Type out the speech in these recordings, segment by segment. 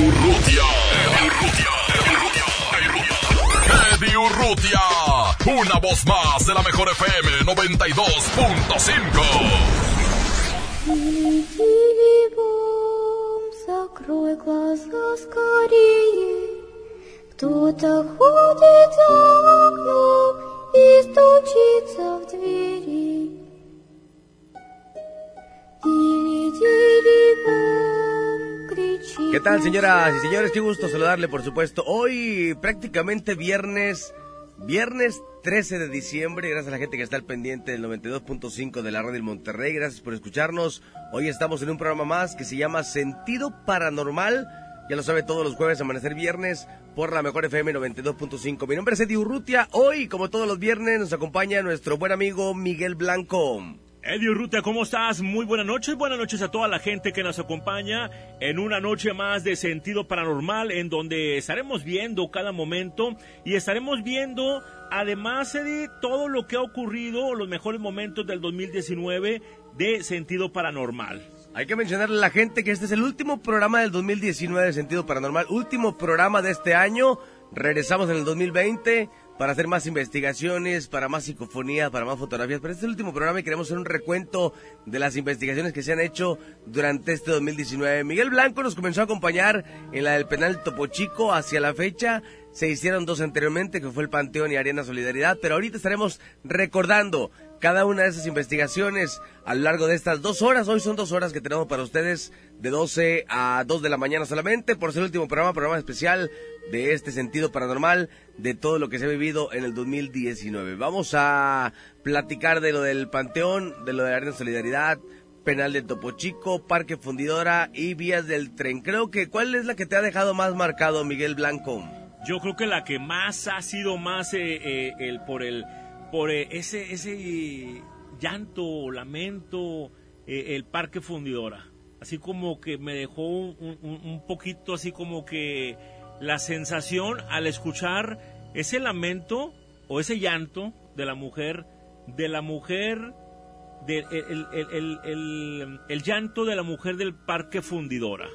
Urrutia. Eddie Urrutia. Una voz más de la mejor FM 92.5. Закрой глаза скорее. Кто-то ходит за окном и стучится в двери. ¿Qué tal, señoras y señores? Qué gusto saludarle, por supuesto. Hoy prácticamente viernes, viernes 13 de diciembre. Gracias a la gente que está al pendiente del 92.5 de la radio del Monterrey. Gracias por escucharnos. Hoy estamos en un programa más que se llama Sentido Paranormal. Ya lo sabe, todos los jueves, amanecer viernes, por la mejor FM 92.5. Mi nombre es Eddie Urrutia. Hoy, como todos los viernes, nos acompaña nuestro buen amigo Miguel Blanco. Eddie Urrutia, ¿cómo estás? Muy buenas noches, buenas noches a toda la gente que nos acompaña en una noche más de sentido paranormal en donde estaremos viendo cada momento y estaremos viendo además Eddie todo lo que ha ocurrido, los mejores momentos del 2019 de sentido paranormal. Hay que mencionarle a la gente que este es el último programa del 2019 de Sentido Paranormal, último programa de este año. Regresamos en el 2020 para hacer más investigaciones, para más psicofonía, para más fotografías. Pero este es el último programa y queremos hacer un recuento de las investigaciones que se han hecho durante este 2019. Miguel Blanco nos comenzó a acompañar en la del penal Topo Chico hacia la fecha. Se hicieron dos anteriormente, que fue el Panteón y Arena Solidaridad, pero ahorita estaremos recordando cada una de esas investigaciones a lo largo de estas dos horas. Hoy son dos horas que tenemos para ustedes de 12 a 2 de la mañana solamente por ser el último programa, programa especial de este sentido paranormal, de todo lo que se ha vivido en el 2019. Vamos a platicar de lo del Panteón, de lo de la Arena Solidaridad, Penal de Topo Chico, Parque Fundidora y Vías del Tren. Creo que, ¿cuál es la que te ha dejado más marcado, Miguel Blanco? Yo creo que la que más ha sido más eh, eh, el por el por eh, ese ese llanto, lamento, eh, el Parque Fundidora. Así como que me dejó un, un- un poquito así como que la sensación al escuchar ese lamento o ese llanto de la mujer, de la mujer, de, el, el- el- el- llanto de la mujer del Parque Fundidora.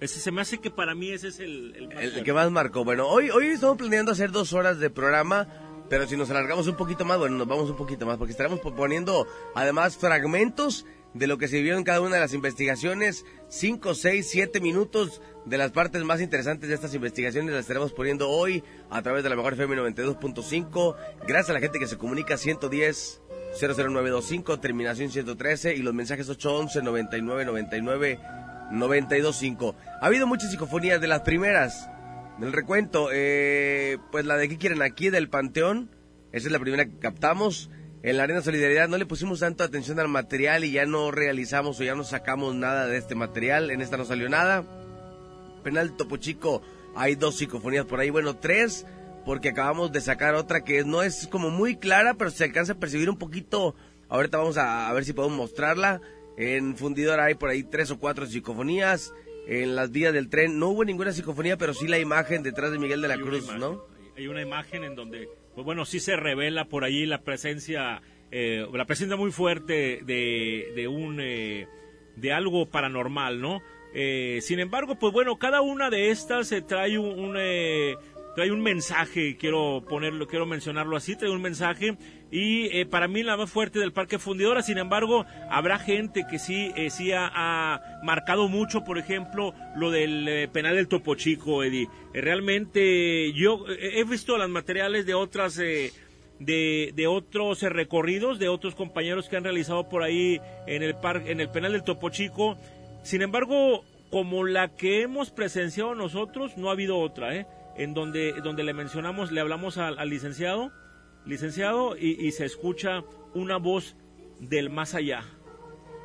Ese se me hace que para mí ese es el, el más El, que más marcó. Bueno, hoy, hoy estamos planeando hacer dos horas de programa, pero si nos alargamos un poquito más, bueno, nos vamos un poquito más, porque estaremos poniendo además fragmentos de lo que se vio en cada una de las investigaciones, cinco, seis, siete minutos de las partes más interesantes de estas investigaciones las estaremos poniendo hoy a través de la mejor FM 92.5. Gracias a la gente que se comunica 110 00925, terminación 113 y los mensajes 811 9999 925. Ha habido muchas psicofonías de las primeras del recuento. eh, pues la de ¿Qué quieren aquí? del Panteón. Esa es la primera que captamos. En la Arena Solidaridad no le pusimos tanto atención al material y ya no realizamos o ya no sacamos nada de este material. En esta no salió nada. Penal Topo Chico, hay dos psicofonías por ahí, bueno, tres, porque acabamos de sacar otra que no es como muy clara, pero se alcanza a percibir un poquito. Ahorita vamos a, a ver si podemos mostrarla. En Fundidora hay por ahí tres o cuatro psicofonías. En las vías del tren no hubo ninguna psicofonía, pero sí la imagen detrás de Miguel de la Hay Cruz, imagen, ¿no? Hay una imagen en donde, pues bueno, sí se revela por allí la presencia, eh, la presencia muy fuerte de, de un, eh, de algo paranormal, ¿no? Eh, sin embargo, pues bueno, cada una de estas se trae un, un, eh, trae un mensaje, quiero ponerlo, quiero mencionarlo así, trae un mensaje y eh, para mí la más fuerte del Parque Fundidora, sin embargo, habrá gente que sí, eh, sí ha, marcado mucho, por ejemplo, lo del eh, penal del Topo Chico, Eddie. Eh, realmente yo eh, he visto los materiales de otras... de, de otros recorridos, de otros compañeros que han realizado por ahí en el, par, en el penal del Topo Chico. Sin embargo, como la que hemos presenciado nosotros, no ha habido otra, ¿eh? en donde, donde le mencionamos, le hablamos al licenciado, licenciado, y, y se escucha una voz del más allá.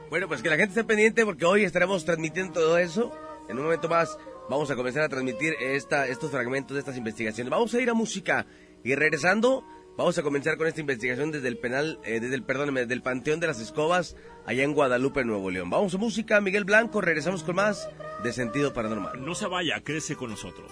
Bueno, pues que la gente esté pendiente porque hoy estaremos transmitiendo todo eso. En un momento más vamos a comenzar a transmitir esta, estos fragmentos de estas investigaciones. Vamos a ir a música y regresando vamos a comenzar con esta investigación desde el penal, eh, desde el perdón, desde el Panteón de las Escobas allá en Guadalupe, Nuevo León. Vamos a música, Miguel Blanco, regresamos con más de Sentido Paranormal. No se vaya, crece con nosotros.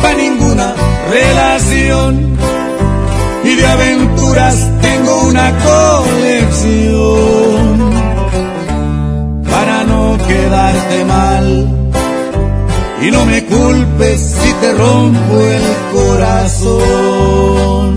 para ninguna relación y de aventuras tengo una colección para no quedarte mal. Y no me culpes si te rompo el corazón.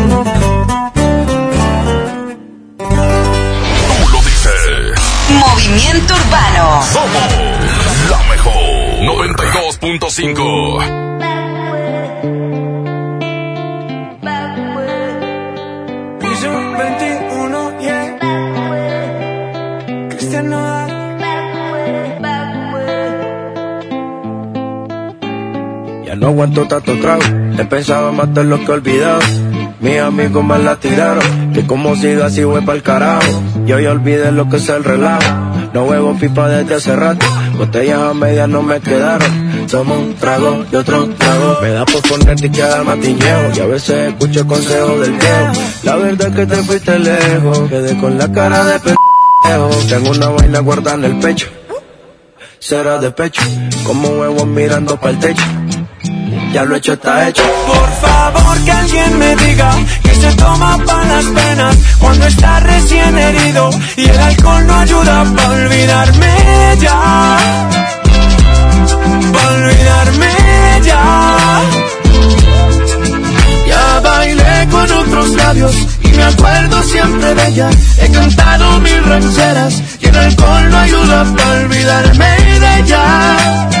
Movimiento Urbano. Somos la mejor 92.5. Piso 21, yeah. Cristiano Ya no aguanto tanto trago, he pensado matar lo que he olvidado. Mis amigos me la tiraron, que como siga así voy pa'l carajo. Yo ya olvidé lo que es el relajo, no huevo pipa desde hace rato. Botellas a medias no me quedaron, somos un trago y otro trago. Me da por ponerte y quedar matiñeo, y a veces escucho consejos del viejo. La verdad es que te fuiste lejos, quedé con la cara de pendejo. Tengo una vaina guardada en el pecho, será de pecho, como huevos mirando para el techo. Ya lo hecho está hecho. Por favor que alguien me diga que se toma para las penas cuando está recién herido y el alcohol no ayuda para olvidarme ya. para olvidarme ella. Ya bailé con otros labios y me acuerdo siempre de ella. He cantado mil rancheras y el alcohol no ayuda para olvidarme de ella.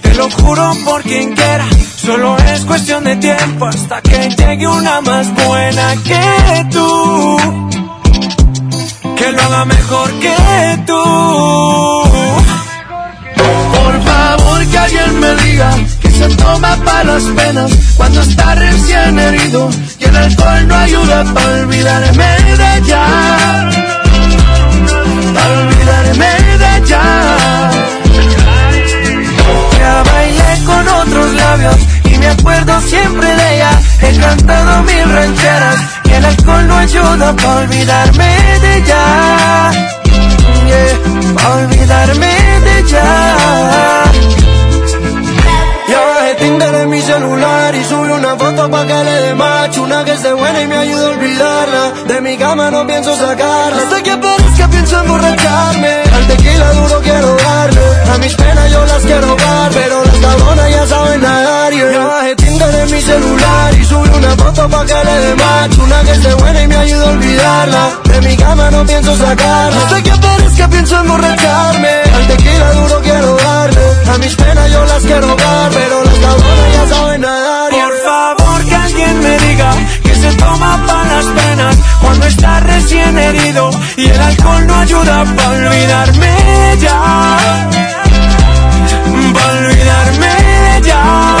te lo juro por quien quiera. Solo es cuestión de tiempo hasta que llegue una más buena que tú. Que lo haga mejor que tú. Por favor que alguien me diga que se toma para las penas cuando está recién herido y el alcohol no ayuda para olvidarme de ella. Para olvidarme de. Ya y me acuerdo siempre de ella. He cantado mil rancheras y el alcohol no ayuda para olvidarme de ella. Yeah, olvidarme de ella. Tinder en mi celular y subí una foto pa' que le dé macho Una que esté buena y me ayude a olvidarla. De mi cama no pienso sacarla. Hasta que parezca pienso emborracharme. Al tequila duro quiero darle A mis penas yo las quiero dar Pero las cabronas ya saben nadar yeah. Tinder en mi celular y subí una foto pa' que le dé macho Una que esté buena y me ayude a olvidarla De mi cama no pienso sacarla Hasta que parezca pienso emborracharme Al tequila duro quiero darle A mis penas yo las quiero dar Pero las cabronas ya saben nadar. Por favor que alguien me diga que se toma para las penas cuando está recién herido y el alcohol no ayuda para olvidarme ya. Para olvidarme. Ya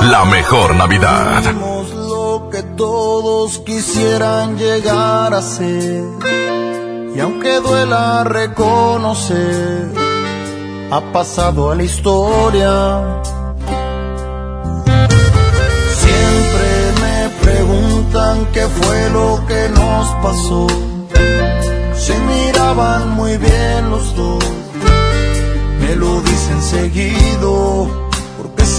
La mejor Navidad. Lo que todos quisieran llegar a ser. Y aunque duela reconocer, ha pasado a la historia. Siempre me preguntan qué fue lo que nos pasó. Se miraban muy bien los dos, me lo dicen seguido,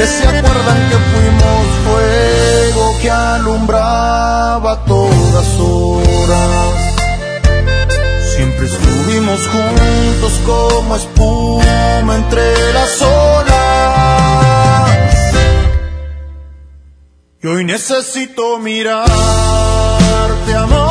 Que se acuerdan que fuimos fuego que alumbraba todas horas. fuimos juntos como espuma entre las olas. Y hoy necesito mirarte, amor,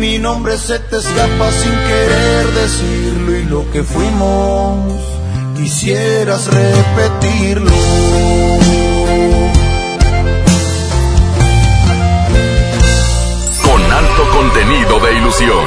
mi nombre se te escapa sin querer decirlo. Y lo que fuimos, quisieras repetirlo. Con alto contenido de ilusión,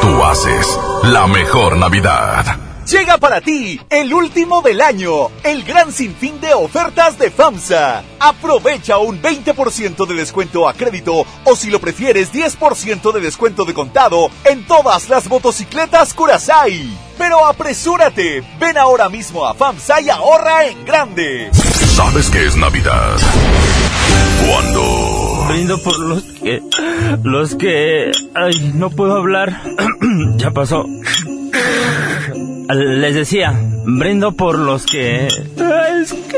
tú haces la mejor Navidad. Llega para ti el último del año, el gran sinfín de ofertas de FAMSA. Aprovecha un 20% de descuento a crédito o si lo prefieres 10% de descuento de contado en todas las motocicletas Curasai. Pero apresúrate, ven ahora mismo a FAMSA y ahorra en grande. ¿Sabes qué es Navidad? Cuando... Brindo por los que... Los que... Ay, no puedo hablar. ya pasó. Les decía, brindo por los que... Es que...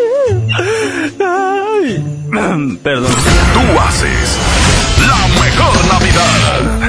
Ay, perdón. Tú haces la mejor Navidad.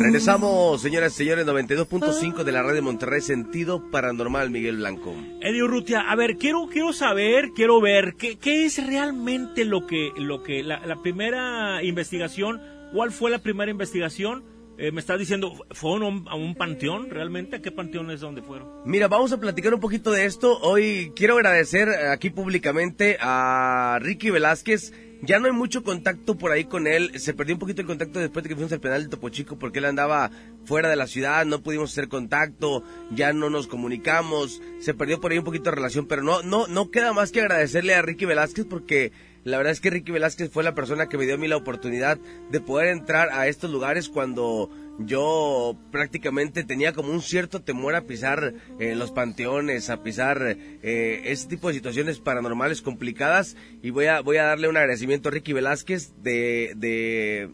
Regresamos, señoras y señores, 92.5 de la red de Monterrey, sentido paranormal, Miguel Blanco. Eddie Urrutia, a ver, quiero, quiero saber, quiero ver, ¿qué, qué es realmente lo que, lo que, la, la primera investigación, cuál fue la primera investigación? Eh, me estás diciendo, ¿fueron a un, panteón realmente? ¿A qué panteón es donde fueron? Mira, vamos a platicar un poquito de esto. Hoy quiero agradecer aquí públicamente a Ricky Velázquez. Ya no hay mucho contacto por ahí con él. Se perdió un poquito el contacto después de que fuimos al penal de Topo Chico porque él andaba fuera de la ciudad, no pudimos hacer contacto, ya no nos comunicamos, se perdió por ahí un poquito de relación, pero no, no, no queda más que agradecerle a Ricky Velázquez porque la verdad es que Ricky Velázquez fue la persona que me dio a mí la oportunidad de poder entrar a estos lugares cuando yo prácticamente tenía como un cierto temor a pisar eh, los panteones, a pisar eh, ese tipo de situaciones paranormales complicadas. Y voy a voy a darle un agradecimiento a Ricky Velázquez de, de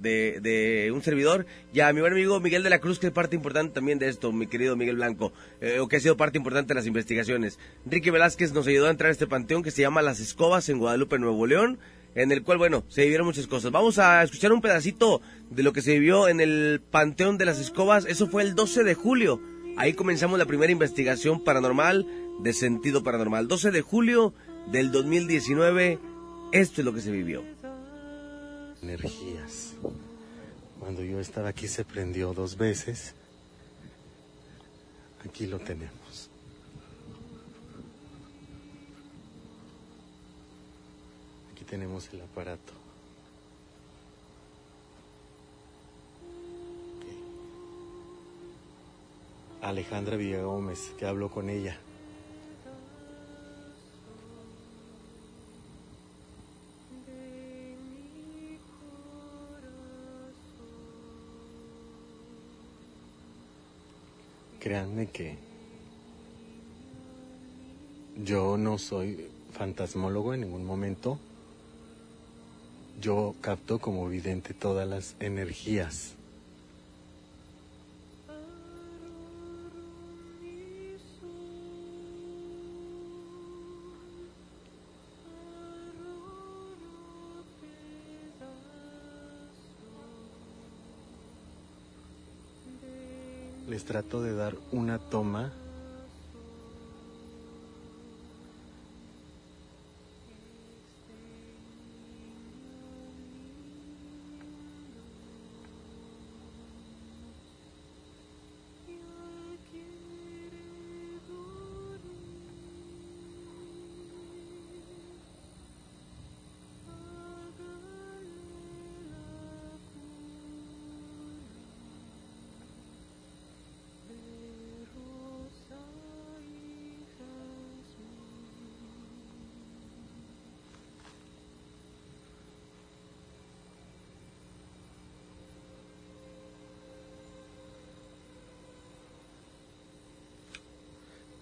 de, de, un servidor y a mi buen amigo Miguel de la Cruz, que es parte importante también de esto, mi querido Miguel Blanco, eh, o que ha sido parte importante de las investigaciones. Ricky Velázquez nos ayudó a entrar a este panteón que se llama Las Escobas en Guadalupe, Nuevo León, en el cual, bueno, se vivieron muchas cosas. Vamos a escuchar un pedacito de lo que se vivió en el Panteón de las Escobas, eso fue el 12 de julio. Ahí comenzamos la primera investigación paranormal de sentido paranormal. 12 de julio del 2019, esto es lo que se vivió. Energías. Cuando yo estaba aquí se prendió dos veces. Aquí lo tenemos. Aquí tenemos el aparato. Alejandra Villagómez, que hablo con ella. Créanme que yo no soy fantasmólogo en ningún momento. Yo capto como vidente todas las energías. Les trato de dar una toma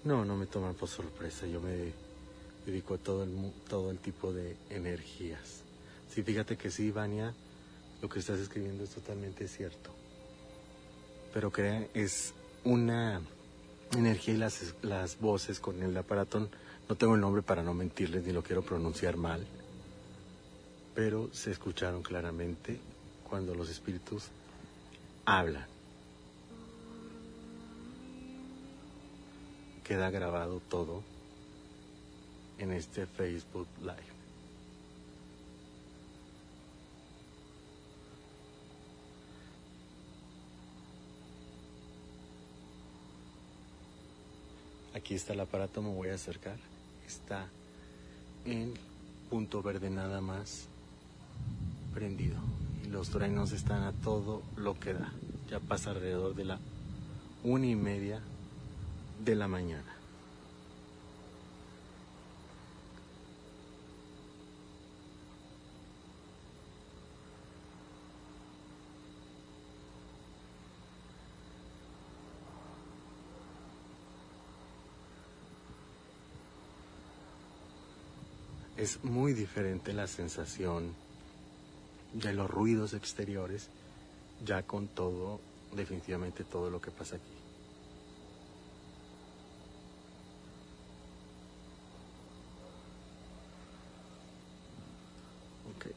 No, no me toman por sorpresa. Yo me dedico a todo el, todo el tipo de energías. Sí, fíjate que sí, Vania, lo que estás escribiendo es totalmente cierto. Pero crea, es una energía y las, las voces con el aparato, no tengo el nombre para no mentirles ni lo quiero pronunciar mal, pero se escucharon claramente cuando los espíritus hablan. Queda grabado todo en este Facebook Live. Aquí está el aparato, me voy a acercar. Está en punto verde nada más prendido. Y los truenos están a todo lo que da. Ya pasa alrededor de la una y media de la mañana. Es muy diferente la sensación de los ruidos exteriores ya con todo, definitivamente todo lo que pasa aquí. Ok.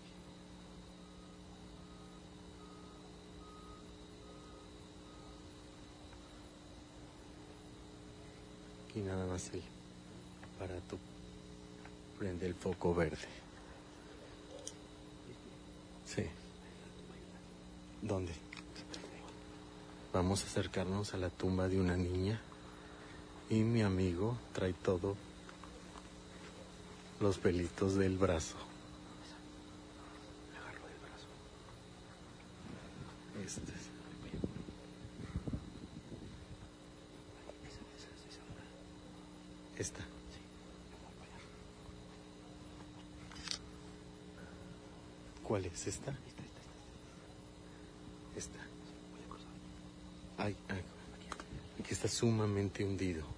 El aparato prende el foco verde. Sí. ¿Dónde? Vamos a acercarnos a la tumba de una niña y mi amigo trae todo los pelitos del brazo. Este es- Esta. ¿Cuál es esta? Esta. Ay, ay, aquí está sumamente hundido.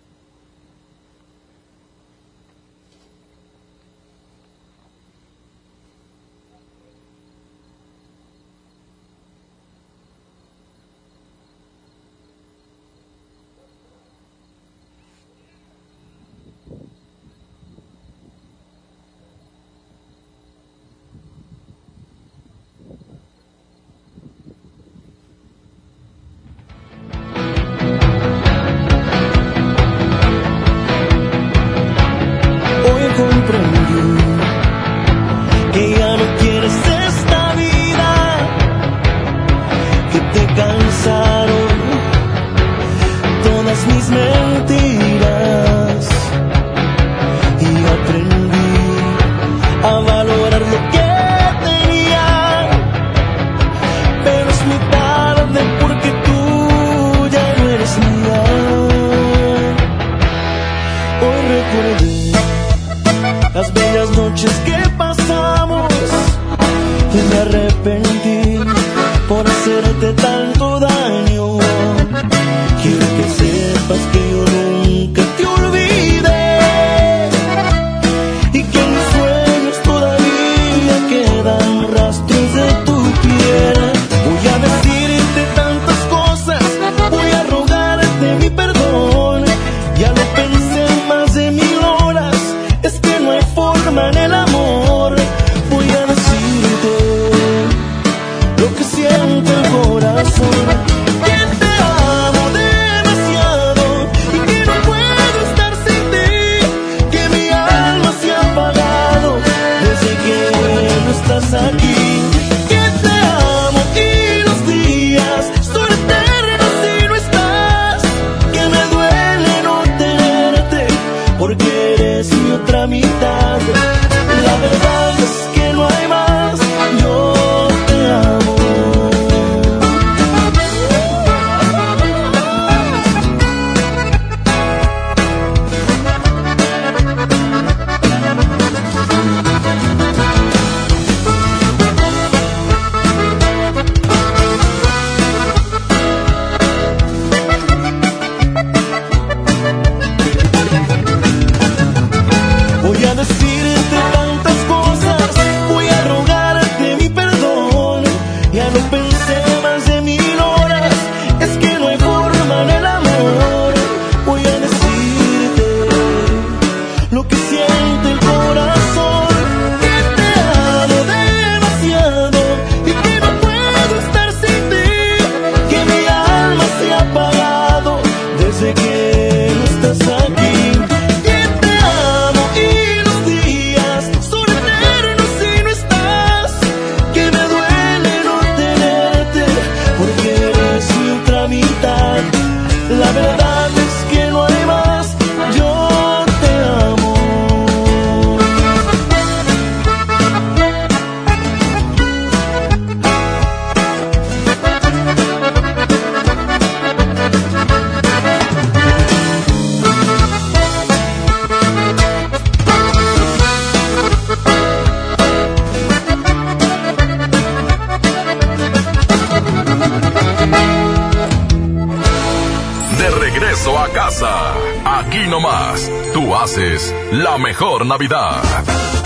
a casa. Aquí nomás, tú haces la mejor Navidad.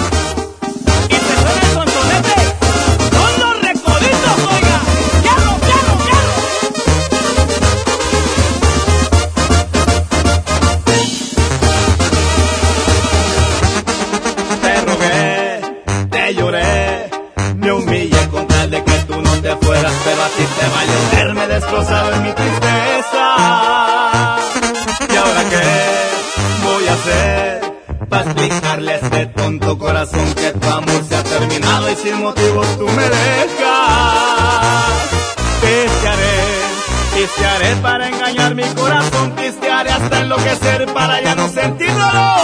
Oh!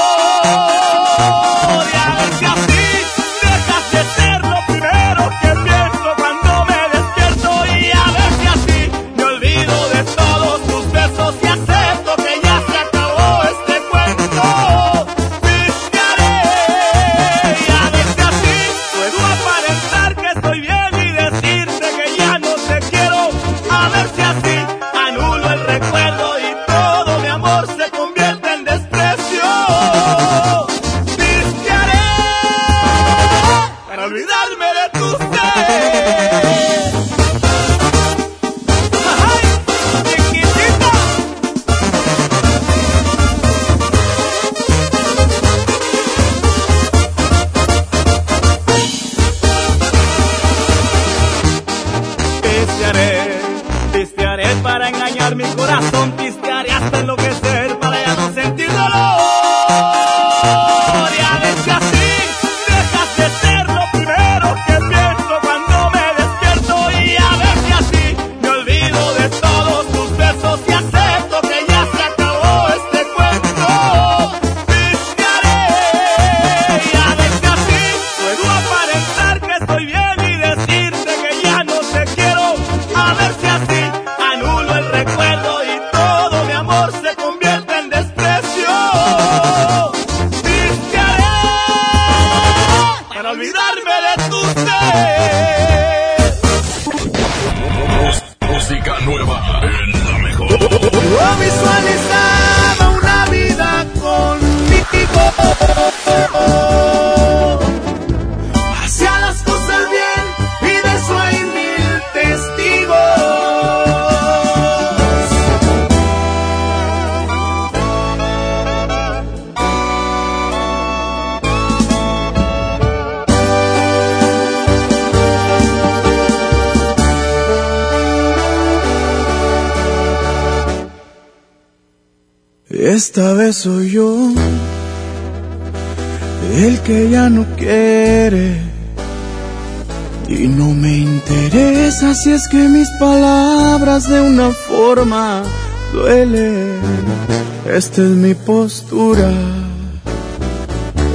Esta es mi postura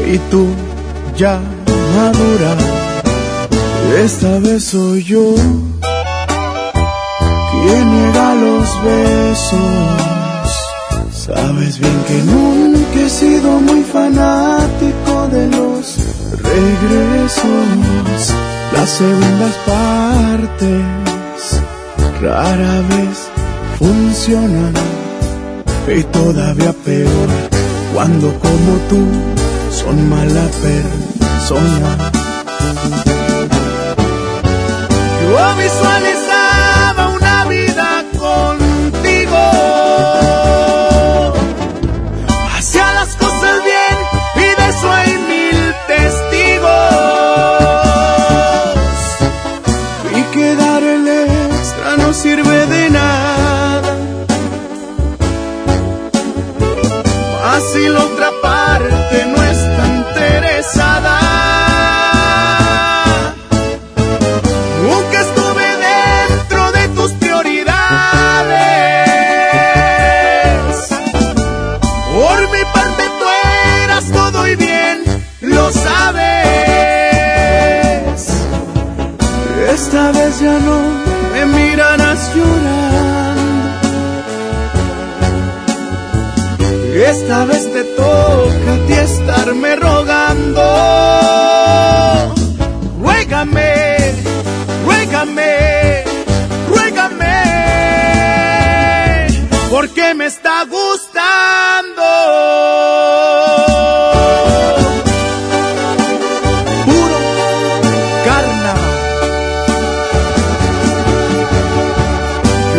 y tú ya madura. Esta vez soy yo quien niega los besos. Sabes bien que nunca he sido muy fanático de los regresos. Las segundas partes rara vez funcionan y todavía peor cuando como tú son mala persona. Yo visualizo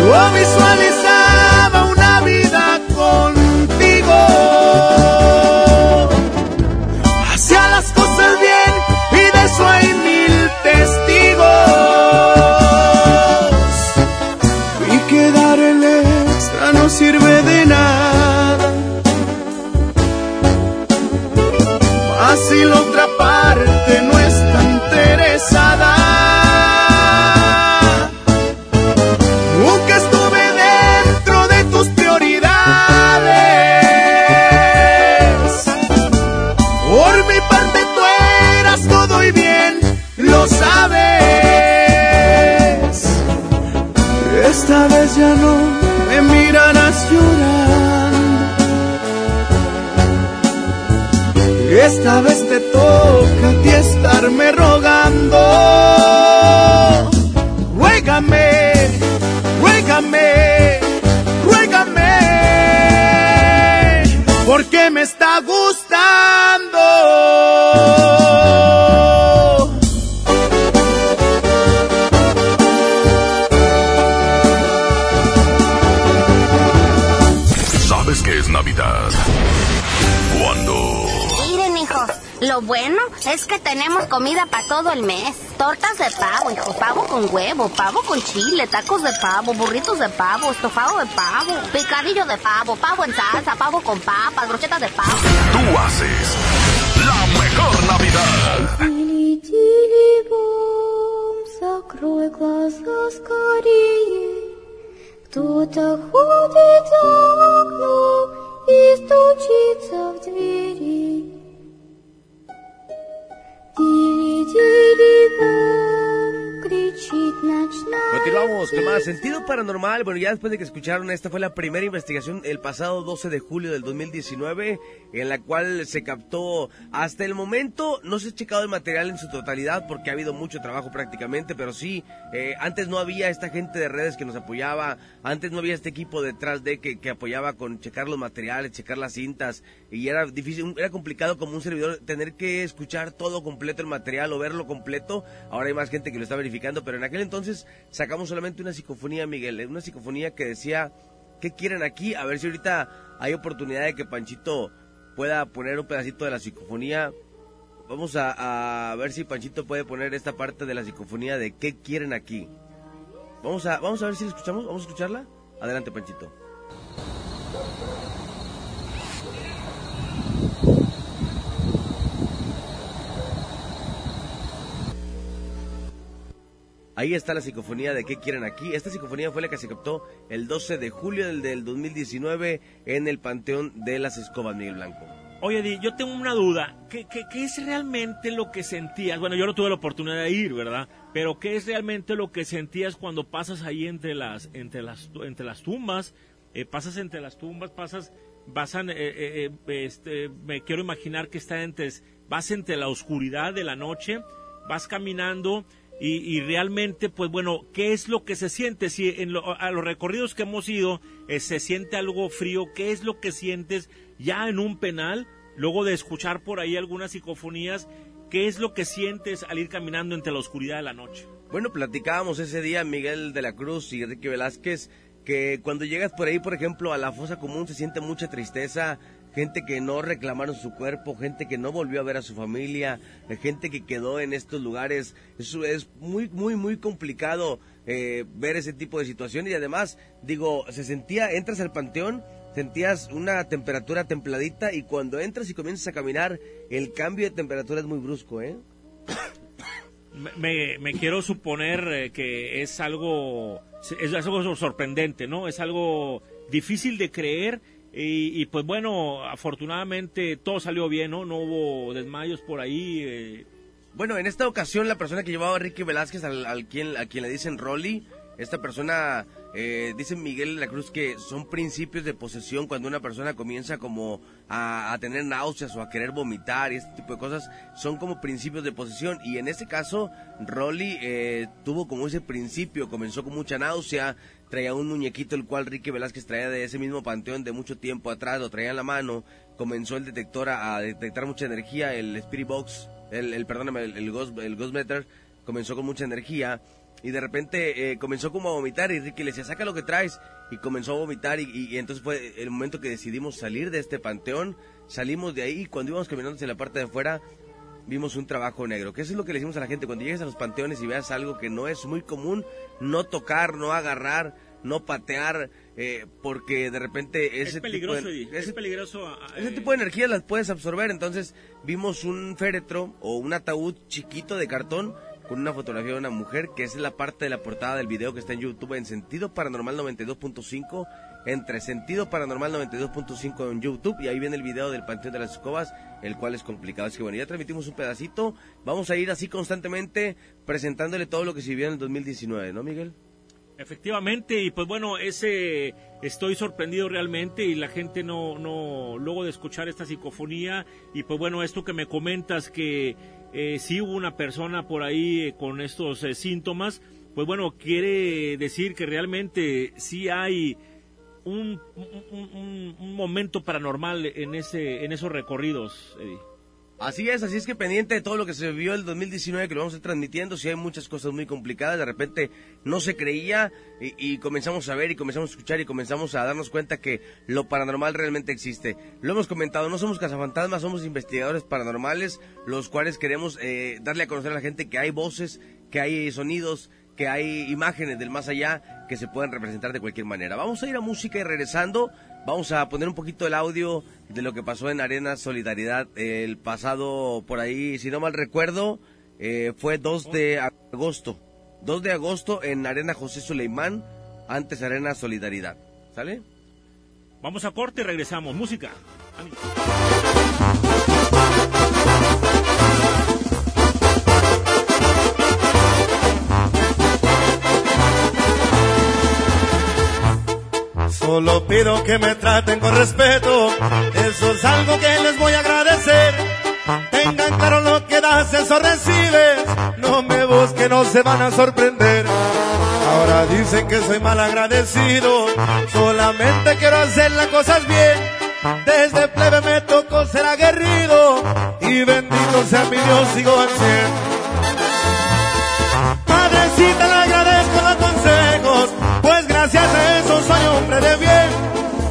Ouve sua con chile, tacos de pavo, burritos de pavo, estofado de pavo, picadillo de pavo, pavo en salsa, pavo con papas, brochetas de pavo. Tú haces la mejor Navidad. Тили, тили, бом, закрой глаза скорее. Кто-то ходит Sentido paranormal. Bueno, ya después de que escucharon, esta fue la primera investigación el pasado 12 de julio del 2019, en la cual se captó hasta el momento. No se ha checado el material en su totalidad porque ha habido mucho trabajo prácticamente, pero sí, eh, antes no había esta gente de redes que nos apoyaba, antes no había este equipo detrás de que, que apoyaba con checar los materiales, checar las cintas, y era difícil, era complicado como un servidor tener que escuchar todo completo el material o verlo completo. Ahora hay más gente que lo está verificando, pero en aquel entonces sacamos solamente una psicofonía, Miguel, una psicofonía que decía, ¿qué quieren aquí? A ver si ahorita hay oportunidad de que Panchito pueda poner un pedacito de la psicofonía. Vamos a, a ver si Panchito puede poner esta parte de la psicofonía de ¿qué quieren aquí? Vamos a, vamos a ver si la escuchamos, vamos a escucharla. Adelante, Panchito. Ahí está la psicofonía de qué quieren aquí. Esta psicofonía fue la que se captó el 12 de julio del, del 2019 en el Panteón de las Escobas, Miguel Blanco. Oye, Di, yo tengo una duda. ¿Qué, qué, qué es realmente lo que sentías? Bueno, yo no tuve la oportunidad de ir, ¿verdad? Pero ¿qué es realmente lo que sentías cuando pasas ahí entre las, entre las, entre las tumbas? Eh, pasas entre las tumbas, pasas, vas a, eh, eh, eh, este, me quiero imaginar que está entre, vas entre la oscuridad de la noche, vas caminando y, realmente, pues bueno, ¿qué es lo que se siente? Si en lo- a los recorridos que hemos ido se siente algo frío, ¿qué es lo que sientes ya en un penal? Luego de escuchar por ahí algunas psicofonías, ¿qué es lo que sientes al ir caminando entre la oscuridad de la noche? Bueno, platicábamos ese día Miguel de la Cruz y Enrique Velázquez que cuando llegas por ahí, por ejemplo, a la fosa común se siente mucha tristeza, gente que no reclamaron su cuerpo, gente que no volvió a ver a su familia, eh, gente que quedó en estos lugares. Eso es muy, muy, muy complicado eh, ver ese tipo de situación y además, digo, se sentía, entras al panteón, sentías una temperatura templadita y cuando entras y comienzas a caminar, el cambio de temperatura es muy brusco, ¿eh? Me quiero suponer eh, que es algo, es algo sorprendente, ¿no? Es algo difícil de creer y, y, pues bueno, afortunadamente todo salió bien, ¿no? No hubo desmayos por ahí. eh. Bueno, en esta ocasión la persona que llevaba a Ricky Velázquez, al, al quien, a quien le dicen Rolly, esta persona, eh, dice Miguel de la Cruz que son principios de posesión cuando una persona comienza como a, tener náuseas o a querer vomitar y este tipo de cosas, son como principios de posesión. Y en este caso, Rolly eh, tuvo como ese principio, comenzó con mucha náusea, traía un muñequito el cual Ricky Velázquez traía de ese mismo panteón de mucho tiempo atrás, lo traía en la mano, comenzó el detector a, detectar mucha energía, el Spirit Box, el, el perdóname, Ghost, el Ghost Meter comenzó con mucha energía y de repente eh, comenzó como a vomitar y Ricky le decía, saca lo que traes y comenzó a vomitar y, y- y entonces fue el momento que decidimos salir de este panteón, salimos de ahí y cuando íbamos caminando hacia la parte de afuera vimos un trabajo negro, que eso es lo que le decimos a la gente, cuando llegues a los panteones y veas algo que no es muy común, no tocar, no agarrar, no patear, eh, porque de repente ese Es peligroso, tipo de, Eddie, es peligroso. ah, ese eh, tipo de energías las puedes absorber. Entonces vimos un féretro o un ataúd chiquito de cartón con una fotografía de una mujer, que es la parte de la portada del video que está en YouTube en Sentido Paranormal 92.5, entre Sentido Paranormal 92.5 en YouTube, y ahí viene el video del Panteón de las Escobas, el cual es complicado. Así que bueno, ya transmitimos un pedacito, vamos a ir así constantemente presentándole todo lo que se vivió en el 2019, ¿no, Miguel? Efectivamente, y pues bueno, ese estoy sorprendido realmente y la gente no, no, luego de escuchar esta psicofonía y pues bueno, esto que me comentas que eh, sí hubo una persona por ahí eh, con estos eh, síntomas, pues bueno, quiere decir que realmente sí hay un- un momento paranormal en ese, en esos recorridos, Eddie. Así es, así es que pendiente de todo lo que se vivió el 2019 que lo vamos a ir transmitiendo, si hay muchas cosas muy complicadas, de repente no se creía y, y comenzamos a ver y comenzamos a escuchar y comenzamos a darnos cuenta que lo paranormal realmente existe. Lo hemos comentado, no somos cazafantasmas, somos investigadores paranormales, los cuales queremos eh, darle a conocer a la gente que hay voces, que hay sonidos, que hay imágenes del más allá que se pueden representar de cualquier manera. Vamos a ir a música y regresando vamos a poner un poquito el audio de lo que pasó en Arena Solidaridad el pasado por ahí, si no mal recuerdo, eh, fue 2 de agosto. 2 de agosto en Arena José Suleimán, antes Arena Solidaridad. ¿Sale? Vamos a corte y regresamos. Música. Solo pido que me traten con respeto, eso es algo que les voy a agradecer. Tengan claro lo que das, eso recibes. No me busquen, no se van a sorprender. Ahora dicen que soy mal agradecido, solamente quiero hacer las cosas bien. Desde plebe me tocó ser aguerrido y bendito sea mi Dios, sigo al. Padrecita, le gracias a eso soy hombre de bien.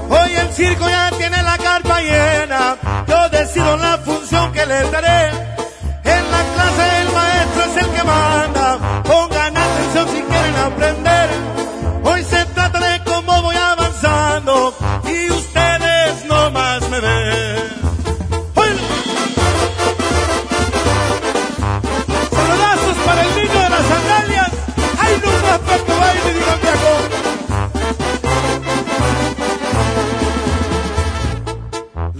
Hoy el circo ya tiene la carpa llena, yo decido la función que les daré. En la clase el maestro es el que manda, pongan atención si quieren aprender.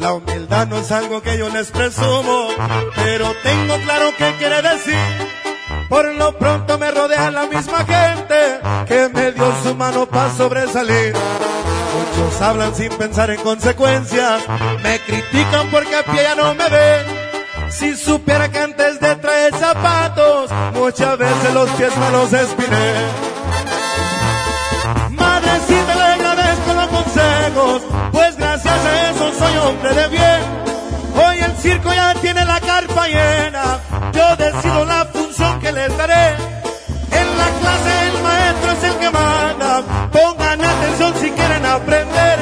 La humildad no es algo que yo les presumo, pero tengo claro qué quiere decir. Por lo pronto me rodea la misma gente que me dio su mano para sobresalir. Muchos hablan sin pensar en consecuencias, me critican porque a pie ya no me ven. Si supiera que antes de traer zapatos, muchas veces los pies me los espiné. Madrecita, soy hombre de bien. Hoy el circo ya tiene la carpa llena, yo decido la función que les daré. En la clase el maestro es el que manda, pongan atención si quieren aprender.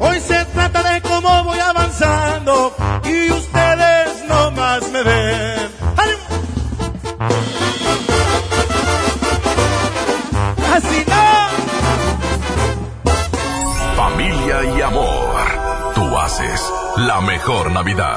Hoy se trata de cómo voy avanzando y ustedes no más me ven. Así no. Familia y amor. La mejor Navidad.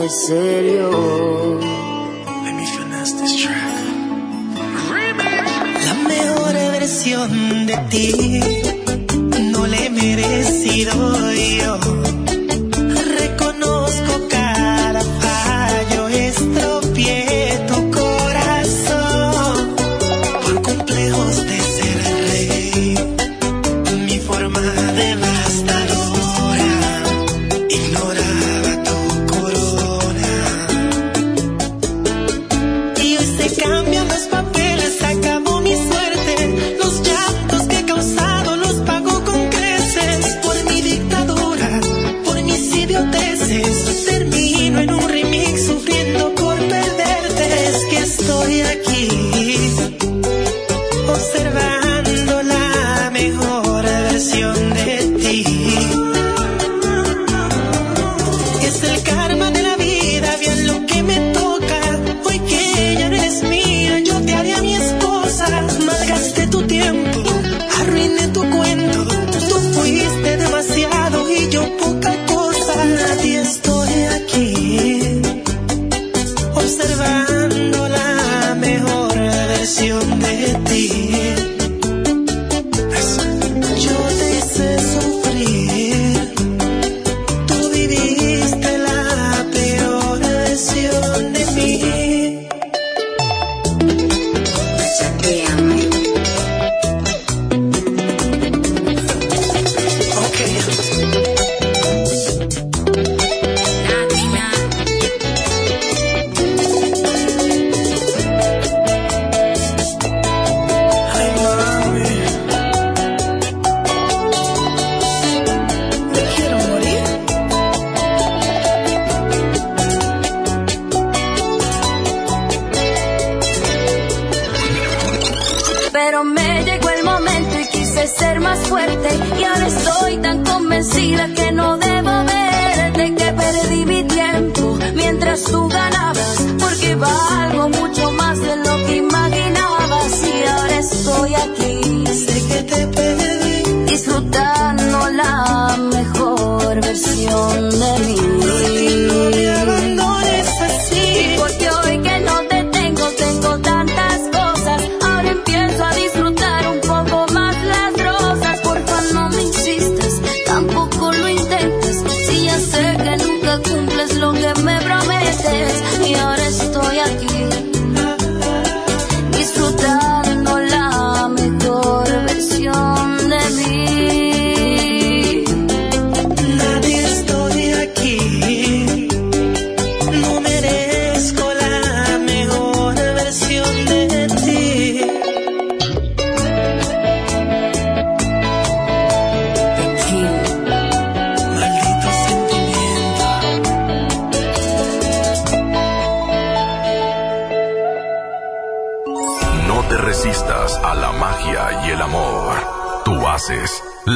De serio.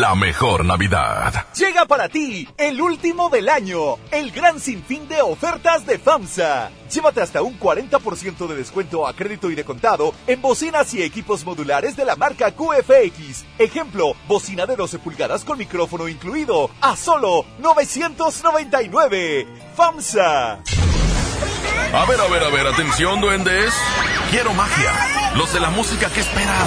La mejor Navidad. Llega para ti el último del año, el gran sinfín de ofertas de FAMSA. Llévate hasta un 40% de descuento a crédito y de contado en bocinas y equipos modulares de la marca QFX. Ejemplo, bocina de 12 pulgadas con micrófono incluido a solo 999. FAMSA. A ver, a ver, a ver, atención, duendes. Quiero magia. Los de la música, ¿qué esperan?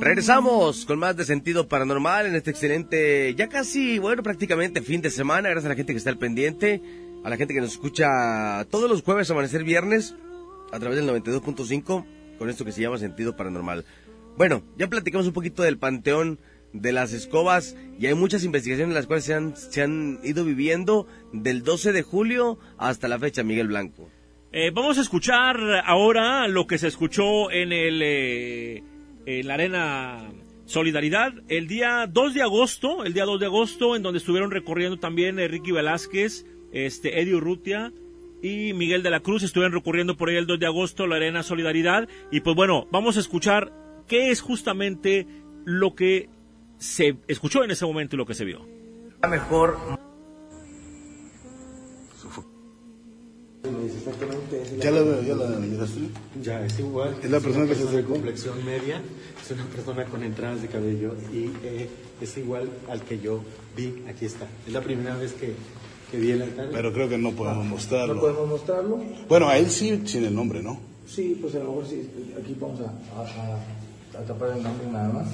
Regresamos con más de sentido paranormal en este excelente, ya casi, bueno, prácticamente fin de semana. Gracias a la gente que está al pendiente, a la gente que nos escucha todos los jueves, amanecer viernes, a través del 92.5, con esto que se llama sentido paranormal. Bueno, ya platicamos un poquito del panteón de las escobas y hay muchas investigaciones en las cuales se han, se han ido viviendo del 12 de julio hasta la fecha, Miguel Blanco. Eh, vamos a escuchar ahora lo que se escuchó en el eh, en la arena Solidaridad el día 2 de agosto, el día 2 de agosto, en donde estuvieron recorriendo también eh, Ricky Velázquez, este Eddie Urrutia y Miguel de la Cruz, estuvieron recorriendo por ahí el 2 de agosto la arena Solidaridad y pues bueno, vamos a escuchar qué es justamente lo que se escuchó en ese momento y lo que se vio. La mejor Ya la veo, ya la miraste. Ya, es igual. Es la persona que se acercó. complexión media, es una persona con entradas de cabello y eh, es igual al que yo vi. Aquí está. Es la primera vez que, que vi el altar. Pero creo que no podemos mostrarlo. ¿No podemos mostrarlo? Bueno, a él sí, sin el nombre, ¿no? Sí, pues a lo mejor sí. Aquí vamos a, a, a- a tapar el nombre nada más.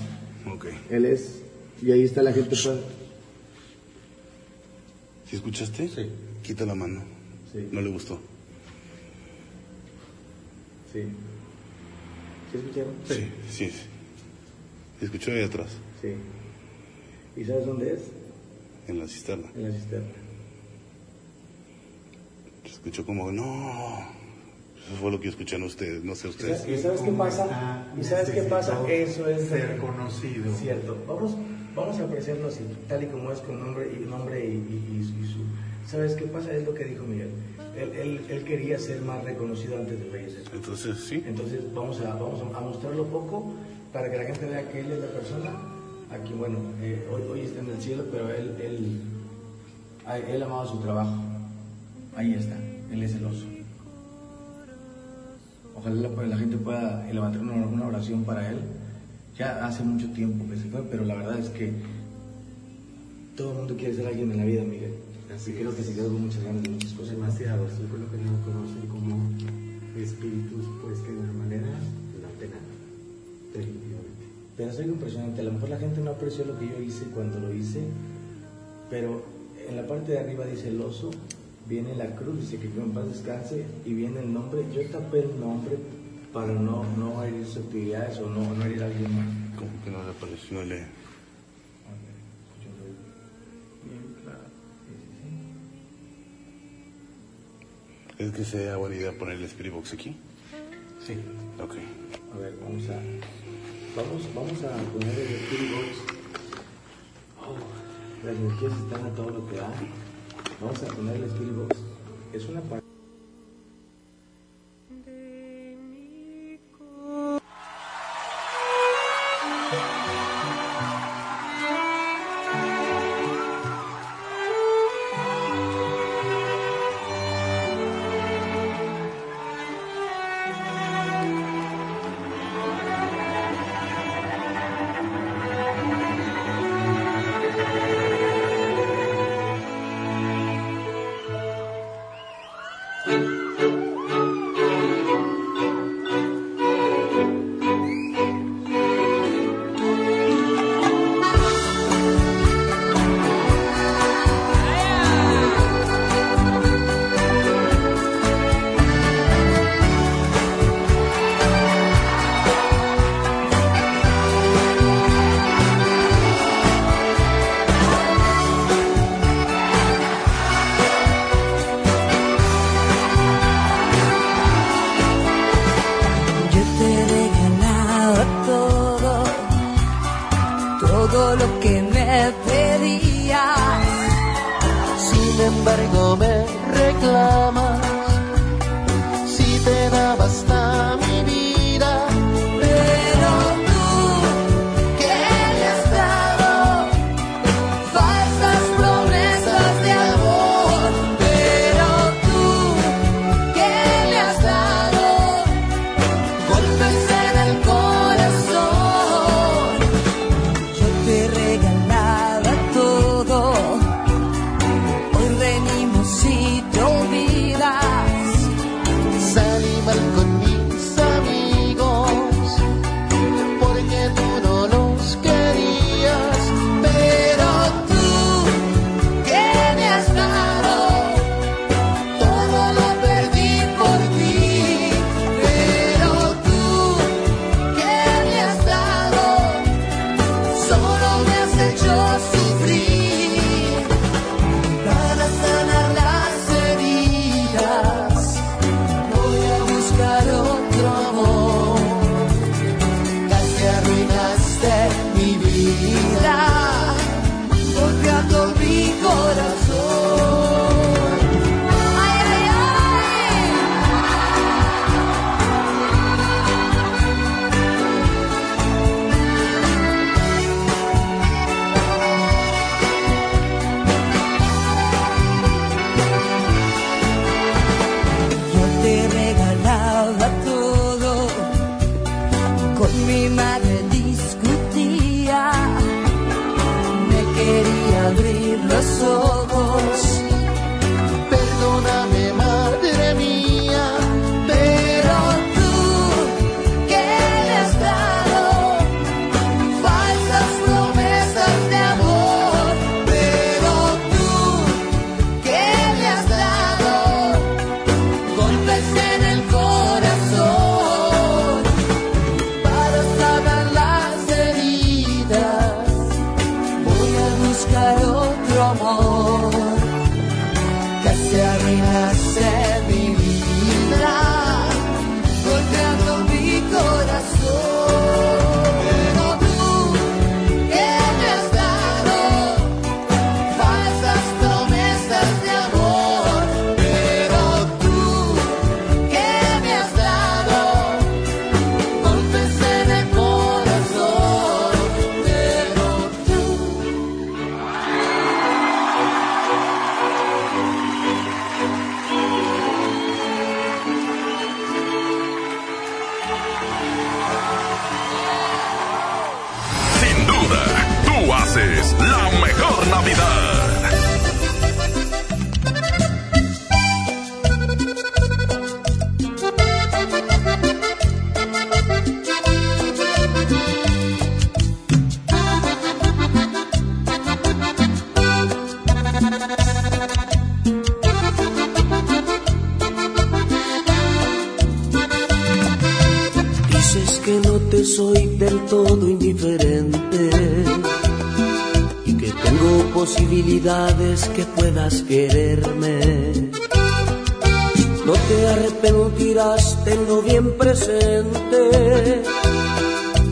Ok. Él es. Y ahí está la gente. ¿Sí escuchaste? Sí. Quita la mano. Sí. No le gustó. sí. ¿Sí escucharon? Sí, sí. sí. Se escuchó ahí atrás, Sí. ¿Y sabes dónde es? en la cisterna. En la cisterna. Se escuchó como, no. Eso fue lo que escuchan ustedes, no sé ustedes. ¿Y sabes qué pasa? ¿Y sabes qué pasa? Eso es ser conocido. Cierto. Vamos, vamos a apreciarlo así, tal y como es con nombre y nombre y, y- y su- y su. ¿Sabes qué pasa? Es lo que dijo Miguel. Él, él, él quería ser más reconocido antes de fallecer. Entonces, sí. Entonces vamos a, vamos a mostrarlo poco para que la gente vea que él es la persona a quien, bueno, eh, hoy, hoy está en el cielo, pero él, él, él amaba su trabajo. Ahí está, él es el oso. Ojalá la, la gente pueda levantar una, una oración para él. Ya hace mucho tiempo que se fue, pero la verdad es que todo el mundo quiere ser alguien en la vida, Miguel. Así creo que se quedó con muchas ganas de muchas cosas. Demasiado, sí, por lo que no conocen como espíritus, pues que de una manera no de nada. Definitivamente. Pero es algo impresionante. A lo mejor la gente no apreció lo que yo hice cuando lo hice, pero en la parte de arriba dice el oso, viene la cruz, dice que en paz descanse, y viene el nombre. Yo tapé el nombre para no, no herir susceptibilidades o no, no herir a alguien más. Como que no le apareció, no ¿Es que sea buena idea poner el Spirit Box aquí? Sí. Ok. A ver, vamos a, vamos, vamos a poner el Spirit Box. Oh, las energías están a todo lo que da. Vamos a poner el Spirit Box. Es una parte.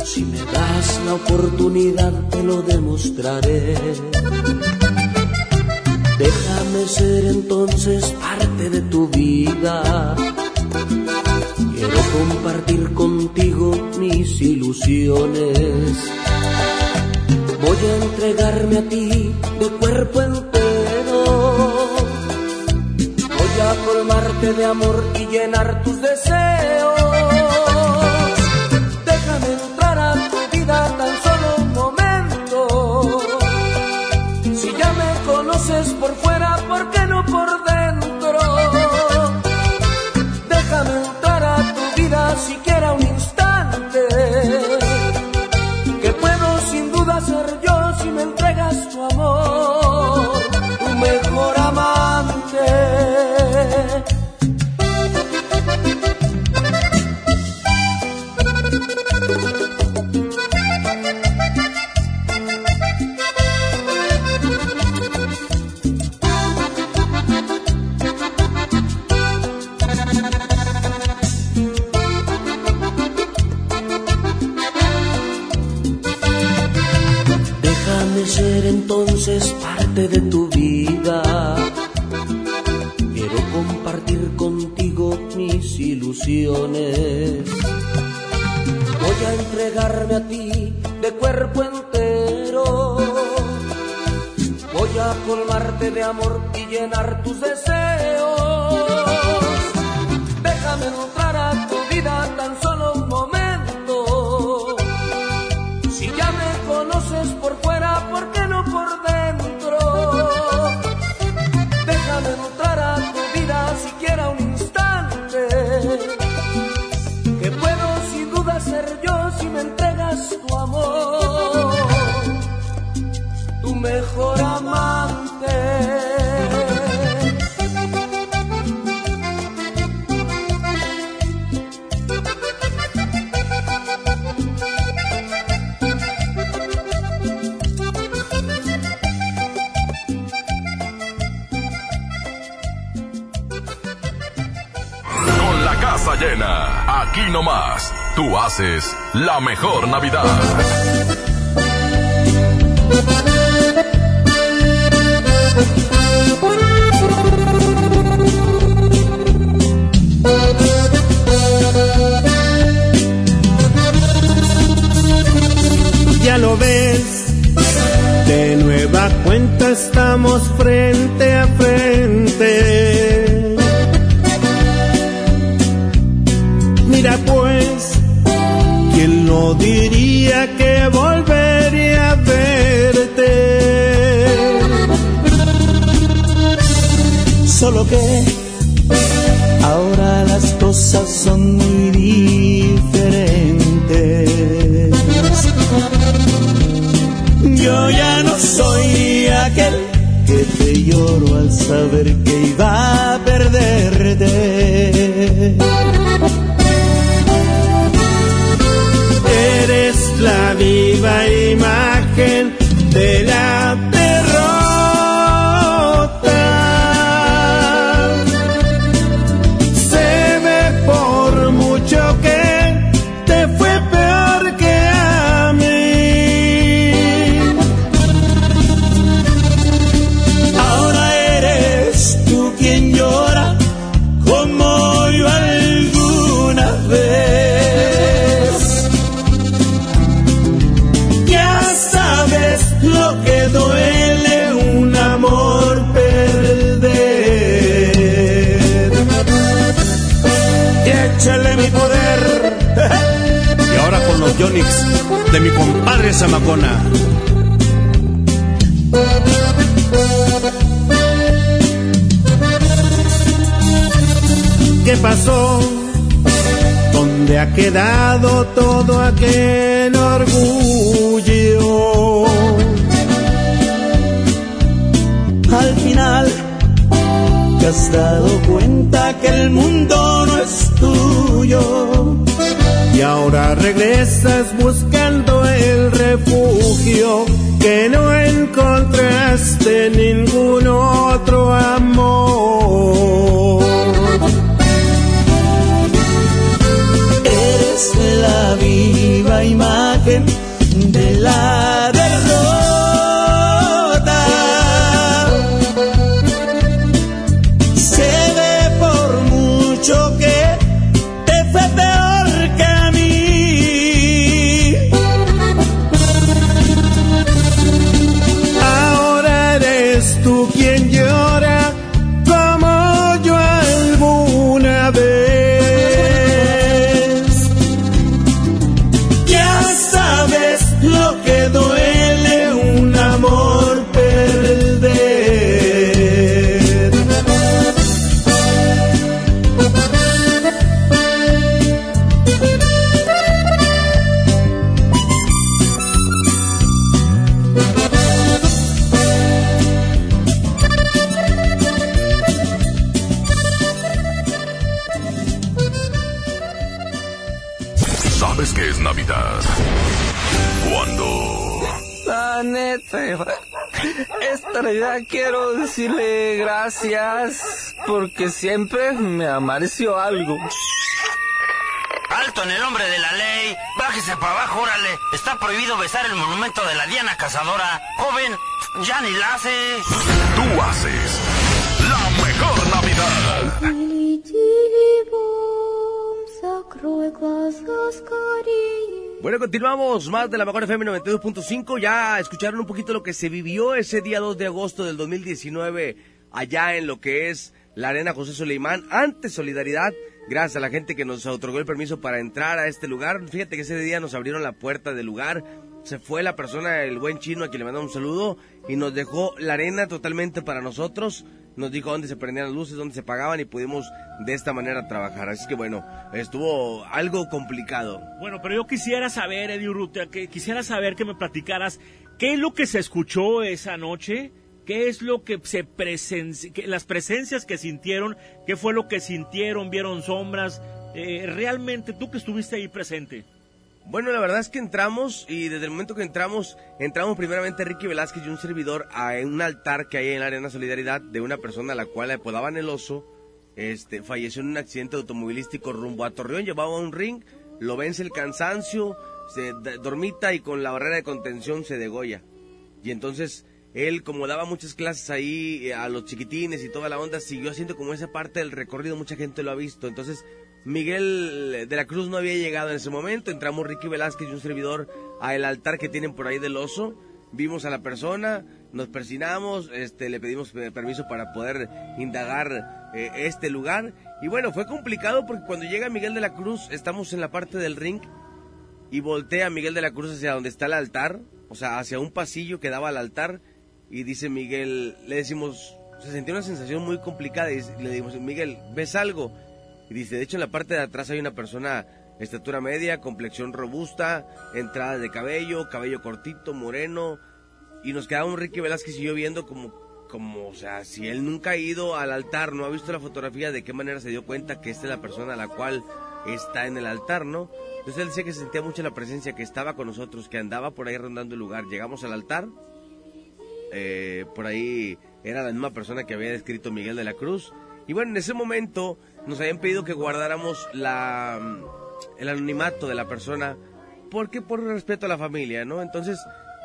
Si me das la oportunidad te lo demostraré. Déjame ser entonces parte de tu vida. Quiero compartir contigo mis ilusiones. Voy a entregarme a ti de cuerpo entero. Voy a colmarte de amor y llenar tus deseos. La mejor Navidad. Joven, ya ni la hace. Tú haces la mejor Navidad. Bueno, continuamos más de la mejor FM 92.5. Ya escucharon un poquito lo que se vivió ese día 2 de agosto del 2019 allá en lo que es la Arena José Soleimán. Ante Solidaridad, gracias a la gente que nos otorgó el permiso para entrar a este lugar. Fíjate que ese día nos abrieron la puerta del lugar. Se fue la persona, el buen chino, a quien le mandamos un saludo y nos dejó la arena totalmente para nosotros nos dijo dónde se prendían las luces, dónde se pagaban y pudimos de esta manera trabajar. Así que bueno, estuvo algo complicado. Bueno, pero yo quisiera saber, Eddie Urrutia, que quisiera saber que me platicaras qué es lo que se escuchó esa noche, qué es lo que se presenció, las presencias que sintieron, qué fue lo que sintieron, vieron sombras, eh, realmente tú que estuviste ahí presente. Bueno, la verdad es que entramos y desde el momento que entramos, entramos primeramente Ricky Velázquez y un servidor a un altar que hay en la Arena Solidaridad de una persona a la cual le apodaban el oso. Este, falleció en un accidente automovilístico rumbo a Torreón, llevaba un ring, lo vence el cansancio, se dormita y con la barrera de contención se degolla. Y entonces él, como daba muchas clases ahí eh, a los chiquitines y toda la onda, siguió haciendo como esa parte del recorrido, mucha gente lo ha visto. Entonces Miguel de la Cruz no había llegado en ese momento. Entramos Ricky Velázquez y un servidor al altar que tienen por ahí del oso. Vimos a la persona, nos persinamos, este, le pedimos permiso para poder indagar eh, este lugar. Y bueno, fue complicado porque cuando llega Miguel de la Cruz, estamos en la parte del ring y voltea Miguel de la Cruz hacia donde está el altar, o sea, hacia un pasillo que daba al altar. Y dice Miguel, le decimos, se sentía una sensación muy complicada y le decimos, Miguel, ¿ves algo? Y dice, de hecho en la parte de atrás hay una persona estatura media, complexión robusta, entrada de cabello, cabello cortito, moreno. Y nos quedaba un Ricky Velázquez y yo viendo como, como, o sea, si él nunca ha ido al altar, no ha visto la fotografía, de qué manera se dio cuenta que esta es la persona a la cual está en el altar, ¿no? Entonces él decía que sentía mucho la presencia, que estaba con nosotros, que andaba por ahí rondando el lugar. Llegamos al altar, eh, por ahí era la misma persona que había descrito Miguel de la Cruz. Y bueno, en ese momento nos habían pedido que guardáramos la, el anonimato de la persona, porque por respeto a la familia, ¿no? Entonces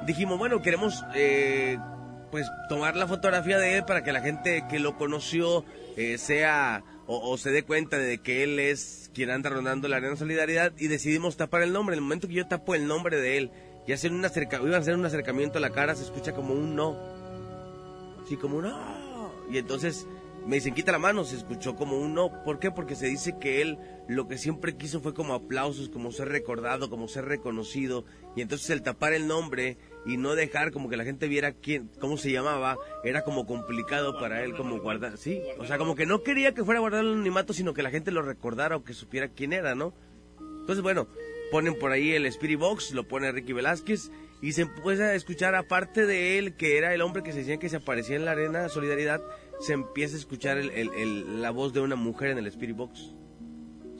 dijimos, bueno, queremos eh, pues tomar la fotografía de él para que la gente que lo conoció eh, sea o, se dé cuenta de que él es quien anda rondando la arena solidaridad y decidimos tapar el nombre. En el momento que yo tapo el nombre de él y hacer un acerca, iba a hacer un acercamiento a la cara, se escucha como un no. Sí, como un no. Y entonces me dicen, quita la mano, se escuchó como un no. ¿Por qué? Porque se dice que él lo que siempre quiso fue como aplausos, como ser recordado, como ser reconocido. Y entonces el tapar el nombre y no dejar como que la gente viera quién, cómo se llamaba, era como complicado para él como guardar, sí. O sea, como que no quería que fuera guardar el anonimato, sino que la gente lo recordara o que supiera quién era, ¿no? Entonces, bueno, ponen por ahí el Spirit Box, lo pone Ricky Velázquez y se empieza a escuchar aparte de él, que era el hombre que se decía que se aparecía en la arena Solidaridad, se empieza a escuchar el, la voz de una mujer en el Spirit Box.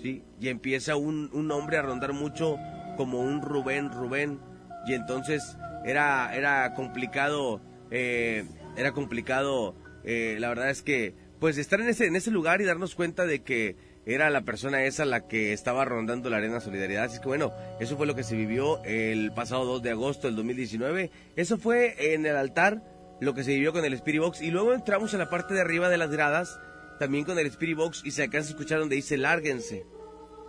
¿Sí? Y empieza un, un hombre a rondar mucho como un Rubén, Rubén. Y entonces era, era complicado, eh, era complicado, eh, la verdad es que, pues estar en ese, en ese lugar y darnos cuenta de que era la persona esa la que estaba rondando la Arena Solidaridad. Así que bueno, eso fue lo que se vivió el pasado 2 de agosto del 2019. Eso fue en el altar lo que se vivió con el Spirit Box. Y luego entramos en la parte de arriba de las gradas, también con el Spirit Box, y se alcanza a escuchar donde dice lárguense.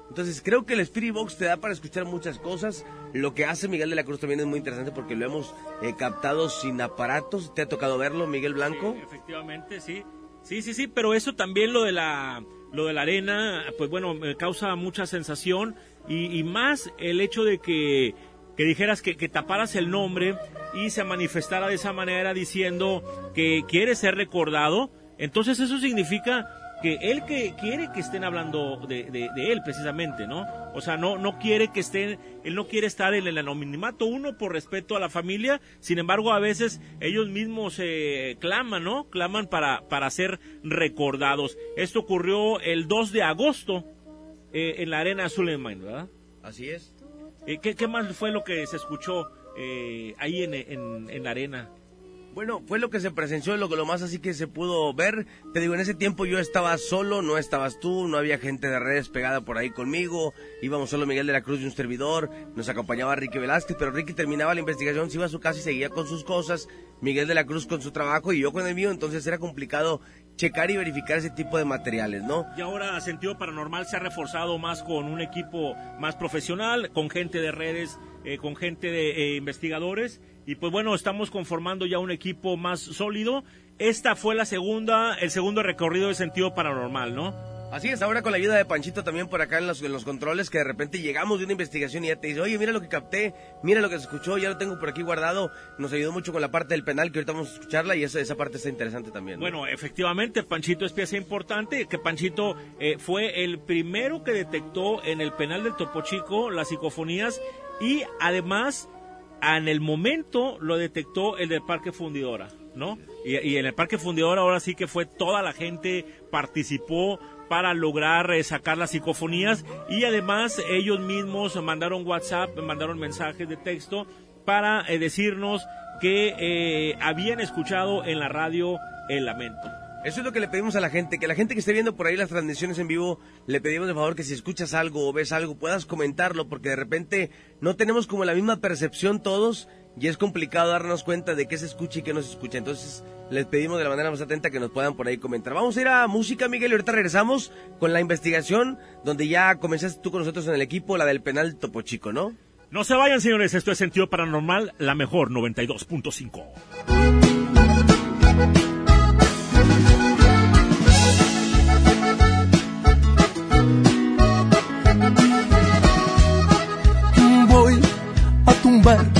Entonces creo que el Spirit Box te da para escuchar muchas cosas. Lo que hace Miguel de la Cruz también es muy interesante porque lo hemos eh, captado sin aparatos. ¿Te ha tocado verlo, Miguel Blanco? efectivamente, sí. Sí, sí, sí, pero eso también lo de la lo de la arena, pues bueno, me causa mucha sensación y, y más el hecho de que, que dijeras que, que taparas el nombre y se manifestara de esa manera diciendo que quiere ser recordado, entonces eso significa que él que quiere que estén hablando de, de, él precisamente, ¿no? O sea, no, no quiere que estén, él no quiere estar en el anonimato, uno por respeto a la familia, sin embargo a veces ellos mismos eh, claman, ¿no? Claman para, para ser recordados. Esto ocurrió el 2 de agosto eh, en la arena Suleiman, ¿verdad? Así es. Eh, ¿qué, ¿qué, más fue lo que se escuchó ahí en, en, en la arena? Bueno, fue lo que se presenció, lo, lo más así que se pudo ver. Te digo, en ese tiempo yo estaba solo, no estabas tú, no había gente de redes pegada por ahí conmigo. Íbamos solo Miguel de la Cruz y un servidor, nos acompañaba Ricky Velázquez, pero Ricky terminaba la investigación, se iba a su casa y seguía con sus cosas. Miguel de la Cruz con su trabajo y yo con el mío, entonces era complicado checar y verificar ese tipo de materiales, ¿no? Y ahora Sentido Paranormal se ha reforzado más con un equipo más profesional, con gente de redes, eh, con gente de eh, investigadores. Y pues bueno, estamos conformando ya un equipo más sólido. Esta fue la segunda, el segundo recorrido de Sentido Paranormal, ¿no? Así es, ahora con la ayuda de Panchito también por acá en los, en los controles, que de repente llegamos de una investigación y ya te dice, oye, mira lo que capté, mira lo que se escuchó, ya lo tengo por aquí guardado. Nos ayudó mucho con la parte del penal, que ahorita vamos a escucharla y esa, esa parte está interesante también. ¿no? Bueno, efectivamente, Panchito es pieza importante, que Panchito eh, fue el primero que detectó en el penal del Topo Chico las psicofonías y además en el momento lo detectó el del Parque Fundidora, ¿no? Y, y en el Parque Fundidora ahora sí que fue toda la gente, participó para lograr eh, sacar las psicofonías y además ellos mismos mandaron WhatsApp, mandaron mensajes de texto para eh, decirnos que eh, habían escuchado en la radio el lamento. Eso es lo que le pedimos a la gente, que la gente que esté viendo por ahí las transmisiones en vivo, le pedimos de favor que si escuchas algo o ves algo puedas comentarlo, porque de repente no tenemos como la misma percepción todos y es complicado darnos cuenta de qué se escucha y qué no se escucha. Entonces les pedimos de la manera más atenta que nos puedan por ahí comentar. Vamos a ir a música, Miguel, y ahorita regresamos con la investigación donde ya comenzaste tú con nosotros en el equipo, la del penal Topo Chico, ¿no? No se vayan, señores, esto es Sentido Paranormal, la mejor 92.5. Voy a tumbar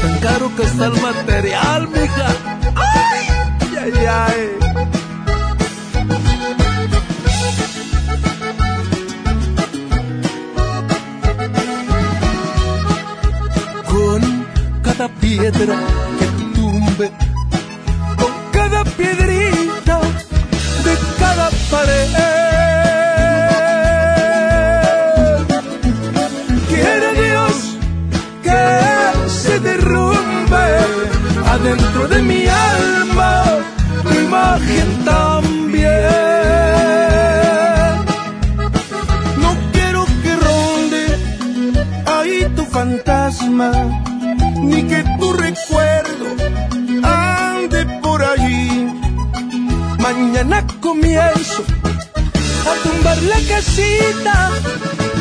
Tan caro que está el material, mija. Ay, ay, ay. Con cada piedra que tumbe, con cada piedrita de cada pared. Adentro de mi alma tu imagen también. No quiero que ronde ahí tu fantasma, ni que tu recuerdo ande por allí. Mañana comienzo a tumbar la casita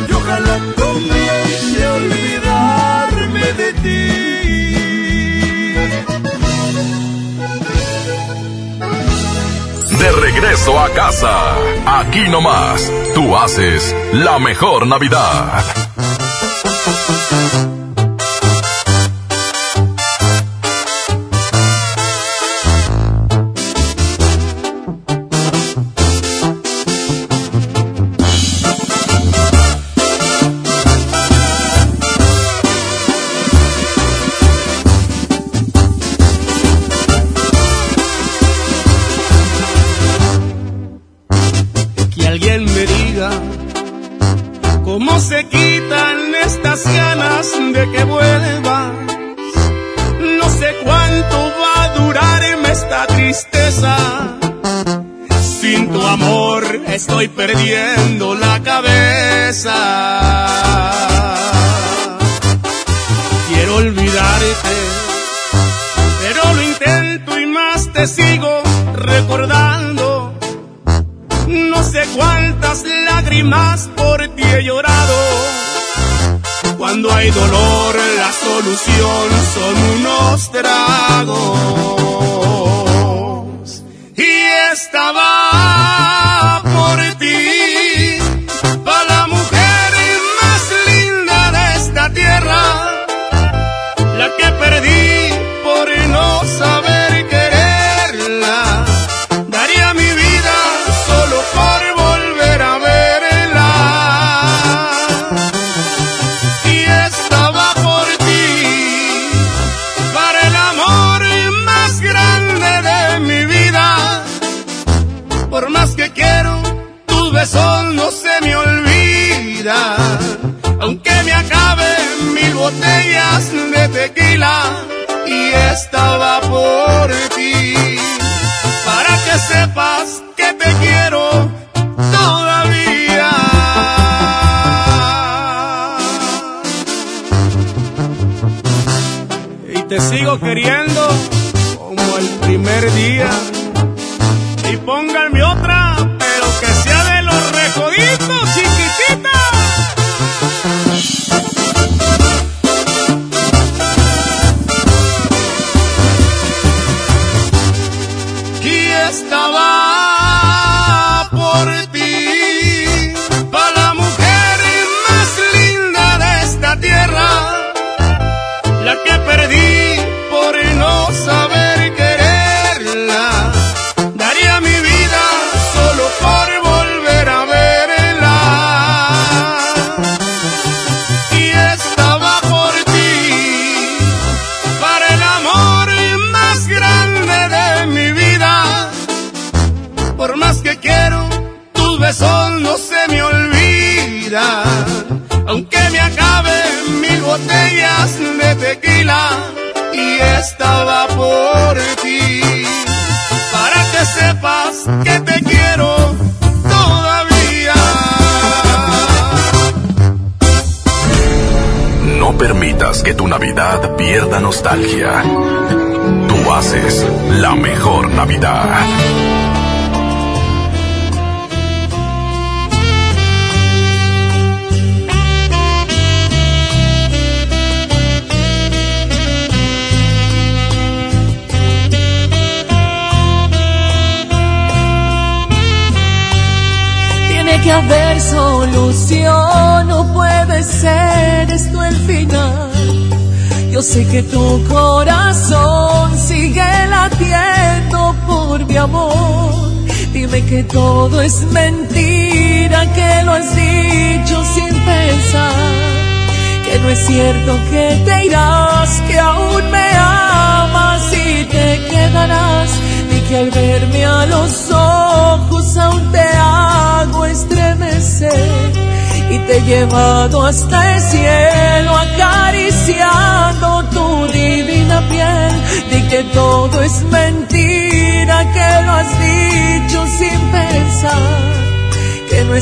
y ojalá comience a olvidarme regreso a casa. Aquí nomás, tú haces la mejor Navidad.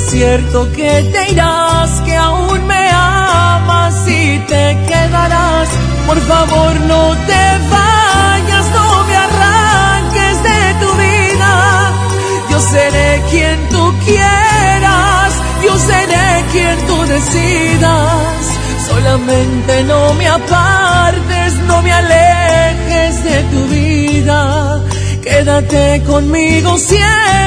cierto que te irás, que aún me amas y te quedarás. Por favor, no te vayas, no me arranques de tu vida. Yo seré quien tú quieras, yo seré quien tú decidas. Solamente no me apartes, no me alejes de tu vida. Quédate conmigo siempre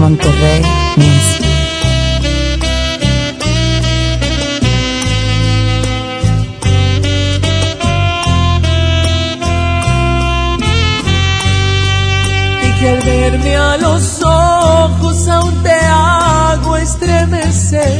Monterrey, México. Y que al verme a los ojos aún te hago estremecer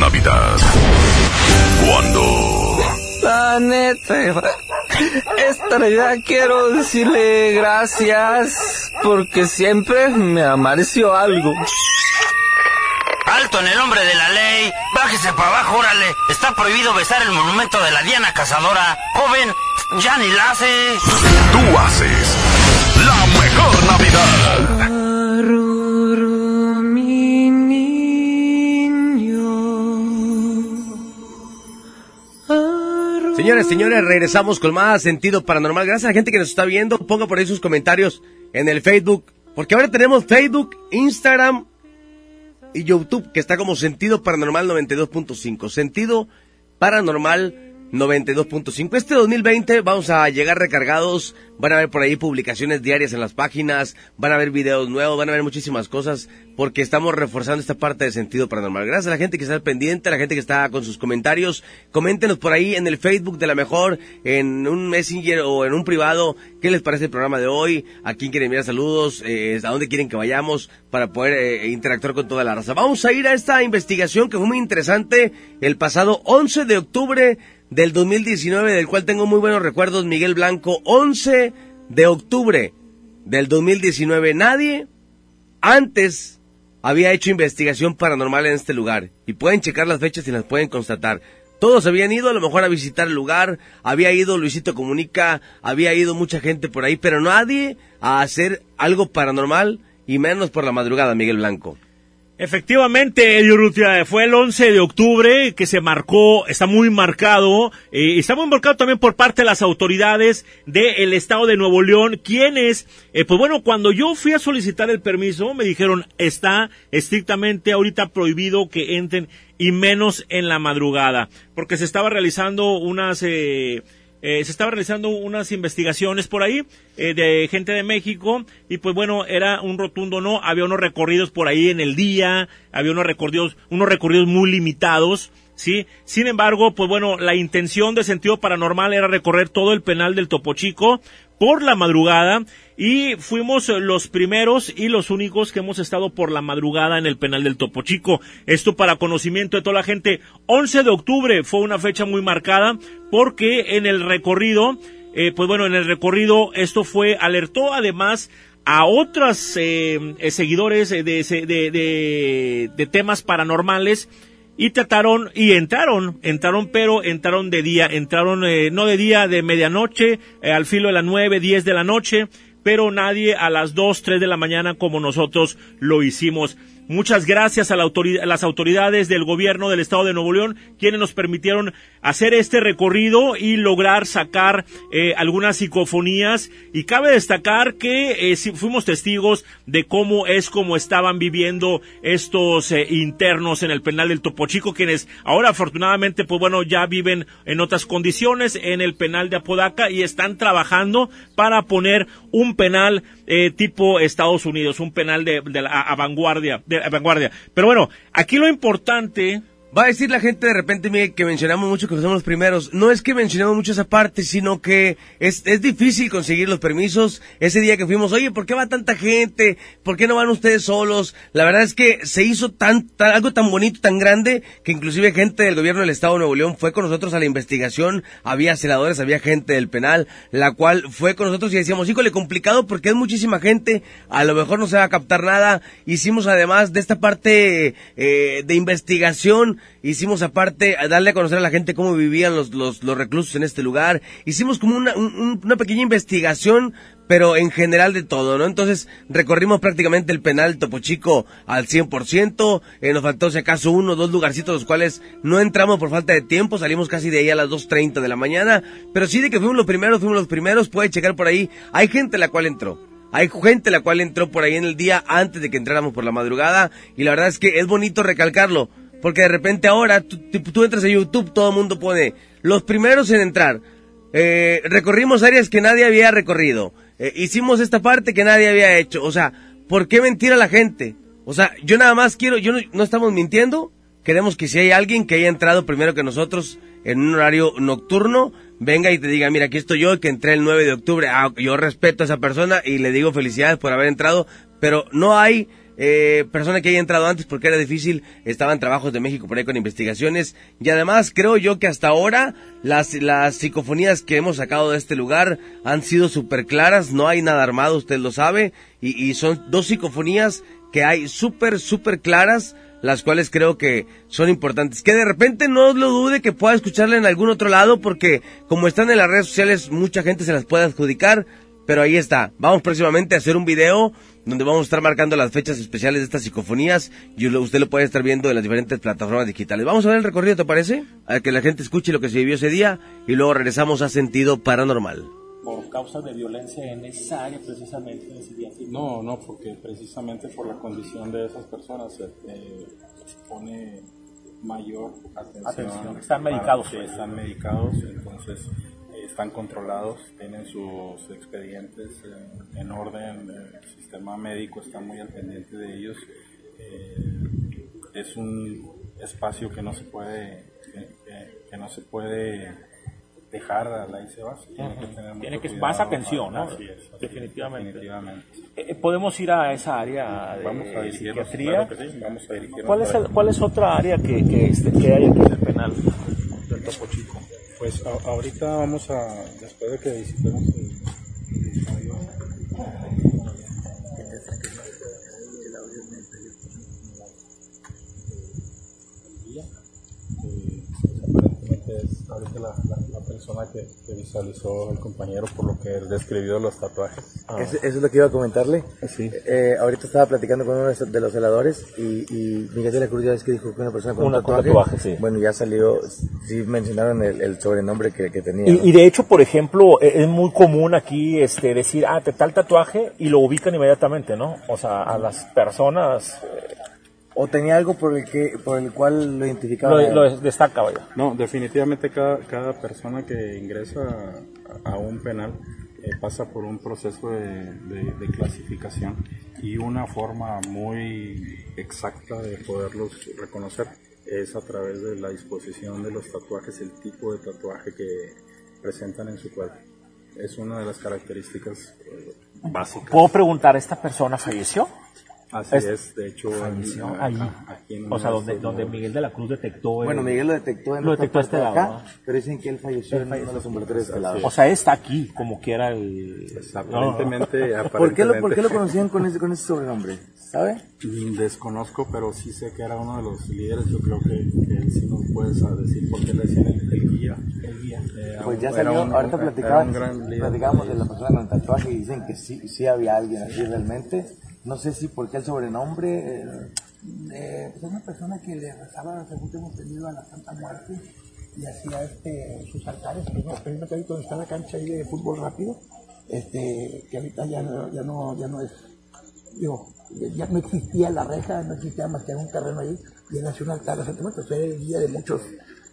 Navidad? Cuando... La neta, esta Navidad quiero decirle gracias porque siempre me amareció algo. Alto en el nombre de la ley. Bájese para abajo, órale. Está prohibido besar el monumento de la Diana Cazadora. Joven, ya ni la hace. Tú haces Señores, señores, regresamos con más sentido paranormal. Gracias a la gente que nos está viendo. Ponga por ahí sus comentarios en el Facebook. Porque ahora tenemos Facebook, Instagram y YouTube, que está como Sentido Paranormal 92.5. Sentido Paranormal 92.5. Este 2020 vamos a llegar recargados, van a ver por ahí publicaciones diarias en las páginas, van a ver videos nuevos, van a ver muchísimas cosas, porque estamos reforzando esta parte de sentido paranormal. Gracias a la gente que está pendiente, a la gente que está con sus comentarios, coméntenos por ahí en el Facebook de la mejor, en un Messenger o en un privado, qué les parece el programa de hoy, a quién quieren enviar saludos, eh, a dónde quieren que vayamos para poder eh, interactuar con toda la raza. Vamos a ir a esta investigación que fue muy interesante el pasado 11 de octubre del 2019, del cual tengo muy buenos recuerdos, Miguel Blanco, 11 de octubre del 2019. Nadie antes había hecho investigación paranormal en este lugar. Y pueden checar las fechas y las pueden constatar. Todos habían ido a lo mejor a visitar el lugar, había ido Luisito Comunica, había ido mucha gente por ahí, pero nadie a hacer algo paranormal y menos por la madrugada, Miguel Blanco. Efectivamente, Eddie fue el 11 de octubre que se marcó, está muy marcado, eh, está muy marcado también por parte de las autoridades del estado de Nuevo León, quienes, eh, pues bueno, cuando yo fui a solicitar el permiso, me dijeron, está estrictamente ahorita prohibido que entren y menos en la madrugada, porque se estaba realizando unas... Eh, eh, se estaban realizando unas investigaciones por ahí eh, de gente de México y pues bueno, era un rotundo no, había unos recorridos por ahí en el día, había unos recorridos, unos recorridos muy limitados, ¿sí? Sin embargo, pues bueno, la intención de sentido paranormal era recorrer todo el penal del Topo Chico por la madrugada y fuimos los primeros y los únicos que hemos estado por la madrugada en el penal del Topo Chico. Esto para conocimiento de toda la gente. 11 de octubre fue una fecha muy marcada porque en el recorrido, eh, pues bueno, en el recorrido esto fue, alertó además a otros eh, eh, seguidores de, de, de, de temas paranormales y trataron y entraron, entraron pero entraron de día, entraron eh, no de día, de medianoche, eh, al filo de las nueve, diez de la noche, pero nadie a las dos, tres de la mañana como nosotros lo hicimos. Muchas gracias a, la autoridad, a las autoridades del gobierno del estado de Nuevo León, quienes nos permitieron hacer este recorrido y lograr sacar eh, algunas psicofonías. Y cabe destacar que eh, fuimos testigos de cómo es como estaban viviendo estos eh, internos en el penal del Topo Chico, quienes ahora afortunadamente, pues bueno, ya viven en otras condiciones en el penal de Apodaca y están trabajando para poner un penal eh, tipo Estados Unidos, un penal de, de la vanguardia, de a vanguardia. Pero bueno, aquí lo importante Va a decir la gente de repente, Miguel, que mencionamos mucho que somos los primeros. No es que mencionemos mucho esa parte, sino que es, es difícil conseguir los permisos. Ese día que fuimos, oye, ¿por qué va tanta gente? ¿Por qué no van ustedes solos? La verdad es que se hizo tan, tan- algo tan bonito, tan grande, que inclusive gente del gobierno del Estado de Nuevo León fue con nosotros a la investigación. Había celadores, había gente del penal, la cual fue con nosotros y decíamos, híjole, complicado porque es muchísima gente, a lo mejor no se va a captar nada. Hicimos además de esta parte eh, de investigación, hicimos aparte darle a conocer a la gente cómo vivían los, los, reclusos en este lugar. Hicimos como una, un- una pequeña investigación, pero en general de todo, ¿no? Entonces recorrimos prácticamente el penal Topo Chico al 100%, eh, nos faltó si acaso uno o dos lugarcitos los cuales no entramos por falta de tiempo, salimos casi de ahí a las 2.30 de la mañana, pero sí de que fuimos los primeros, fuimos los primeros, puede checar por ahí, hay gente la cual entró. Hay gente la cual entró por ahí en el día antes de que entráramos por la madrugada. Y la verdad es que es bonito recalcarlo porque de repente ahora tú, tú- entras a YouTube, todo el mundo pone los primeros en entrar. Eh, recorrimos áreas que nadie había recorrido. Eh, hicimos esta parte que nadie había hecho. O sea, ¿por qué mentir a la gente? O sea, yo nada más quiero, yo no, no estamos mintiendo. Queremos que si hay alguien que haya entrado primero que nosotros en un horario nocturno, venga y te diga, mira, aquí estoy yo, que entré el 9 de octubre. Ah, yo respeto a esa persona y le digo felicidades por haber entrado, pero no hay eh, persona que haya entrado antes porque era difícil, estaban trabajos de México por ahí con investigaciones. Y además creo yo que hasta ahora las, las psicofonías que hemos sacado de este lugar han sido súper claras, no hay nada armado, usted lo sabe, y, y son dos psicofonías que hay súper, súper claras, las cuales creo que son importantes. Que de repente no lo dude que pueda escucharla en algún otro lado porque como están en las redes sociales mucha gente se las puede adjudicar, pero ahí está. Vamos próximamente a hacer un video donde vamos a estar marcando las fechas especiales de estas psicofonías y usted lo puede estar viendo en las diferentes plataformas digitales. Vamos a ver el recorrido, ¿te parece? A que la gente escuche lo que se vivió ese día y luego regresamos a Sentido Paranormal. por causas de violencia en esa área precisamente. No, no, porque precisamente por la condición de esas personas se eh, pone mayor atención. Atención, están medicados, Sí, pues. están medicados, entonces están controlados, tienen sus expedientes en, en orden, el sistema médico está muy al pendiente de ellos. Eh, es un espacio que no se puede, que, no se puede dejar a la va. Tiene que tener mucho Tiene que cuidado. más atención, ¿no? Así es, así es, Definitivamente. definitivamente. Eh, ¿Podemos ir a esa área de Vamos a dirigirnos, psiquiatría? claro que sí, vamos a dirigirnos ¿Cuál es, el-. ¿Cuál es otra área que, que, este, que hay en el penal del Topo Chico? Pues a- ahorita vamos a, después de que visitemos el eh, es ahorita la, la- la persona que, que visualizó el compañero por lo que describió los tatuajes. Eso, eso es lo que iba a comentarle. Eh, ahorita estaba platicando con uno de los celadores y, y Miguel de la Cruz ya ves que dijo que una persona con Una un con tatuaje. tatuaje, sí. Bueno, ya salió, sí mencionaron el, el sobrenombre que, que tenía. Y, ¿no? y de hecho, por ejemplo, e- es muy común aquí este, decir, ah, te tal tatuaje y lo ubican inmediatamente, ¿no? O sea, a las personas eh, O tenía algo por el que por el cual lo identificaba. lo, lo destaca, vaya. No, definitivamente cada, cada persona que ingresa a, a un penal eh, pasa por un proceso de, de- de clasificación y una forma muy exacta de poderlos reconocer es a través de la disposición de los tatuajes, el tipo de tatuaje que presentan en su cuerpo. Es una de las características eh, básicas. ¿Puedo preguntar, ¿esta persona falleció? Así Es- es, de hecho, Falleció en- ahí. acá, aquí en O sea, donde, donde. Miguel de la Cruz detectó. Bueno, el- Miguel lo detectó en lo detectó este de lado. acá, ¿no? pero dicen que él falleció en uno de los de este lado. O sea, está aquí, como quiera el. Aparentemente, ¿Por qué, lo, ¿Por qué lo aparentemente. conocían con ese, con ese sobrenombre? ¿Sabe? Desconozco, pero sí sé que era uno de los líderes. Yo creo que, que él sí nos puede saber decir por qué le decían el, el guía. El guía. Era Pues ya era salió, un- ahorita era un platicaban, gran líder. platicábamos de la persona con el tatuaje y dicen que sí, sí había alguien así realmente. No sé si por qué el sobrenombre. eh, Eh, es una persona que le rezaba, según tengo entendido, a la Santa Muerte y hacía este, sus altares. No, precisamente ahí donde está la cancha ahí de fútbol rápido, este, que ahorita ya no, ya no, ya no es, digo, ya no existía la reja, no existía más que un terreno ahí, y él hacía un altar a Santa Muerte. Era el guía de muchos,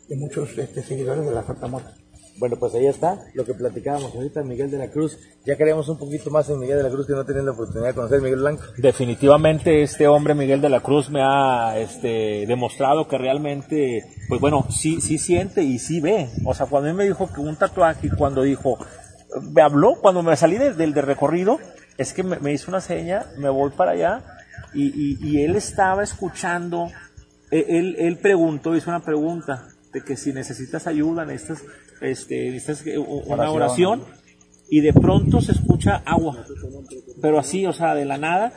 de muchos este, seguidores de la Santa Muerte. Bueno, pues ahí está lo que platicábamos ahorita, Miguel de la Cruz. Ya queríamos un poquito más en Miguel de la Cruz que no tenían la oportunidad de conocer Miguel Blanco. Definitivamente este hombre Miguel de la Cruz me ha este, demostrado que realmente, pues bueno, sí, sí siente y sí ve. O sea, cuando él me dijo que un tatuaje cuando dijo, me habló, cuando me salí del de, recorrido, es que me, hizo una seña, me voy para allá y, y, él estaba escuchando, él, él, él preguntó, hizo una pregunta de que si necesitas ayuda, necesitas este, una oración y de pronto se escucha agua, pero así, o sea, de la nada.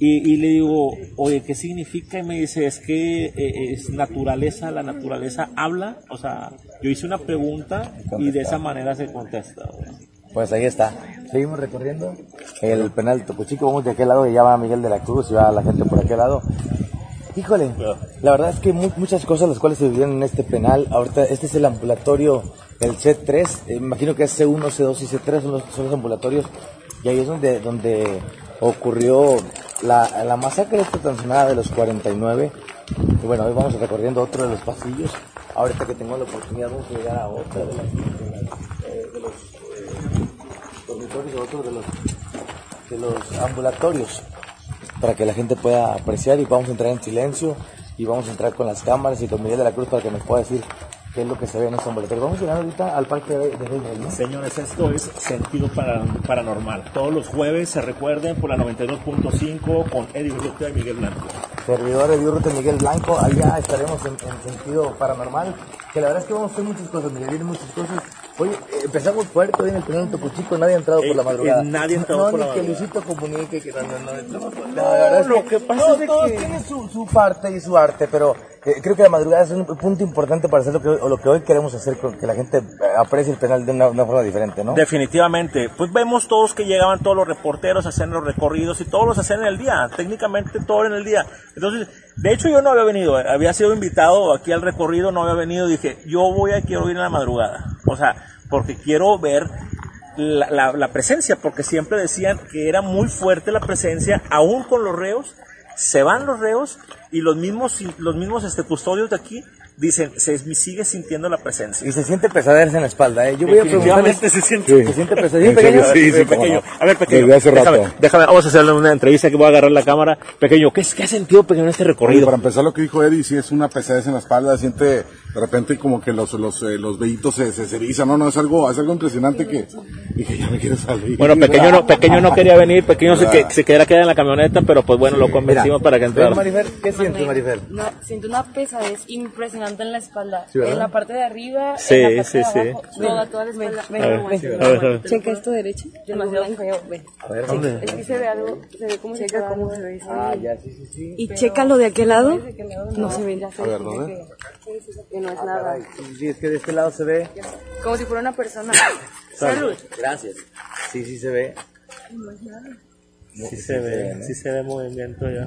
Y, y le digo, oye, ¿qué significa? Y me dice, es que eh, es naturaleza, la naturaleza habla. O sea, yo hice una pregunta y de esa manera se contesta. Pues ahí está. Seguimos recorriendo el penal de Topochico. Vamos de aquel lado que ya va Miguel de la Cruz y va la gente por aquel lado. Híjole, la verdad es que mu muchas cosas las cuales se vivieron en este penal. Ahorita, este es el ambulatorio, el C3. Eh, imagino que es C1, C2 y C3 son los, son los ambulatorios. Y ahí es donde, donde ocurrió la, la masacre esta tan de los 49. Y bueno, hoy vamos recorriendo otro de los pasillos. Ahorita que tengo la oportunidad vamos a llegar a otra de, las, eh, de los eh, dormitorios, a otro de los, de los ambulatorios para que la gente pueda apreciar y vamos a entrar en silencio y vamos a entrar con las cámaras y con Miguel de la Cruz para que nos pueda decir es lo que se ve en ambulatorio. Vamos a llegar ahorita al parque de, ¿no? Señores, esto es sentido para, paranormal. Todos los jueves se recuerden por la 92.5 con Eddie Urrutia y Miguel Blanco. Servidor Eddie Urrutia y Miguel Blanco, allá estaremos en, en, sentido paranormal, que la verdad es que vamos a hacer muchas cosas, Miguel, vienen muchas cosas. Oye, empezamos fuerte hoy en el primer Tocuchico, nadie ha entrado por la madrugada. Eh, nadie ha entrado no, por la ni madrugada. que Luisito comunique que no, no, no, no, la verdad es lo que, pasa no, es de todos que- tienen su, su parte y su arte, pero creo que la madrugada es un punto importante para hacer lo que, lo que hoy queremos hacer, que la gente eh, aprecie el penal de una, forma diferente, ¿no? Definitivamente. Pues vemos todos que llegaban todos los reporteros hacer los recorridos y todos los hacían en el día, técnicamente todo en el día. Entonces, de hecho yo no había venido, eh, había sido invitado aquí al recorrido, no había venido, dije, yo voy a quiero ir en la madrugada. O sea, porque quiero ver la presencia, porque siempre decían que era muy fuerte la presencia, aún con los reos, se van los reos y los mismos, los mismos este, custodios de aquí dicen, se sigue sintiendo la presencia. Y se siente pesadez en la espalda, ¿eh? Yo voy a. Definitivamente se siente. ¿Se siente pesadez? pequeño? Sí, sí, pequeño. A ver, pequeño. Desde hace déjame, rato. déjame, vamos a hacerle una entrevista que voy a agarrar la cámara. Pequeño, ¿qué, qué has sentido, pequeño, en este Oye, recorrido? para empezar lo que dijo Eddie, sí es una pesadez en la espalda, siente de repente como que los los, eh, los vellitos se, se, erizan, no, no, es algo, es algo impresionante que dije, ya me quiero salir. Bueno, pequeño no, pequeño no quería venir, pequeño se, que, se quedara quedar en la camioneta, pero pues bueno, lo convencimos para que entrara. ¿qué sientes, Marifel? No, siento una pesadez impresionante en la espalda. En la parte de arriba, Sí, en la parte sí, de sí. abajo, toda, toda la espalda. Ven, A ver, ven, sí, ven, a ver, a ver. Checa esto derecho. Demasiado feo, ven. A ver, Sí, ¿dónde? Es que se ve algo, se ve como checa cómo se ve. Ah, ya, sí, sí, sí. Y checa lo de aquel lado, no se ve. A ver, ¿dónde? Que no es nada. Sí, es que de este lado se ve. Como si fuera una persona. Salud. Gracias. Sí, sí se ve. Sí se ve, sí se ve movimiento ya.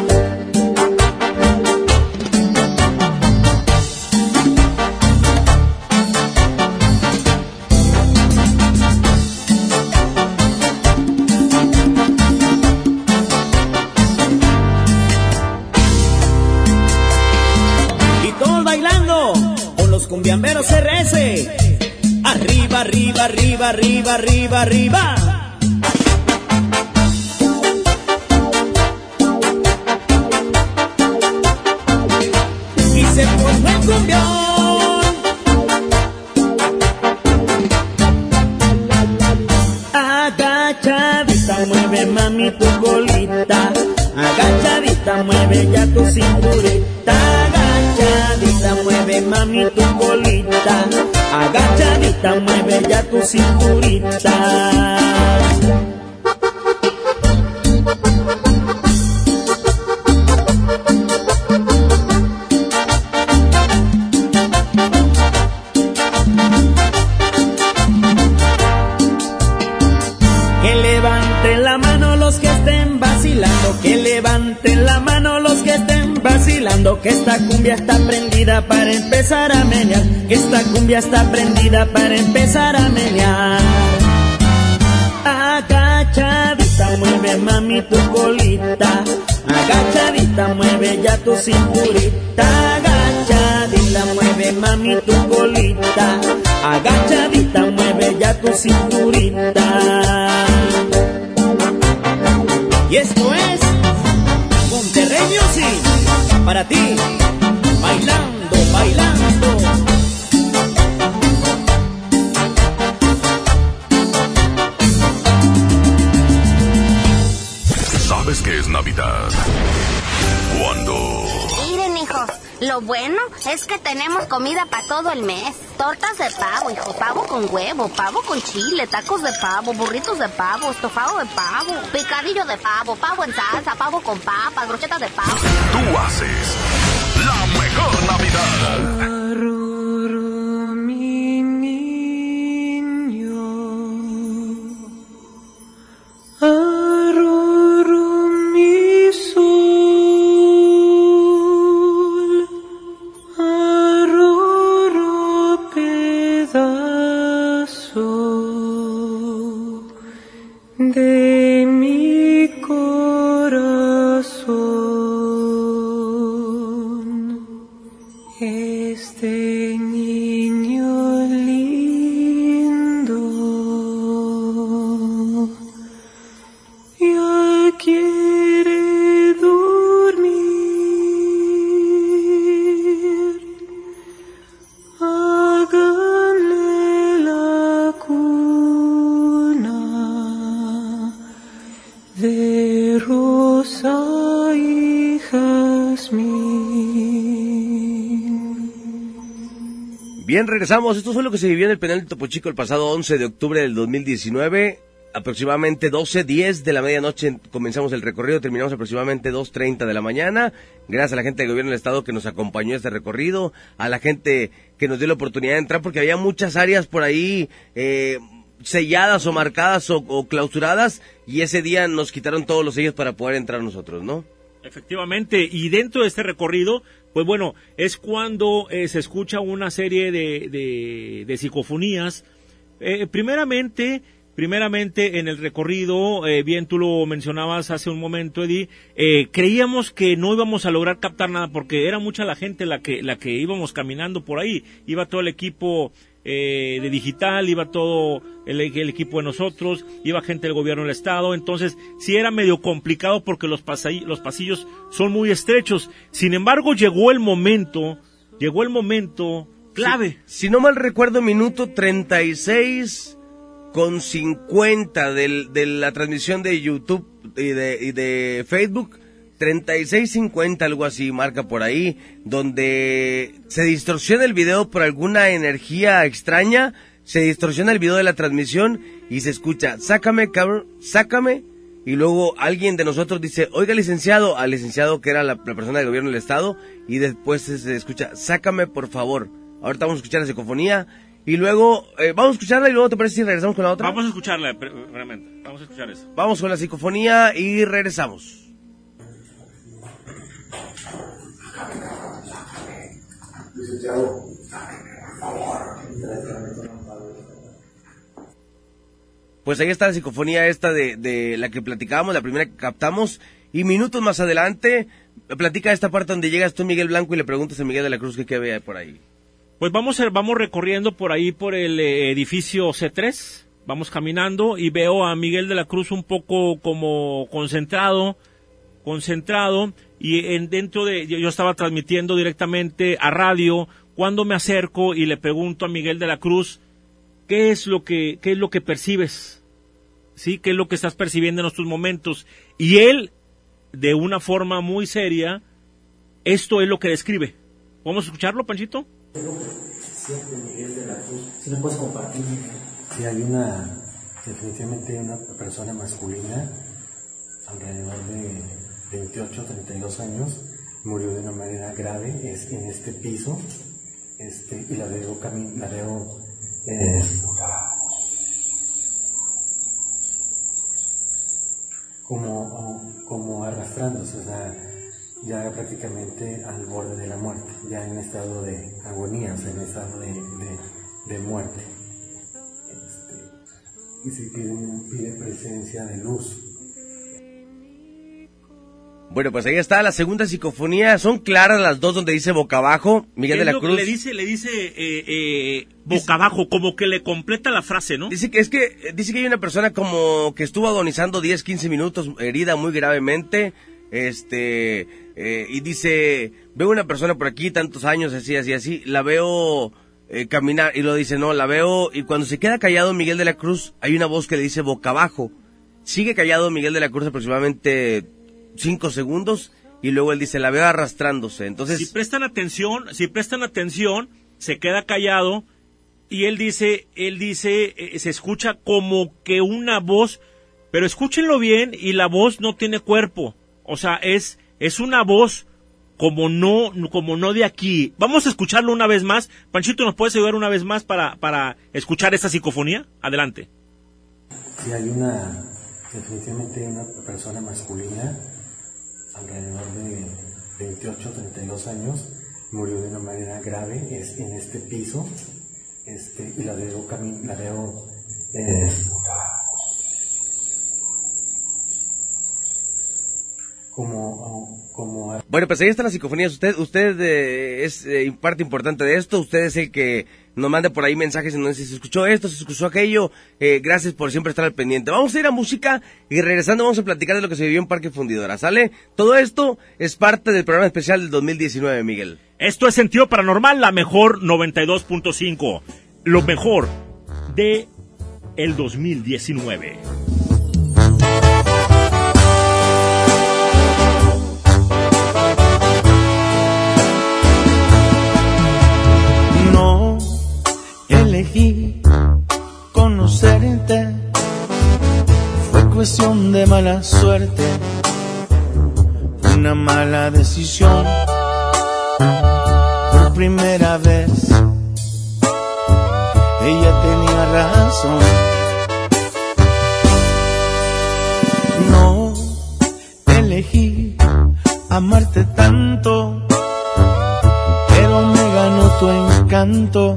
arriba. cinturita. tu cinturita. Y esto es Monterrey Music para ti, bailando, bailando. ¿Sabes qué es Navidad? ¿Cuándo? Miren, hijos, lo bueno es que tenemos comida para todo el mes. Tortas de pavo, hijo, pavo con huevo, pavo con chile, tacos de pavo, burritos de pavo, estofado de pavo, picadillo de pavo, pavo en salsa, pavo con papas, brochetas de pavo. Tú haces Bien, regresamos. Esto fue lo que se vivió en el penal de Topo Chico el pasado 11 de octubre del 2019. Aproximadamente 12, 10 de la medianoche comenzamos el recorrido, terminamos aproximadamente 2.30 de la mañana. Gracias a la gente del gobierno del estado que nos acompañó este recorrido, a la gente que nos dio la oportunidad de entrar porque había muchas áreas por ahí eh, selladas o marcadas o, o clausuradas y ese día nos quitaron todos los sellos para poder entrar nosotros, ¿no? Efectivamente, y dentro de este recorrido, pues bueno, es cuando eh, se escucha una serie de, de, psicofonías. Eh, primeramente, primeramente en el recorrido, eh, bien tú lo mencionabas hace un momento, Eddie, eh, creíamos que no íbamos a lograr captar nada porque era mucha la gente la que, la que íbamos caminando por ahí. Iba todo el equipo eh, de digital, iba todo el, el equipo de nosotros, iba gente del gobierno del estado, entonces sí era medio complicado porque los, pasai- los pasillos son muy estrechos. Sin embargo, llegó el momento, llegó el momento clave. Si, si no mal recuerdo, minuto 36 con 50 del, de la transmisión de YouTube y de, y de Facebook. 36.50, algo así, marca por ahí, donde se distorsiona el video por alguna energía extraña, se distorsiona el video de la transmisión y se escucha, sácame, cabrón, sácame, y luego alguien de nosotros dice, oiga licenciado, al licenciado que era la, la persona del gobierno del estado, y después se, escucha, sácame por favor. Ahorita vamos a escuchar la psicofonía, y luego, eh, vamos a escucharla y luego te parece si regresamos con la otra. Vamos a escucharla, realmente, vamos a escuchar eso. Vamos con la psicofonía y regresamos. Licenciado. Pues ahí está la psicofonía esta de, de la que platicábamos, la primera que captamos. Y minutos más adelante, platica esta parte donde llegas tú, Miguel Blanco, y le preguntas a Miguel de la Cruz que qué ve por ahí. Pues vamos, a- vamos recorriendo por ahí por el eh, edificio C3, vamos caminando y veo a Miguel de la Cruz un poco como concentrado, concentrado y en, dentro de, yo estaba transmitiendo directamente a radio cuando me acerco y le pregunto a Miguel de la Cruz, ¿qué es lo que, qué es lo que percibes? ¿Sí? ¿Qué es lo que estás percibiendo en estos momentos? Y él, de una forma muy seria, esto es lo que describe. ¿Podemos escucharlo, Panchito? Miguel de la Cruz. Si lo puedes compartir, Si hay una, definitivamente una persona masculina, alrededor de 28, 32 años, murió de una manera grave es, en este piso, este, y la veo, la veo eh, como, como arrastrándose, o sea, ya prácticamente al borde de la muerte, ya en estado de agonía, en estado de, de, de muerte. Este, y se pide, pide presencia de luz. Bueno, pues ahí está la segunda psicofonía. Son claras las dos donde dice boca abajo, Miguel de la Cruz. Le dice, le dice eh, eh, boca abajo, como que le completa la frase, ¿no? Dice que es que dice que hay una persona como que estuvo agonizando 10, 15 minutos, herida muy gravemente, este eh, y dice, veo una persona por aquí tantos años así así así, la veo eh, caminar y lo dice, no, la veo y cuando se queda callado Miguel de la Cruz, hay una voz que le dice boca abajo. Sigue callado Miguel de la Cruz aproximadamente 5 segundos y luego él dice, la veo arrastrándose. Entonces, si prestan atención, si prestan atención, se queda callado y él dice, él dice, eh, se escucha como que una voz, pero escúchenlo bien y la voz no tiene cuerpo, o sea, es es una voz como no como no de aquí. Vamos a escucharlo una vez más. Panchito, ¿nos puedes ayudar una vez más para para escuchar esa psicofonía? Adelante. Si hay una, definitivamente una persona masculina, de 28, 32 años, murió de una manera grave es, en este piso, este, y la veo, la veo eh, como, como Bueno, pues ahí están las psicofonías. Usted, usted eh, es eh, parte importante de esto. Usted es el que nos manda por ahí mensajes en donde dice, se escuchó esto, se escuchó aquello. Eh, gracias por siempre estar al pendiente. Vamos a ir a música y regresando vamos a platicar de lo que se vivió en Parque Fundidora. ¿Sale? Todo esto es parte del programa especial del 2019, Miguel. Esto es Sentido Paranormal, la mejor 92.5. Lo mejor de el 2019. No elegí conocerte, fue cuestión de mala suerte, una mala decisión. Por primera vez, ella tenía razón. No elegí amarte tanto pero tu encanto.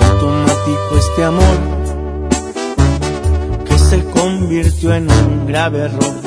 Automático este amor que se convirtió en un grave error.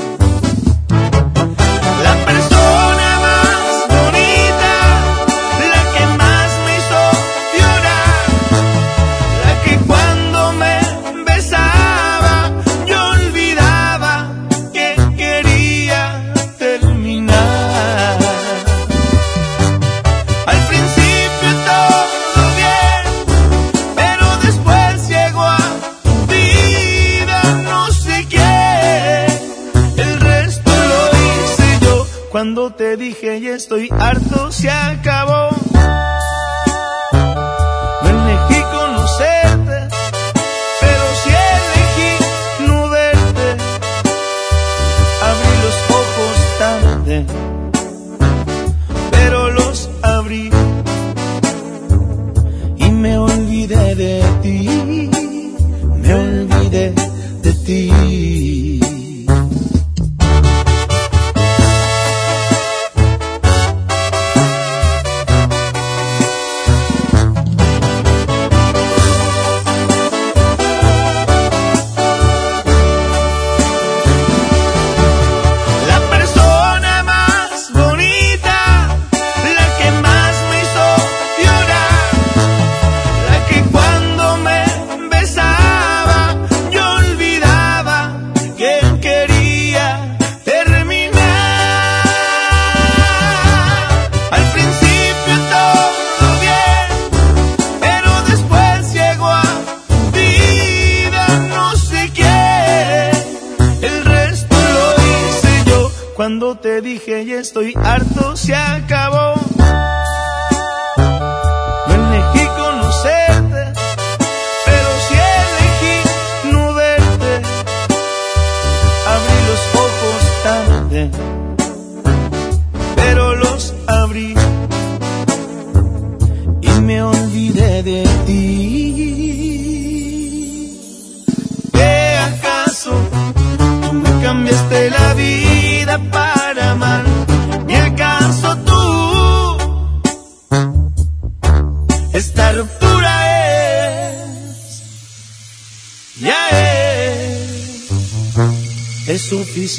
Cuando te dije ya estoy harto, se acabó. No elegí conocerte, pero sí elegí no verte. Abrí los ojos tarde pero los abrí y me olvidé de ti, me olvidé de ti.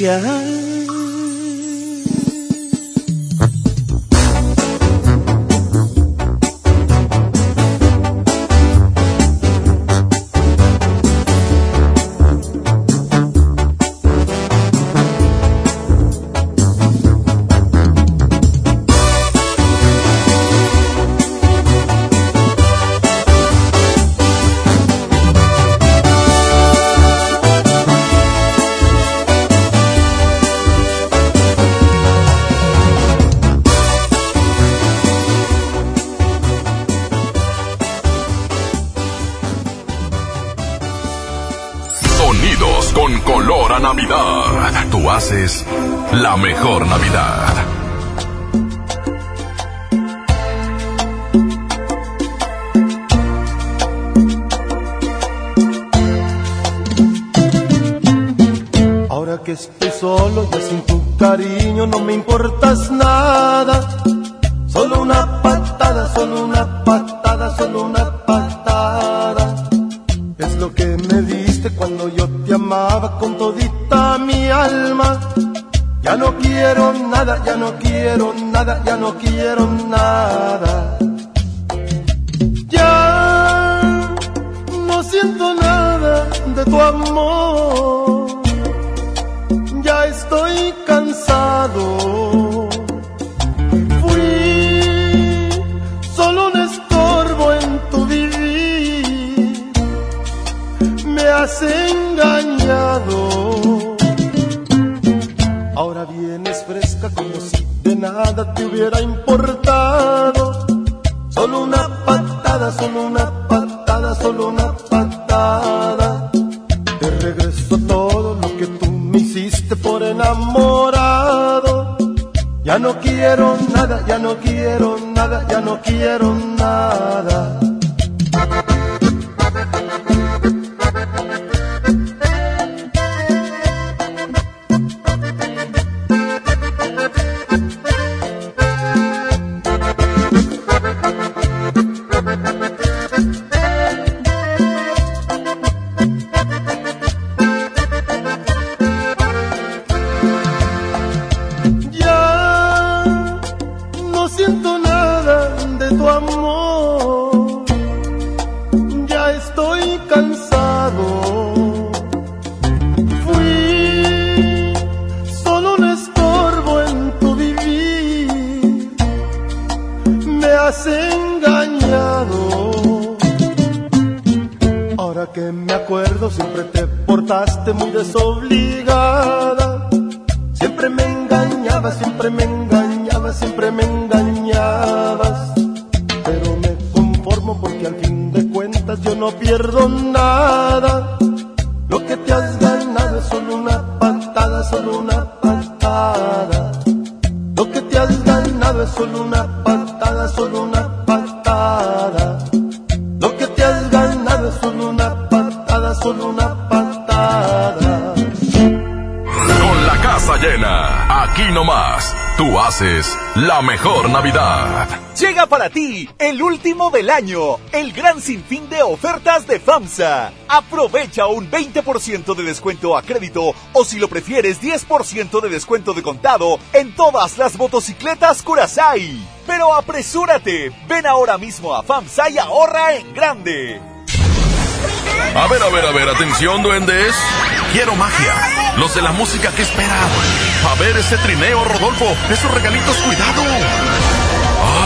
Es solo una patada, solo una patada. Lo que te has ganado es solo una patada, solo una patada. Con la casa llena, aquí nomás, tú haces la mejor Navidad. Llega para ti el último del año, el gran sinfín de ofertas de FAMSA. Aprovecha un 20% de descuento a crédito o si lo prefieres 10% de descuento de contado en todas las motocicletas Curasai. Pero apresúrate, ven ahora mismo a FAMSA y ahorra en grande. A ver, a ver, a ver, atención, duendes. Quiero magia. Los de la música que esperan. A ver ese trineo, Rodolfo. Esos regalitos, cuidado.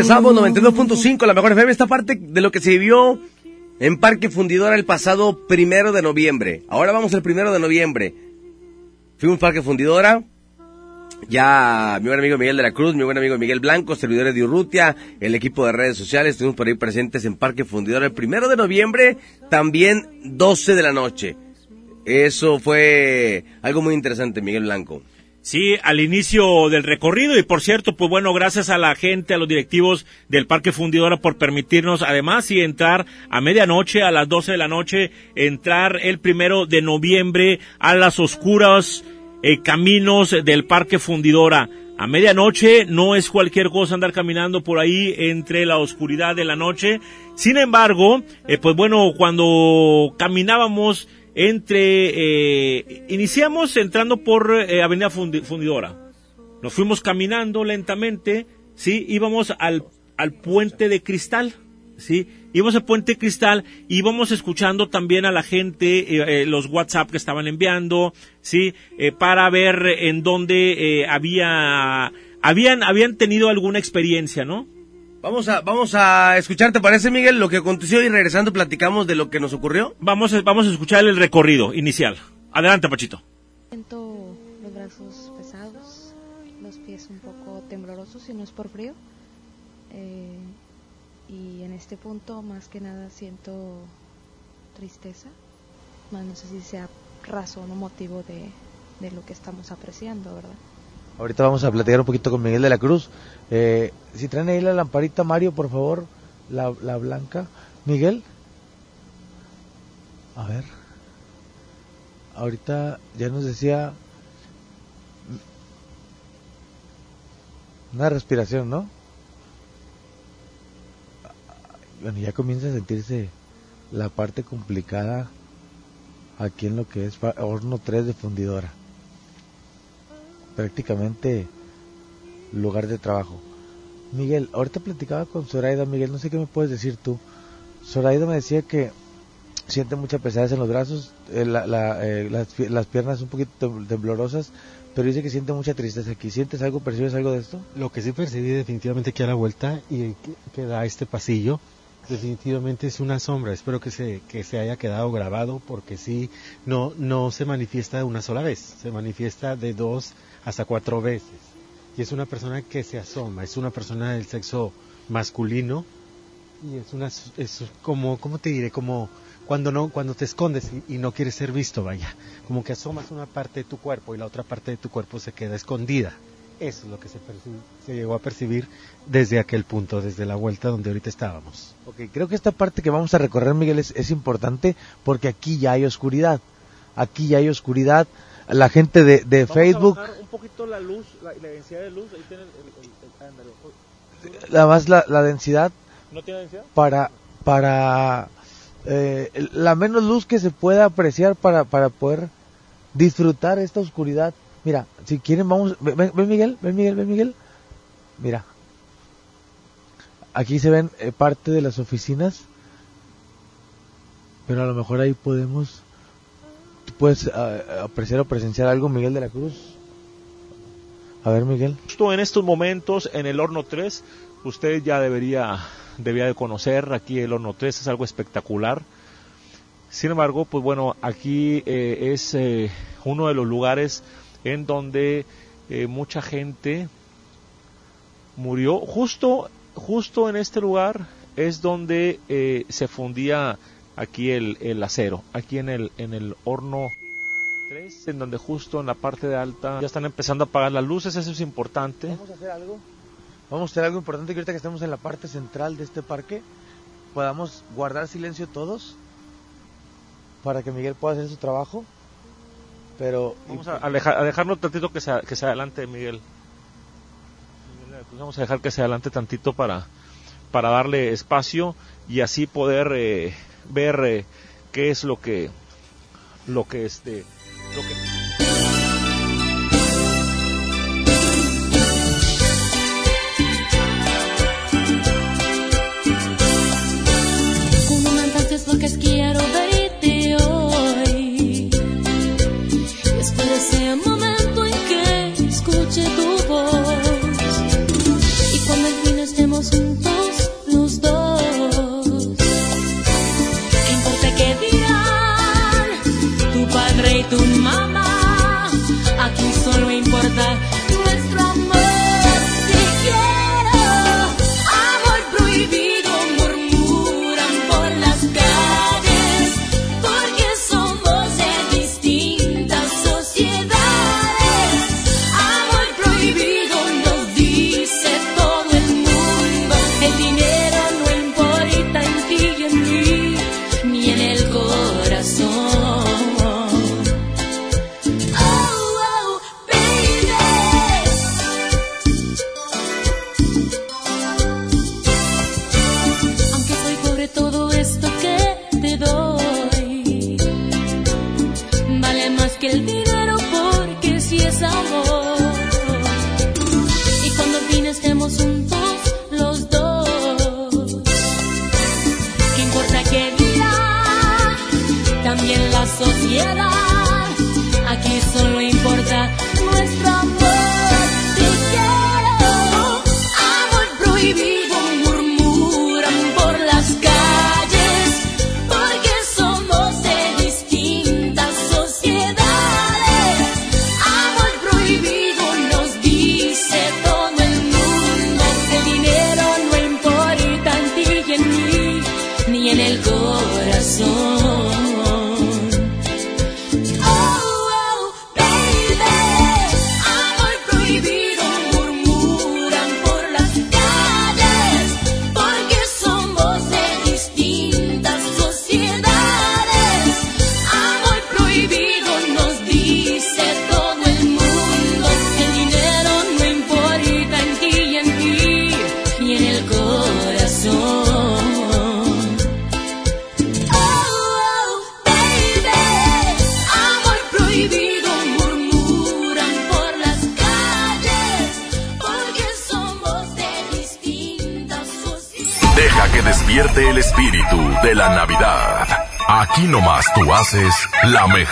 Regresamos 92.5, la mejor FM. Esta parte de lo que se vivió en Parque Fundidora el pasado primero de noviembre. Ahora vamos el primero de noviembre. Fuimos Parque Fundidora. Ya mi buen amigo Miguel de la Cruz, mi buen amigo Miguel Blanco, servidores de Urrutia, el equipo de redes sociales, estuvimos por ahí presentes en Parque Fundidora el primero de noviembre, también 12 de la noche. Eso fue algo muy interesante, Miguel Blanco. Sí, al inicio del recorrido y por cierto, pues bueno, gracias a la gente, a los directivos del Parque Fundidora por permitirnos además y entrar a medianoche, a las 12 de la noche, entrar el primero de noviembre a las oscuras eh, caminos del Parque Fundidora. A medianoche no es cualquier cosa andar caminando por ahí entre la oscuridad de la noche. Sin embargo, eh, pues bueno, cuando caminábamos entre, eh, iniciamos entrando por eh, Avenida Fundi- Fundidora. Nos fuimos caminando lentamente, sí, íbamos al, al puente de cristal, sí, íbamos al puente de cristal íbamos escuchando también a la gente, eh, eh, los WhatsApp que estaban enviando, sí, para ver en dónde había, habían, habían tenido alguna experiencia, ¿no? Vamos a, vamos a escuchar, ¿te parece, Miguel, lo que aconteció y regresando platicamos de lo que nos ocurrió? Vamos a, vamos a escuchar el recorrido inicial. Adelante, Pachito. Siento los brazos pesados, los pies un poco temblorosos si no es por frío. Eh, y en este punto más que nada siento tristeza. Más no sé si sea razón o motivo de, de lo que estamos apreciando, ¿verdad? Ahorita vamos a platicar un poquito con Miguel de la Cruz. Eh, si traen ahí la lamparita, Mario, por favor, la, la blanca. Miguel. A ver. Ahorita ya nos decía una respiración, ¿no? Bueno, ya comienza a sentirse la parte complicada aquí en lo que es horno 3 de fundidora prácticamente lugar de trabajo. Miguel, ahorita platicaba con Zoraida, Miguel, no sé qué me puedes decir tú. Zoraida me decía que siente mucha pesadez en los brazos, eh, la- eh, las, pi- las piernas un poquito tem- temblorosas, pero dice que siente mucha tristeza aquí. ¿Sientes algo, percibes algo de esto? Lo que sí percibí definitivamente que a la vuelta y que, que da este pasillo, definitivamente es una sombra. Espero que se, que se haya quedado grabado porque sí, no, no se manifiesta de una sola vez, se manifiesta de dos hasta cuatro veces. Y es una persona que se asoma, es una persona del sexo masculino y es una, es como, ¿cómo te diré? Como cuando no, cuando te escondes y, y no quieres ser visto, vaya. Como que asomas una parte de tu cuerpo y la otra parte de tu cuerpo se queda escondida. Eso es lo que se, se llegó a percibir desde aquel punto, desde la vuelta donde ahorita estábamos. Ok, creo que esta parte que vamos a recorrer, Miguel, es, es importante porque aquí ya hay oscuridad. Aquí ya hay oscuridad. La gente de, de Facebook, un poquito la luz, la, densidad de luz. Ahí tiene la más la, la densidad ¿No tiene densidad? para para eh, la menos luz que se pueda apreciar para, para poder disfrutar esta oscuridad. Mira, si quieren vamos, ven, ven, Miguel, ven Miguel, ven Miguel. Mira, aquí se ven eh, parte de las oficinas, pero a lo mejor ahí podemos, tú puedes ah, apreciar o presenciar algo, Miguel de la Cruz. A ver, Miguel. Justo en estos momentos, en el horno 3, usted ya debería, debería de conocer, aquí el horno 3 es algo espectacular. Sin embargo, pues bueno, aquí eh, es eh, uno de los lugares en donde eh, mucha gente murió. Justo, justo en este lugar es donde eh, se fundía aquí el, acero, aquí en el, en el horno 3, en donde justo en la parte de alta ya están empezando a apagar las luces, eso es importante. Vamos a hacer algo. Vamos a hacer algo importante que ahorita que estamos en la parte central de este parque, podamos guardar silencio todos para que Miguel pueda hacer su trabajo. Pero Vamos a, alejar- a dejarlo tantito que se, que se adelante, Miguel. Pues Vamos a dejar que se adelante tantito para, para darle espacio y así poder eh, ver eh, qué es lo que lo que este lo que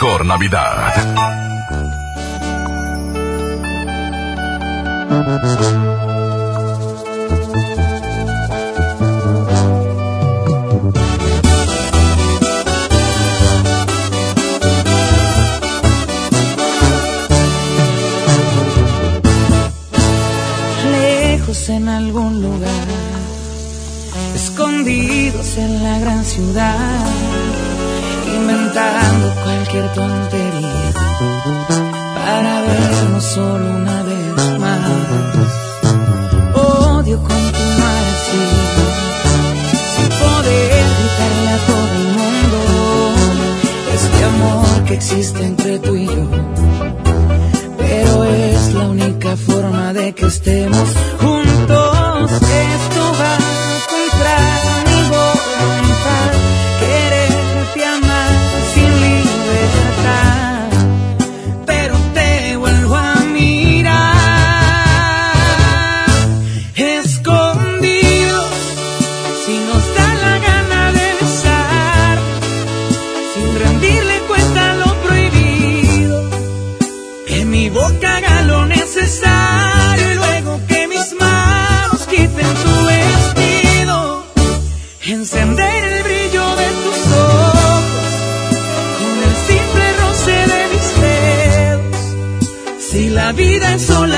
mejor Navidad. vida es sola.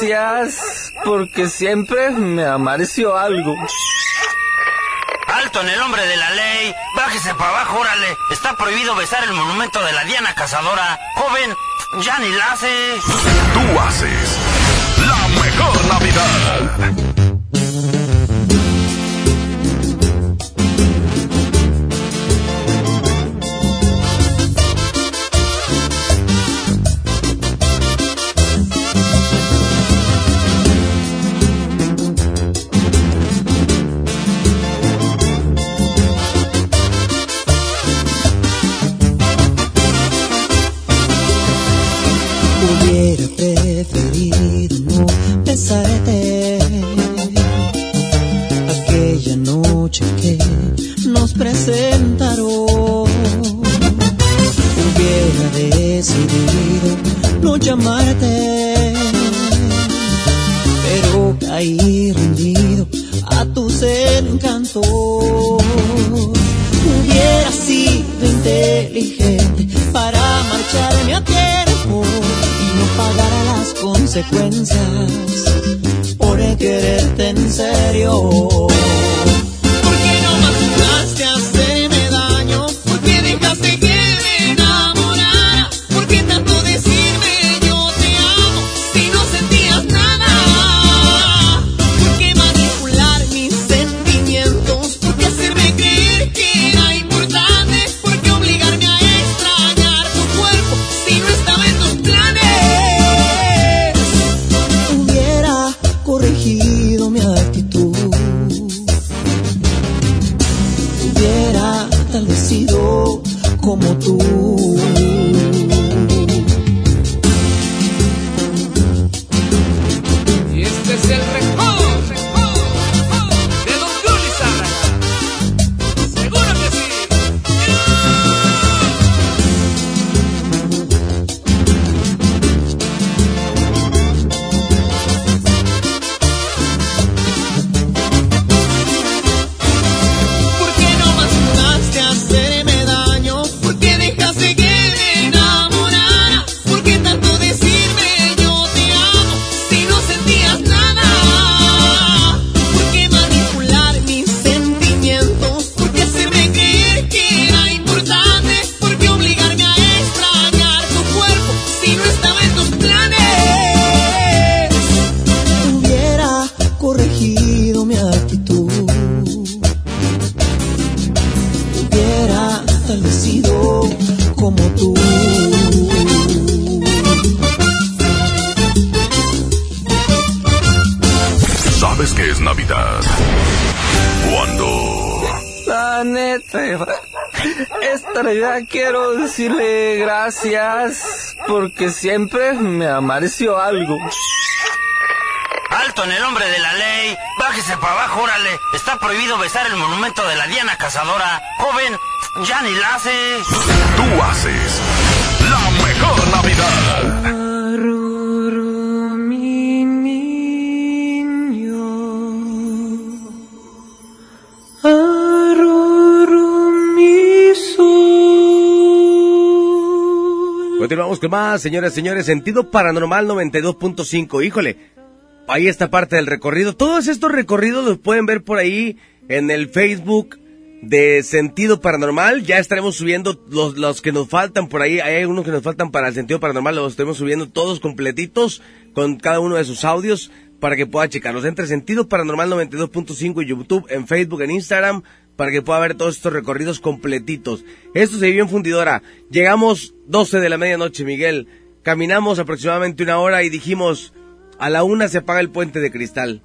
gracias porque siempre me amareció algo. Alto en el hombre de la ley. Bájese para abajo, órale. Está prohibido besar el monumento de la Diana Cazadora. Joven, ya ni la hace. Tú haces la mejor Navidad. Siempre me amareció algo. Alto en el nombre de la ley. Bájese para abajo, órale. Está prohibido besar el monumento de la Diana Cazadora. Joven, ya ni la hace. Tú haces la mejor Navidad. Continuamos con más, señoras y señores. Sentido Paranormal 92.5. Híjole, ahí está parte del recorrido. Todos estos recorridos los pueden ver por ahí en el Facebook de Sentido Paranormal. Ya estaremos subiendo los, los que nos faltan por ahí. Hay algunos que nos faltan para el Sentido Paranormal. Los estaremos subiendo todos completitos con cada uno de sus audios para que pueda checarlos. Entre Sentido Paranormal 92.5 en YouTube, en Facebook, en Instagram, para que pueda ver todos estos recorridos completitos. Esto se vivió en Fundidora. Llegamos 12 de la medianoche, Miguel. Caminamos aproximadamente una hora y dijimos, a la una se apaga el puente de cristal.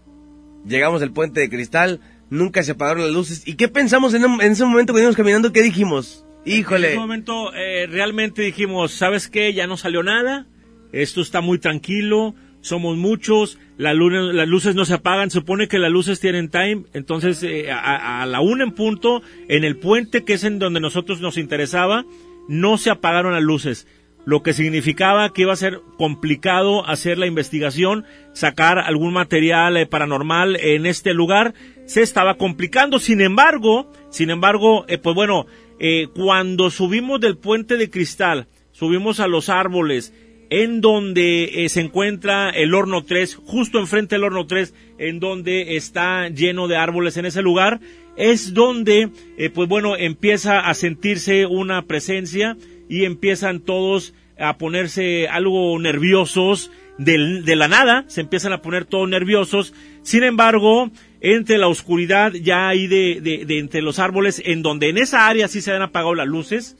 Llegamos al puente de cristal, nunca se apagaron las luces. ¿Y qué pensamos en, ese momento que íbamos caminando? ¿Qué dijimos? Híjole. En ese momento eh, realmente dijimos, ¿sabes qué? Ya no salió nada, esto está muy tranquilo, somos muchos, las luces no se apagan, se supone que las luces tienen time, entonces eh, a, a la una en punto, en el puente que es en donde nosotros nos interesaba, no se apagaron las luces, lo que significaba que iba a ser complicado hacer la investigación, sacar algún material eh, paranormal en este lugar, se estaba complicando, sin embargo, sin embargo, eh, pues bueno, eh, cuando subimos del puente de cristal, subimos a los árboles, en donde eh, se encuentra el horno 3, justo enfrente del horno 3, en donde está lleno de árboles en ese lugar, es donde, eh, pues bueno, empieza a sentirse una presencia y empiezan todos a ponerse algo nerviosos de la nada, se empiezan a poner todos nerviosos. Sin embargo, entre la oscuridad ya ahí de, de- de entre los árboles, en donde en esa área sí se han apagado las luces,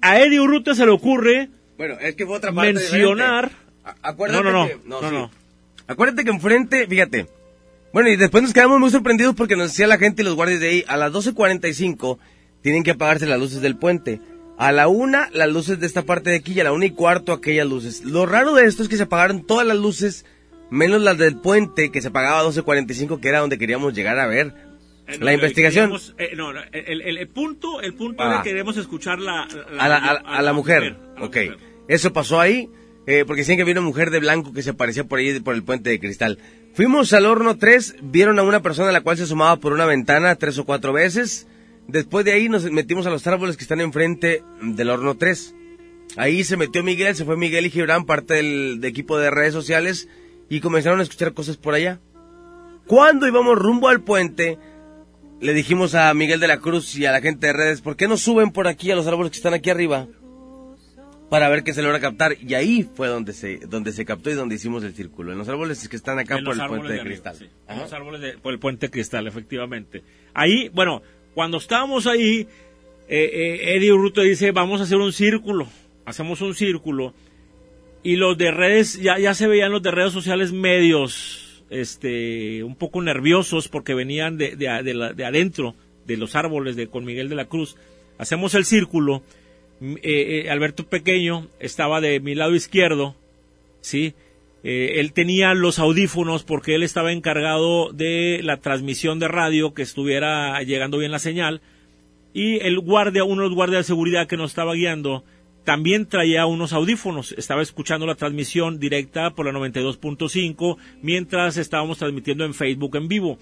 a Eddie Urrutia se le ocurre Bueno, es que fue otra parte mencionar. Acuérdate No, no, no, que, no, sí. no. Acuérdate que enfrente, fíjate. Bueno, y después nos quedamos muy sorprendidos porque nos decía la gente y los guardias de ahí, a las 12.45 tienen que apagarse las luces del puente. A la una, las luces de esta parte de aquí y a la una y cuarto aquellas luces. Lo raro de esto es que se apagaron todas las luces, menos las del puente, que se apagaba a 12.45, que era donde queríamos llegar a ver. Eh, no, la eh, investigación queríamos, eh, no, el, el- el punto, el punto Ah. es que queremos escuchar la, la- a la, a- a la mujer. la ok. mujer. Eso pasó ahí, eh, porque decían que había una mujer de blanco que se aparecía por ahí, por el puente de cristal. Fuimos al horno 3, vieron a una persona a la cual se asomaba por una ventana tres o cuatro veces. Después de ahí nos metimos a los árboles que están enfrente del horno 3. Ahí se metió Miguel, se fue Miguel y Gibran, parte del de equipo de redes sociales, y comenzaron a escuchar cosas por allá. Cuando íbamos rumbo al puente, le dijimos a Miguel de la Cruz y a la gente de redes, ¿por qué no suben por aquí a los árboles que están aquí arriba? Para ver qué se logra captar. Y ahí fue donde se, donde se captó y donde hicimos el círculo. En los árboles que están acá En por el puente de, arriba, cristal. sí. En los árboles de- por el puente de cristal, efectivamente. Ahí, bueno, cuando estábamos ahí, eh, eh, Eddie Urruto dice, vamos a hacer un círculo. Hacemos un círculo. Y los de redes, ya, ya se veían los de redes sociales medios, este, un poco nerviosos porque venían de, de, de adentro, de los árboles de con Miguel de la Cruz. Hacemos el círculo. Eh, eh, Alberto Pequeño estaba de mi lado izquierdo, ¿sí? Eh, él tenía los audífonos porque él estaba encargado de la transmisión de radio, que estuviera llegando bien la señal. Y el guardia, uno de los guardias de seguridad que nos estaba guiando, también traía unos audífonos. Estaba escuchando la transmisión directa por la 92.5 mientras estábamos transmitiendo en Facebook en vivo.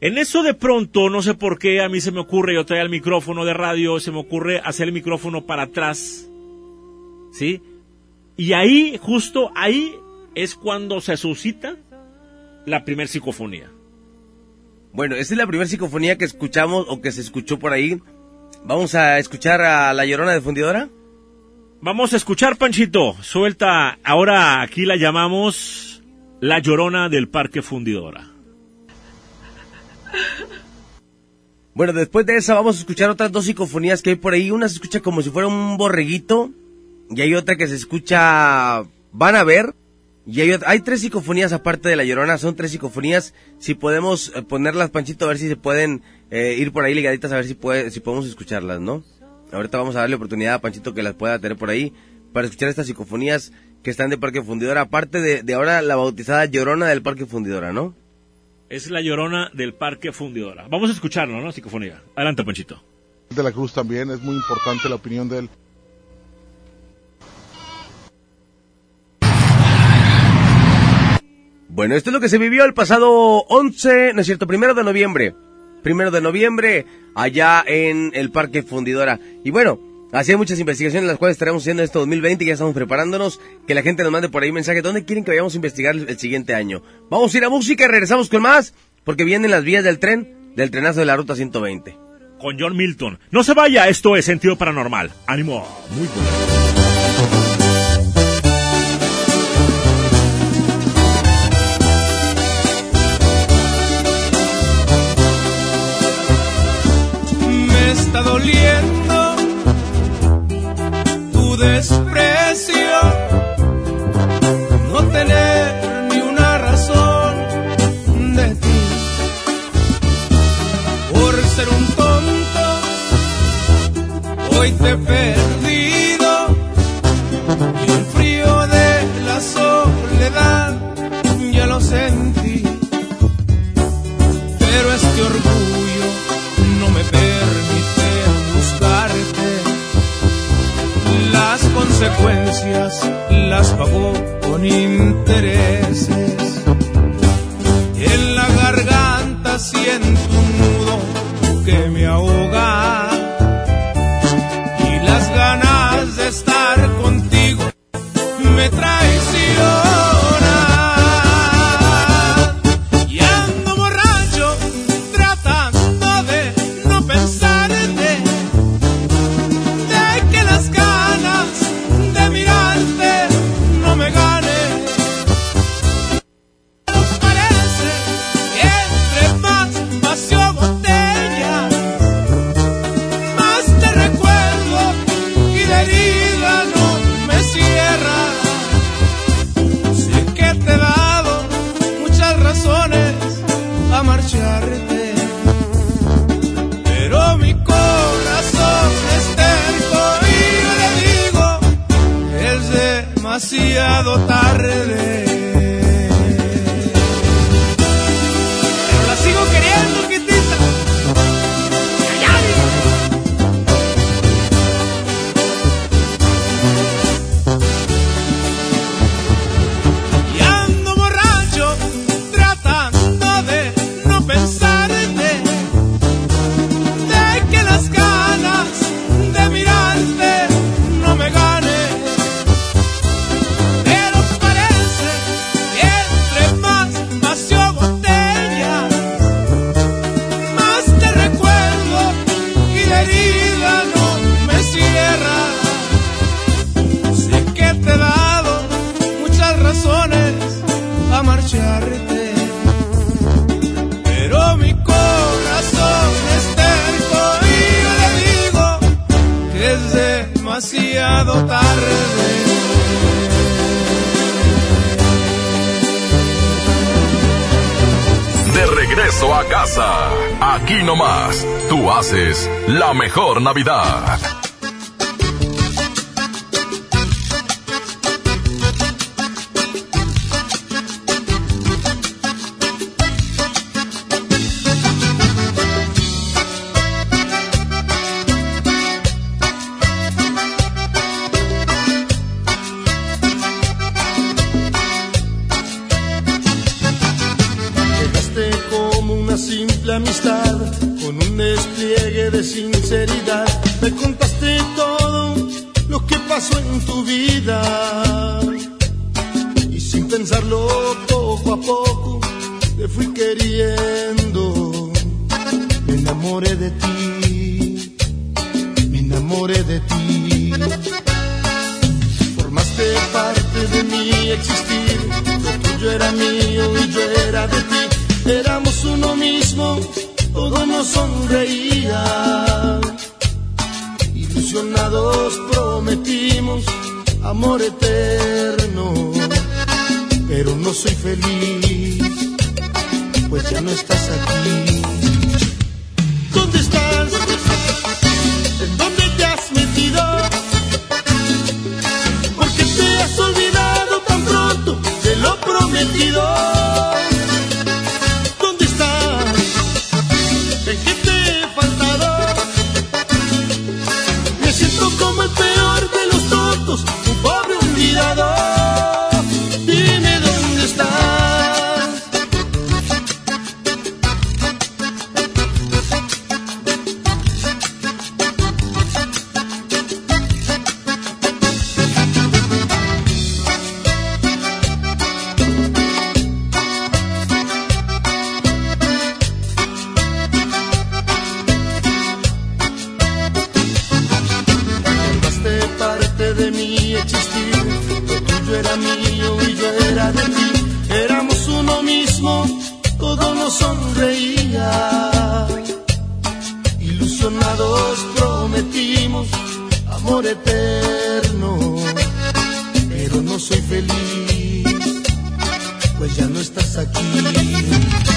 En eso de pronto, no sé por qué, a mí se me ocurre, yo traía el micrófono de radio, se me ocurre hacer el micrófono para atrás. ¿Sí? Y ahí, justo ahí, es cuando se suscita la primer psicofonía. Bueno, esta es la primera psicofonía que escuchamos o que se escuchó por ahí. Vamos a escuchar a La Llorona de Fundidora. Vamos a escuchar, Panchito. Suelta, ahora aquí la llamamos la llorona del Parque Fundidora. Bueno, después de esa vamos a escuchar otras dos psicofonías que hay por ahí. Una se escucha como si fuera un borreguito y hay otra que se escucha van a ver. Y hay, hay tres psicofonías aparte de La Llorona, son tres psicofonías. Si podemos eh, ponerlas, Panchito, a ver si se pueden eh, ir por ahí ligaditas, a ver si, puede, si podemos escucharlas, ¿no? Ahorita vamos a darle oportunidad a Panchito que las pueda tener por ahí para escuchar estas psicofonías que están de Parque Fundidora. Aparte de, de ahora la bautizada Llorona del Parque Fundidora, ¿no? Es la llorona del Parque Fundidora. Vamos a escucharlo, ¿no? Psicofonía. Adelante, Panchito. De la Cruz también, es muy importante la opinión de él. Bueno, esto es lo que se vivió el pasado 11, no es cierto, primero de noviembre. Primero de noviembre, allá en el Parque Fundidora. Y bueno, así hay muchas investigaciones las cuales estaremos haciendo este 2020 y ya estamos preparándonos. Que la gente nos mande por ahí mensaje. ¿Dónde quieren que vayamos a investigar el, el siguiente año? Vamos a ir a música y regresamos con más, porque vienen las vías del tren, del trenazo de la Ruta 120. Con John Milton. No se vaya, esto es Sentido Paranormal. Ánimo. Muy bueno. Desprecio, no tener ni una razón de ti, por ser un tonto, hoy te perdido y el frío de la soledad ya lo sentí, pero este orgullo consecuencias las pagó con intereses. En la garganta siento demasiado Navidad. Lo tuyo era mío y yo era de ti. Éramos uno mismo, todo nos sonreía. Ilusionados prometimos amor eterno, pero no soy feliz, pues ya no estás aquí.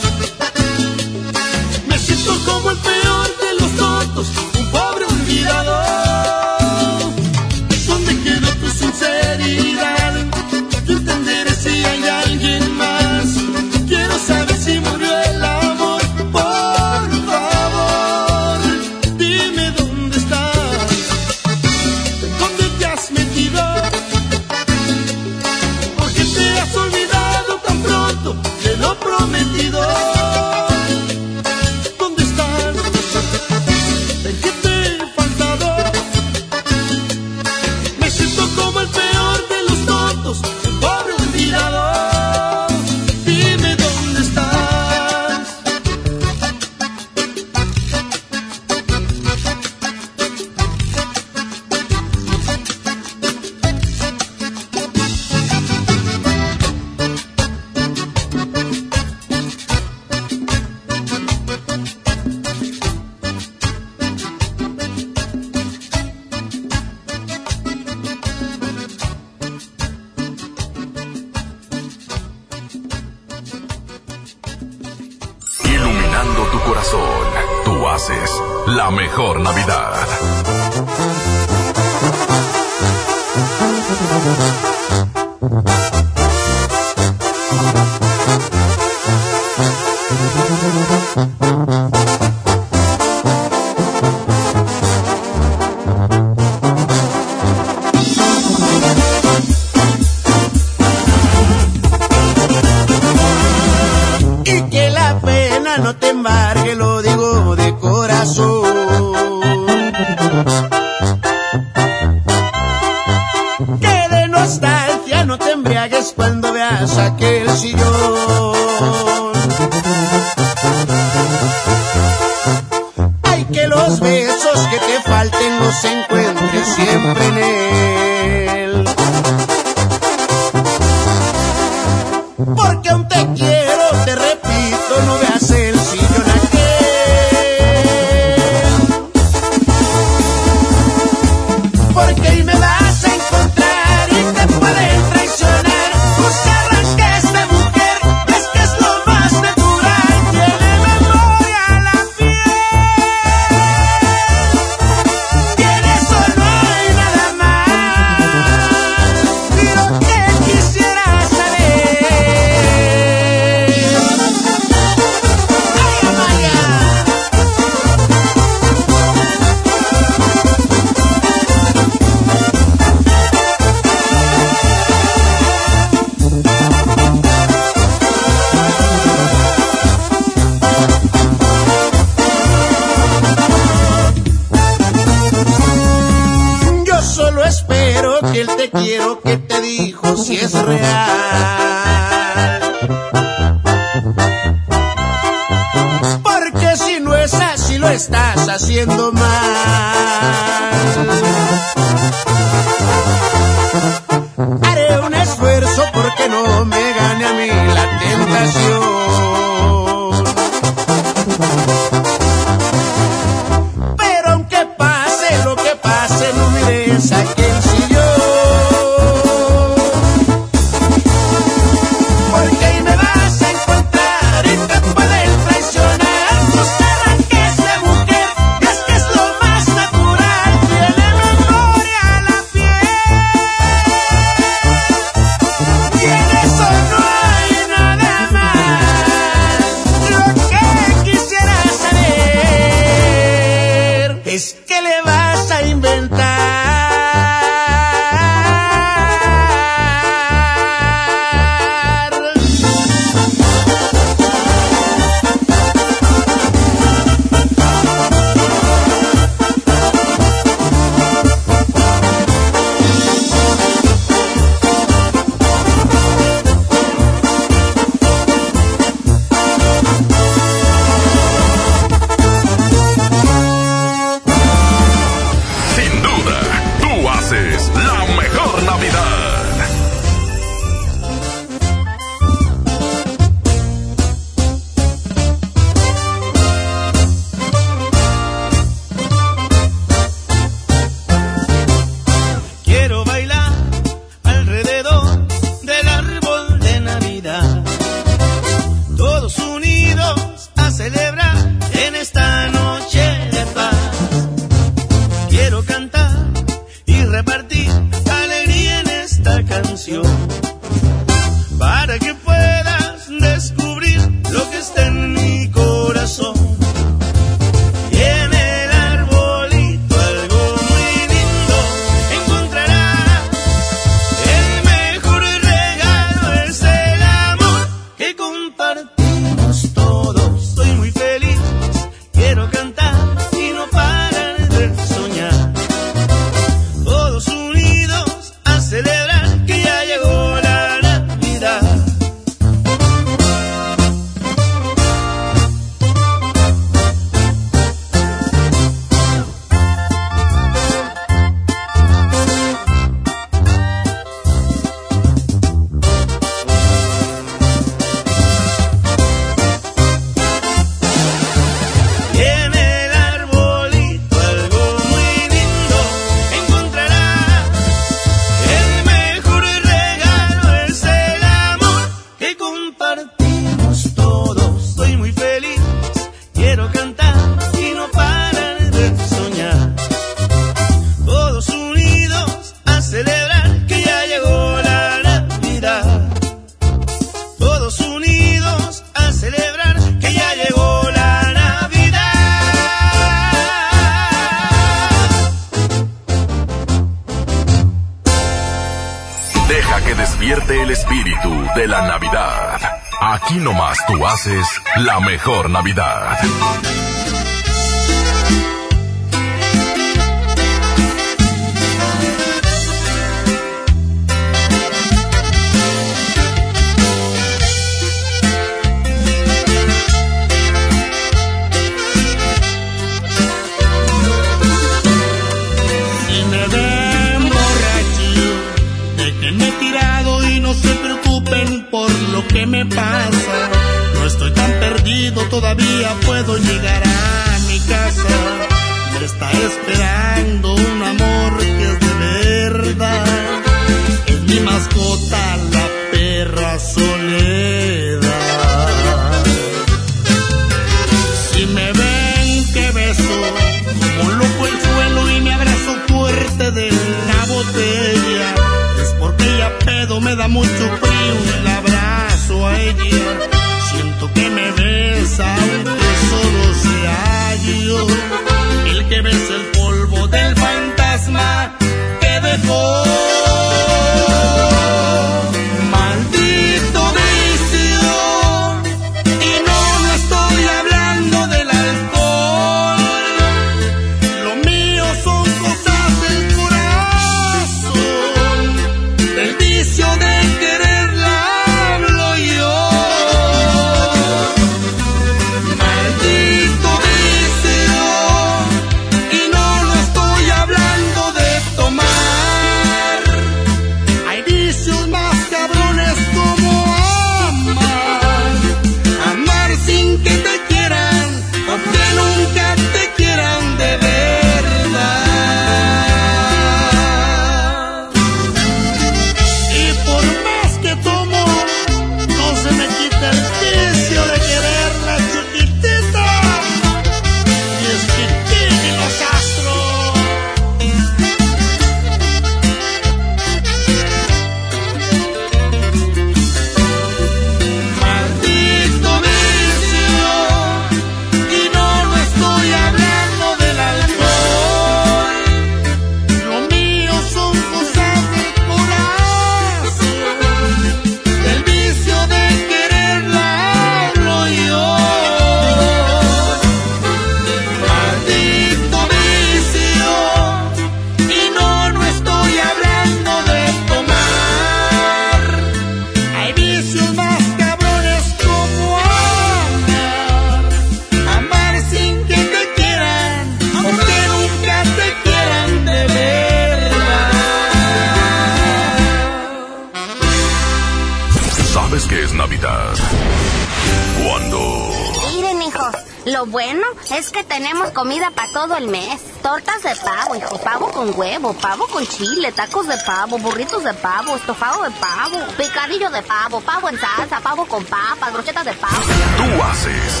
Tacos de pavo, burritos de pavo, estofado de pavo, picadillo de pavo, pavo en salsa, pavo con papas, brochetas de pavo. tú haces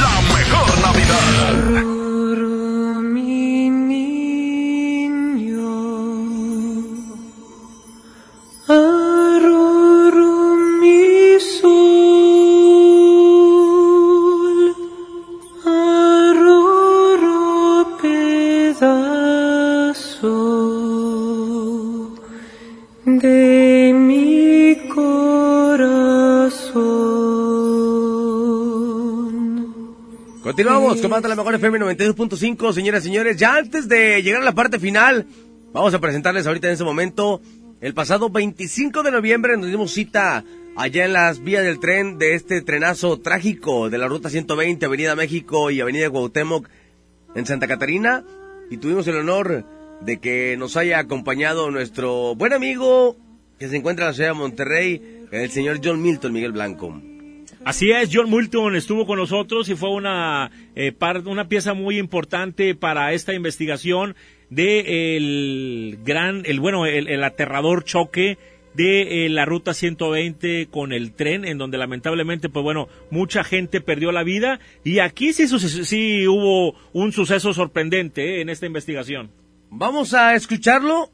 la mejor Navidad. Continuamos con más de la mejor FM 92.5, señoras y señores. Ya antes de llegar a la parte final, vamos a presentarles ahorita en ese momento. El pasado 25 de noviembre nos dimos cita allá en las vías del tren de este trenazo trágico de la Ruta 120, Avenida México y Avenida Cuauhtémoc en Santa Catarina. Y tuvimos el honor de que nos haya acompañado nuestro buen amigo que se encuentra en la ciudad de Monterrey, el señor John Milton Miguel Blanco. Así es, John Moulton estuvo con nosotros y fue una, eh, una pieza muy importante para esta investigación de el gran, el bueno, el, el aterrador choque de eh, la ruta 120 con el tren, en donde lamentablemente, pues bueno, mucha gente perdió la vida y aquí sí, sí hubo un suceso sorprendente eh, en esta investigación. Vamos a escucharlo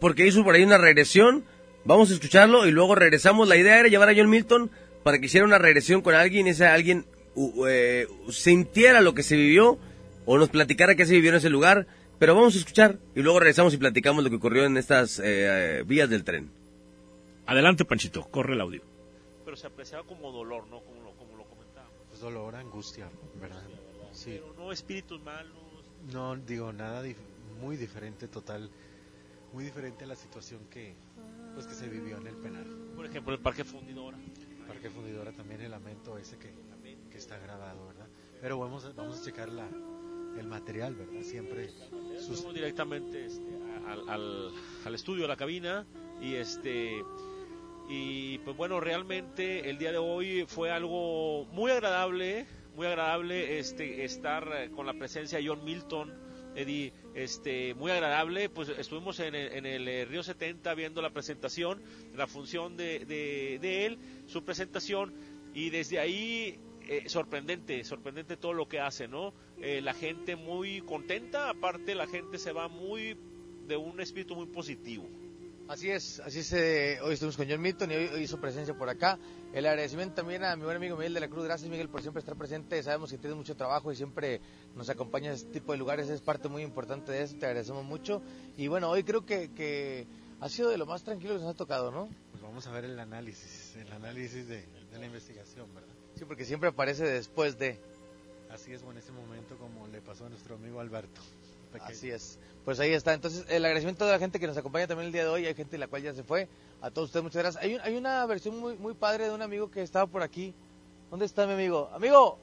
porque hizo por ahí una regresión. Vamos a escucharlo y luego regresamos. La idea era llevar a John Milton para que hiciera una regresión con alguien y ese alguien u- eh, sintiera lo que se vivió o nos platicara qué se vivió en ese lugar. Pero vamos a escuchar y luego regresamos y platicamos lo que ocurrió en estas eh, eh, vías del tren. Adelante, Panchito, corre el audio. Pero se apreciaba como dolor, ¿no? Como lo, como lo comentaba. Pues dolor, angustia, ¿verdad? Sí. Pero no espíritus malos. No, digo, nada dif- muy diferente, total, muy diferente a la situación que, pues, que se vivió en el penal. Por ejemplo, el Parque Fundidora. Parque Fundidora también el lamento ese que, que está grabado, ¿verdad? Pero vamos a, vamos a checar la, el material, ¿verdad? Siempre sus... Directamente este, al, al, al estudio, a la cabina, y este y pues bueno, realmente el día de hoy fue algo muy agradable, muy agradable este estar eh, con la presencia de John Milton, Eddie, este muy agradable, pues estuvimos en el, en el eh, Río 70 viendo la presentación, la función de, de, él, su presentación y desde ahí eh, sorprendente, sorprendente todo lo que hace, ¿no? Eh, la gente muy contenta, aparte la gente se va muy de un espíritu muy positivo. Así es, así es. eh, hoy estuvimos con John Milton y hoy, hoy hizo presencia por acá. El agradecimiento también a mi buen amigo Miguel de la Cruz. Gracias, Miguel, por siempre estar presente. Sabemos que tienes mucho trabajo y siempre nos acompañas a este tipo de lugares. Es parte muy importante de eso. Te agradecemos mucho. Y bueno, hoy creo que, que ha sido de lo más tranquilo que nos ha tocado, ¿no? Pues vamos a ver el análisis, el análisis de, de la investigación, ¿verdad? Sí, porque siempre aparece después de. Así es, o en ese momento como le pasó a nuestro amigo Alberto. Pequeño. Así es. Pues ahí está. Entonces, el agradecimiento de la gente que nos acompaña también el día de hoy. Hay gente la cual ya se fue. A todos ustedes, muchas gracias. Hay, un- hay una versión muy, muy padre de un amigo que estaba por aquí. ¿Dónde está mi amigo? Amigo,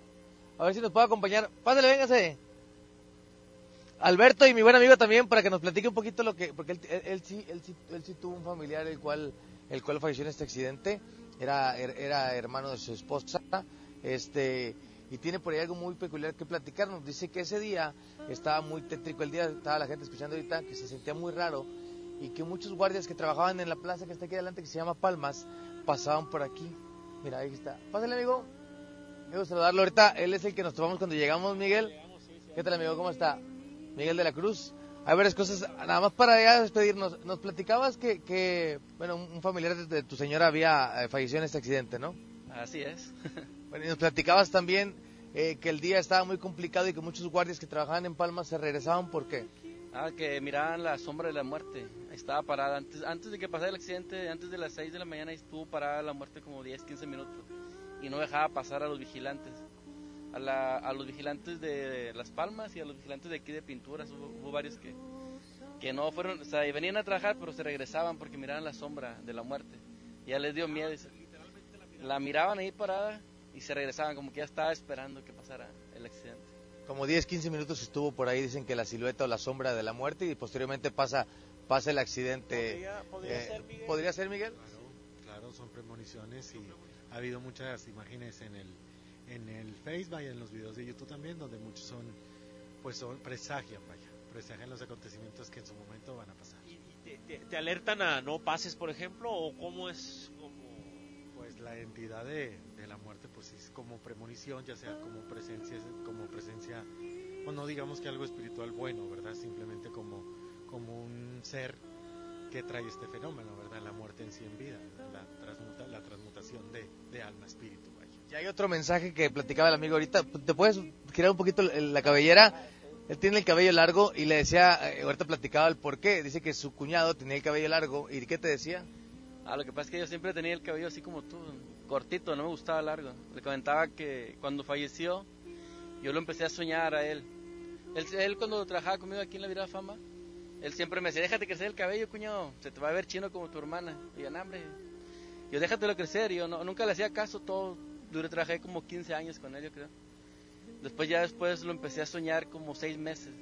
a ver si nos puede acompañar. Pásale, véngase. Alberto y mi buen amigo también para que nos platique un poquito lo que porque él, él- él sí él sí él sí tuvo un familiar el cual el cual falleció en este accidente era er- era hermano de su esposa este y tiene por ahí algo muy peculiar que platicarnos dice que ese día estaba muy tétrico el día estaba la gente escuchando ahorita que se sentía muy raro y que muchos guardias que trabajaban en la plaza que está aquí adelante que se llama Palmas pasaban por aquí mira ahí está pásale amigo quiero saludarlo ahorita él es el que nos tomamos cuando llegamos Miguel qué tal amigo cómo está Miguel de la Cruz. Hay varias cosas, nada más para ya despedirnos. Nos platicabas que, que bueno, un familiar de, de tu señora había eh, fallecido en este accidente, ¿no? Así es. Bueno, y nos platicabas también eh, que el día estaba muy complicado y que muchos guardias que trabajaban en Palma se regresaban, ¿por qué? Ah, que miraban la sombra de la muerte. Estaba parada. Antes, antes de que pasara el accidente, antes de las 6 de la mañana, estuvo parada la muerte como 10, 15 minutos. Y no dejaba pasar a los vigilantes. A, la- a los vigilantes de Las Palmas y a los vigilantes de aquí de Pinturas. Hubo, hubo varios que, que no fueron, o sea, venían a trabajar, pero se regresaban porque miraban la sombra de la muerte. Ya les dio miedo. La miraban ahí parada y se regresaban, como que ya estaba esperando que pasara el accidente. Como 10, 15 minutos estuvo por ahí, dicen que la silueta o la sombra de la muerte y posteriormente pasa, pasa el accidente. Podría- podría Eh, ser, Miguel. ¿Podría ser, Miguel? Claro, son premoniciones y ha habido muchas imágenes en el, en el Facebook y en los videos de YouTube también, donde muchos son, pues son, presagian, vaya, presagian los acontecimientos que en su momento van a pasar. ¿Te, te- te alertan a no pases, por ejemplo? ¿O cómo es? Pues la entidad de, de la muerte, pues es como premonición, ya sea como presencia, como presencia, o no digamos que algo espiritual bueno, ¿verdad? Simplemente como, como un ser que trae este fenómeno, ¿verdad? La muerte en sí en vida, la, transmuta- la transmutación de, de alma espíritu, vaya. Y hay otro mensaje que platicaba el amigo ahorita. ¿Te puedes girar un poquito la cabellera? Él tiene el cabello largo y le decía, eh, ahorita platicaba el por qué. Dice que su cuñado tenía el cabello largo. ¿Y qué te decía? Ah, lo que pasa es que yo siempre tenía el cabello así como tú, cortito, no me gustaba largo. Le comentaba que cuando falleció, yo lo empecé a soñar a él. Él, él cuando trabajaba conmigo aquí en la Virada Fama, él siempre me decía, déjate crecer el cabello, cuñado, se te va a ver chino como tu hermana. Y yo, "No, hombre, yo déjatelo crecer. Yo no, nunca le hacía caso, todo, duré, trabajé como 15 años con él, yo creo. Después ya después lo empecé a soñar como 6 meses.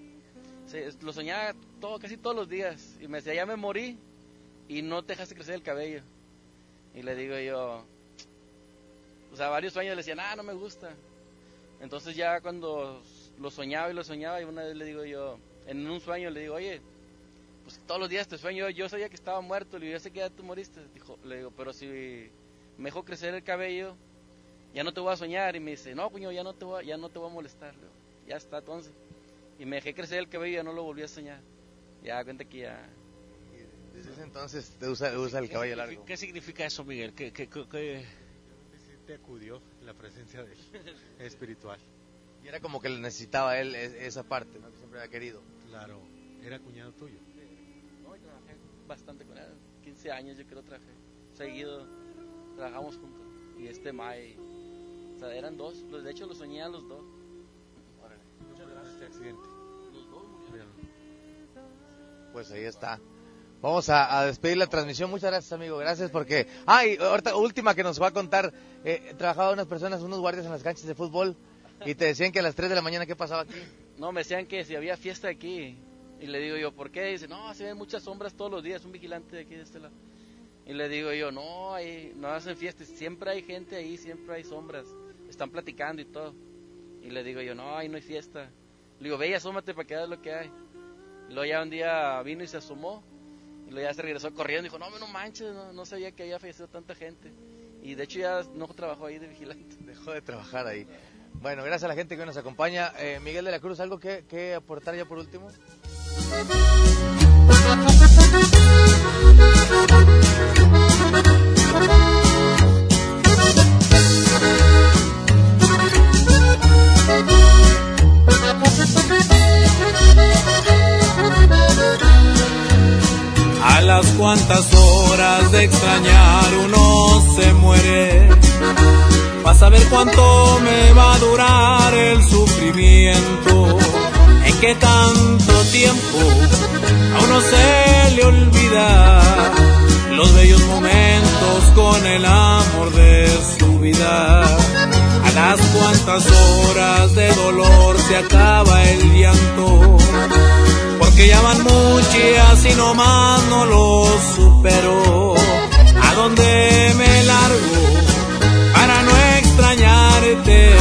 Se- lo soñaba todo, casi todos los días. Y me decía, ya me morí y no te dejaste crecer el cabello. Y le digo yo, o sea, varios sueños le decían, ah, no me gusta. Entonces ya cuando lo soñaba y lo soñaba, y una vez le digo yo, en un sueño le digo, oye, pues todos los días te sueño, yo sabía que estaba muerto, le digo, yo sé que ya tú moriste. Dijo, le digo, pero si me dejó crecer el cabello, ya no te voy a soñar. Y me dice, no, cuño, ya no te voy a, ya no te voy a molestar. Le digo, ya está, entonces. Y me dejé crecer el cabello y ya no lo volví a soñar. Ya cuenta que ya... Desde ese entonces te usa, usa el cabello largo. ¿Qué significa eso, Miguel? ¿Qué, qué, qué- qué- Te acudió la presencia de espiritual. Y era como que le necesitaba él esa parte, ¿no? Que siempre había querido. Claro, era cuñado tuyo. No, y trabajé bastante con él. 15 años yo creo trabajé. Seguido trabajamos juntos. Y este May, o sea, eran dos. Los- De hecho, los soñé a los dos. Este accidente. Los dos murieron. Pues ahí está. Vamos a, a despedir la transmisión. Muchas gracias, amigo. Gracias porque... Ah, y ahorita, última que nos va a contar. Eh, trabajaba unas personas, unos guardias en las canchas de fútbol y te decían que a las 3 de la mañana, ¿qué pasaba aquí? No, me decían que si había fiesta aquí. Y le digo yo, ¿por qué? Dice, no, se ven muchas sombras todos los días. Un vigilante de aquí de este lado. Y le digo yo, no, hay, no hacen fiestas. Siempre hay gente ahí, siempre hay sombras. Están platicando y todo. Y le digo yo, no, ahí no hay fiesta. Le digo, ve y asómate para que veas lo que hay. Y luego ya un día vino y se asomó. Y luego ya se regresó corriendo y dijo, no, no manches, no, no sabía que había fallecido tanta gente. Y de hecho ya no trabajó ahí de vigilante. Dejó de trabajar ahí. Bueno, gracias a la gente que nos acompaña. Eh, Miguel de la Cruz, ¿algo que, que aportar ya por último? las cuantas horas de extrañar uno se muere. Vas a ver cuánto me va a durar el sufrimiento. En qué tanto tiempo a uno se le olvida los bellos momentos con el amor de su vida. A las cuantas horas de dolor se acaba el llanto ya van muchas y nomás no lo supero. ¿A dónde me largo para no extrañarte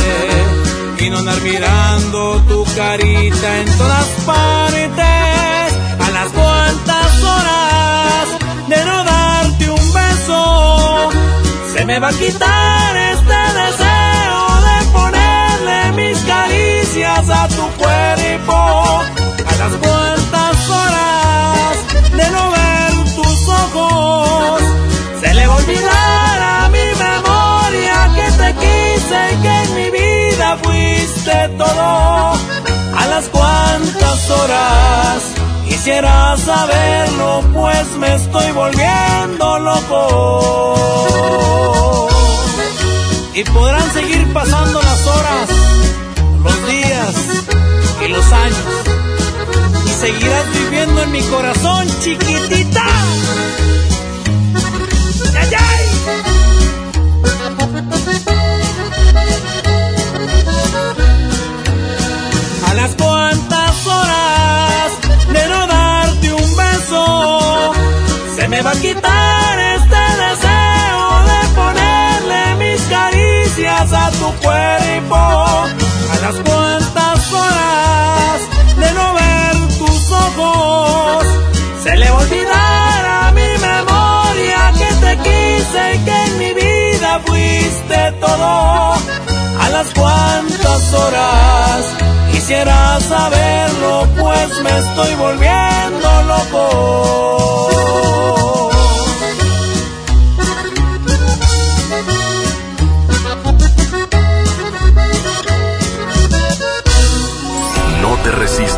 y no andar mirando tu carita en todas partes? A las cuantas horas de no darte un beso, se me va a quitar este deseo de ponerle mis caricias a tu cuerpo a las se le va a a mi memoria que te quise y que en mi vida fuiste todo. A las cuantas horas quisiera saberlo, pues me estoy volviendo loco. Y podrán seguir pasando las horas, los días y los años seguirás viviendo en mi corazón, chiquitita. A las cuantas horas de no darte un beso, se me va a quitar este deseo de ponerle mis caricias a tu cuerpo. A las cuantas horas se le va a olvidar a mi memoria que te quise y que en mi vida fuiste todo. A las cuantas horas quisiera saberlo, pues me estoy volviendo loco. resiste.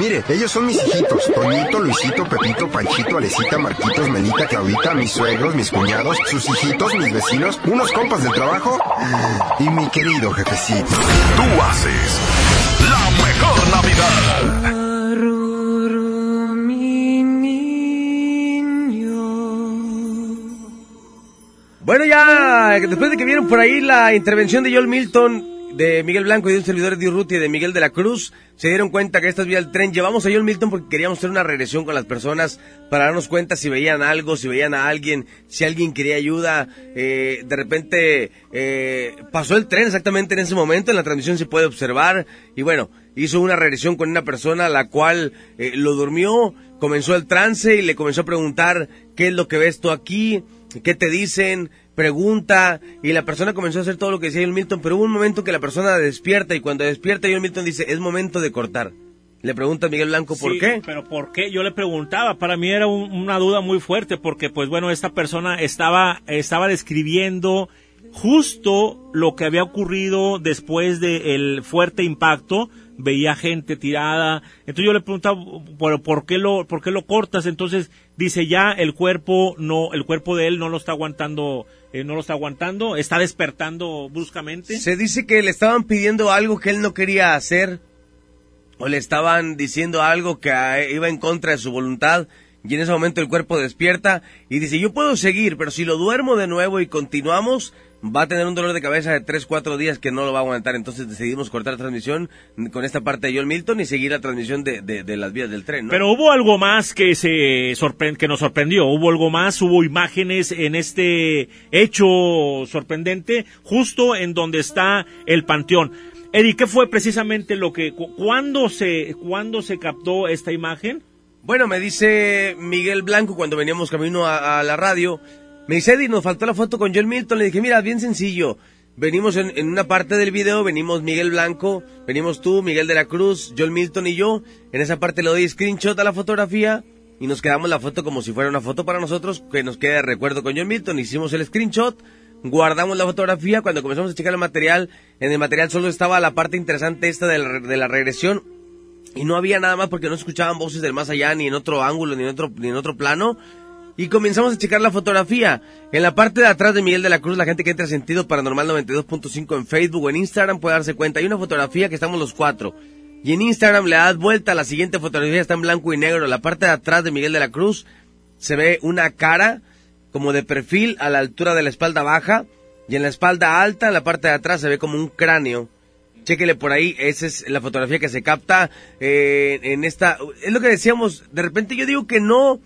Mire, ellos son mis hijitos. Toñito, Luisito, Pepito, Panchito, Alecita, Marquitos, Melita, Claudita, mis suegros, mis cuñados, sus hijitos, mis vecinos, unos compas del trabajo y mi querido jefecito. Tú haces la mejor Navidad. Bueno, ya después de que vieron por ahí la intervención de Joel Milton, de Miguel Blanco y de un servidor de Urruti y de Miguel de la Cruz se dieron cuenta que esta es vía del tren. Llevamos a John Milton porque queríamos hacer una regresión con las personas para darnos cuenta si veían algo, si veían a alguien, si alguien quería ayuda. Eh, de repente eh, pasó el tren exactamente en ese momento, en la transmisión se puede observar. Y bueno, hizo una regresión con una persona la cual eh, lo durmió, comenzó el trance y le comenzó a preguntar qué es lo que ves tú aquí, qué te dicen, pregunta y la persona comenzó a hacer todo lo que decía John Milton, pero hubo un momento que la persona despierta y cuando despierta John Milton dice, es momento de cortar. Le pregunta a Miguel Blanco por Sí, qué. Pero ¿por qué? Yo le preguntaba, para mí era un- una duda muy fuerte porque pues bueno, esta persona estaba estaba describiendo justo lo que había ocurrido después del fuerte impacto, veía gente tirada, entonces yo le preguntaba ¿por, por qué lo por qué lo cortas? Entonces dice ya el cuerpo no el cuerpo de él no lo está aguantando eh, no lo está aguantando, está despertando bruscamente. Se dice que le estaban pidiendo algo que él no quería hacer o le estaban diciendo algo que ah, iba en contra de su voluntad y en ese momento el cuerpo despierta y dice yo puedo seguir pero si lo duermo de nuevo y continuamos va a tener un dolor de cabeza de 3, 4 días que no lo va a aguantar entonces decidimos cortar la transmisión con esta parte de John Milton y seguir la transmisión de, de- de las vías del tren ¿no? Pero hubo algo más que se sorpre- que nos sorprendió, hubo algo más, hubo imágenes en este hecho sorprendente justo en donde está el panteón. Eddie, ¿qué fue precisamente lo que cu- cuándo se cuándo se captó esta imagen? Bueno, me dice Miguel Blanco cuando veníamos camino a, a la radio. Me dice, Eddie, nos faltó la foto con John Milton. Le dije, mira, bien sencillo. Venimos en, una parte del video, venimos Miguel Blanco, venimos tú, Miguel de la Cruz, John Milton y yo. En esa parte le doy screenshot a la fotografía y nos quedamos la foto como si fuera una foto para nosotros, que nos quede de recuerdo con John Milton. Hicimos el screenshot, guardamos la fotografía. Cuando comenzamos a checar el material, en el material solo estaba la parte interesante esta de la, de la regresión y no había nada más porque no escuchaban voces del más allá ni en otro ángulo ni en otro ni en otro plano y comenzamos a checar la fotografía. En la parte de atrás de Miguel de la Cruz la gente que entra a sentido paranormal 92.5 en Facebook o en Instagram puede darse cuenta. Hay una fotografía que estamos los cuatro. Y en Instagram le das vuelta la siguiente fotografía está en blanco y negro. La parte de atrás de Miguel de la Cruz se ve una cara como de perfil a la altura de la espalda baja. Y en la espalda alta en la parte de atrás se ve como un cráneo. Chéquele por ahí, esa es la fotografía que se capta eh, en esta... Es lo que decíamos, de repente yo digo que no...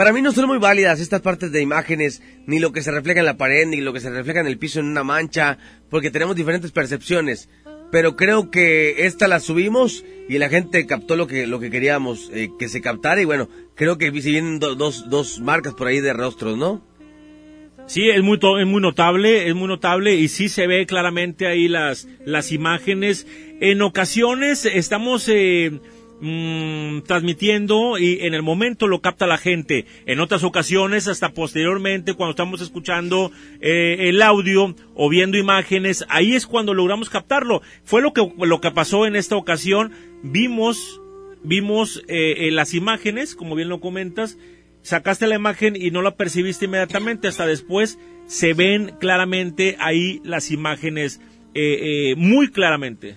Para mí no son muy válidas estas partes de imágenes, ni lo que se refleja en la pared, ni lo que se refleja en el piso en una mancha, porque tenemos diferentes percepciones. Pero creo que esta la subimos y la gente captó lo que, lo que queríamos eh, que se captara y bueno, creo que si vienen do- dos, dos marcas por ahí de rostros, ¿no? Sí, es muy, es muy notable, es muy notable y sí se ve claramente ahí las, las imágenes. En ocasiones estamos eh, mm, transmitiendo y en el momento lo capta la gente. En otras ocasiones, hasta posteriormente, cuando estamos escuchando eh, el audio o viendo imágenes, ahí es cuando logramos captarlo. Fue lo que, lo que pasó en esta ocasión. Vimos, vimos eh, eh, las imágenes, como bien lo comentas, sacaste la imagen y no la percibiste inmediatamente, hasta después se ven claramente ahí las imágenes eh, eh, muy claramente.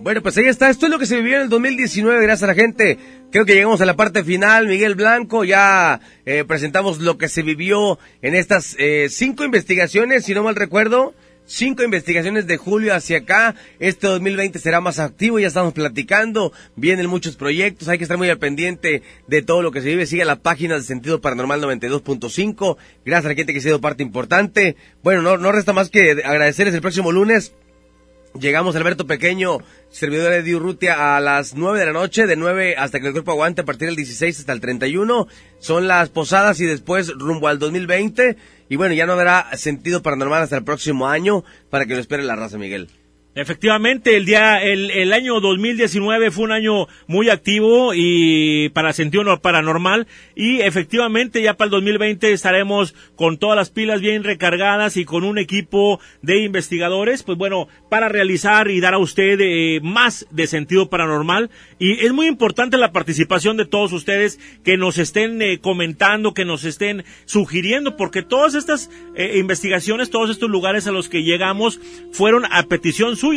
Bueno, pues ahí está. Esto es lo que se vivió en el 2019, gracias a la gente. Creo que llegamos a la parte final. Miguel Blanco, ya eh, presentamos lo que se vivió en estas eh, cinco investigaciones, si no mal recuerdo. Cinco investigaciones de julio hacia acá. Este 2020 será más activo, ya estamos platicando. Vienen muchos proyectos, hay que estar muy al pendiente de todo lo que se vive. Sigue la página de Sentido Paranormal 92.5. Gracias a la gente que ha sido parte importante. Bueno, no, no resta más que agradecerles el próximo lunes. Llegamos Alberto Pequeño, servidor de Diurrutia, a las 9 de la noche, de 9 hasta que el cuerpo aguante, a partir del 16 hasta el 31. Son las posadas y después rumbo al 2020. Y bueno, ya no habrá sentido paranormal hasta el próximo año para que lo espere la raza, Miguel. Efectivamente, el día, el, el año 2019 fue un año muy activo y para sentido no- paranormal y efectivamente ya para el 2020 estaremos con todas las pilas bien recargadas y con un equipo de investigadores, pues bueno, para realizar y dar a usted eh, más de sentido paranormal y es muy importante la participación de todos ustedes que nos estén eh, comentando, que nos estén sugiriendo, porque todas estas eh, investigaciones, todos estos lugares a los que llegamos fueron a petición suya.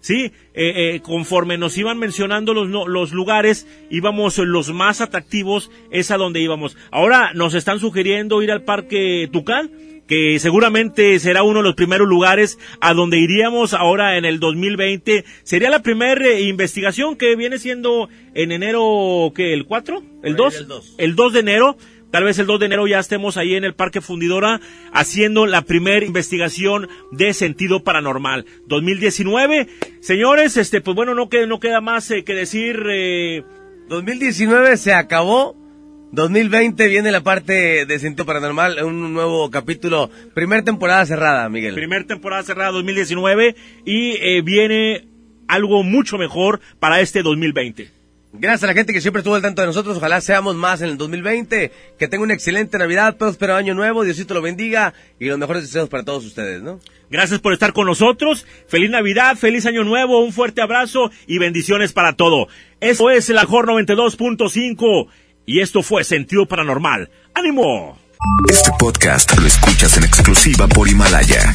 Sí, eh, eh, conforme nos iban mencionando los, no- los lugares, íbamos los más atractivos, es a donde íbamos. Ahora nos están sugiriendo ir al Parque Tucán. que seguramente será uno de los primeros lugares a donde iríamos ahora en el 2020. Sería la primera eh, investigación que viene siendo en enero, ¿qué? ¿El 4? ¿El 2? el dos. El 2 de enero. Tal vez el 2 de enero ya estemos ahí en el Parque Fundidora haciendo la primera investigación de sentido paranormal. 2019. Señores, este, pues bueno, no queda, no queda más eh, que decir, eh, 2019 se acabó. 2020 viene la parte de Sentido Paranormal, un nuevo capítulo, primer temporada cerrada, Miguel. Primer temporada cerrada 2019 y eh, viene algo mucho mejor para este 2020. Gracias a la gente que siempre estuvo al tanto de nosotros. Ojalá seamos más en el 2020. Que tenga una excelente Navidad, próspero año nuevo. Diosito lo bendiga y los mejores deseos para todos ustedes, ¿no? Gracias por estar con nosotros. Feliz Navidad, feliz Año Nuevo, un fuerte abrazo y bendiciones para todo. Esto es el Ajor 92.5 y esto fue Sentido Paranormal. ¡Ánimo! Este podcast lo escuchas en exclusiva por Himalaya.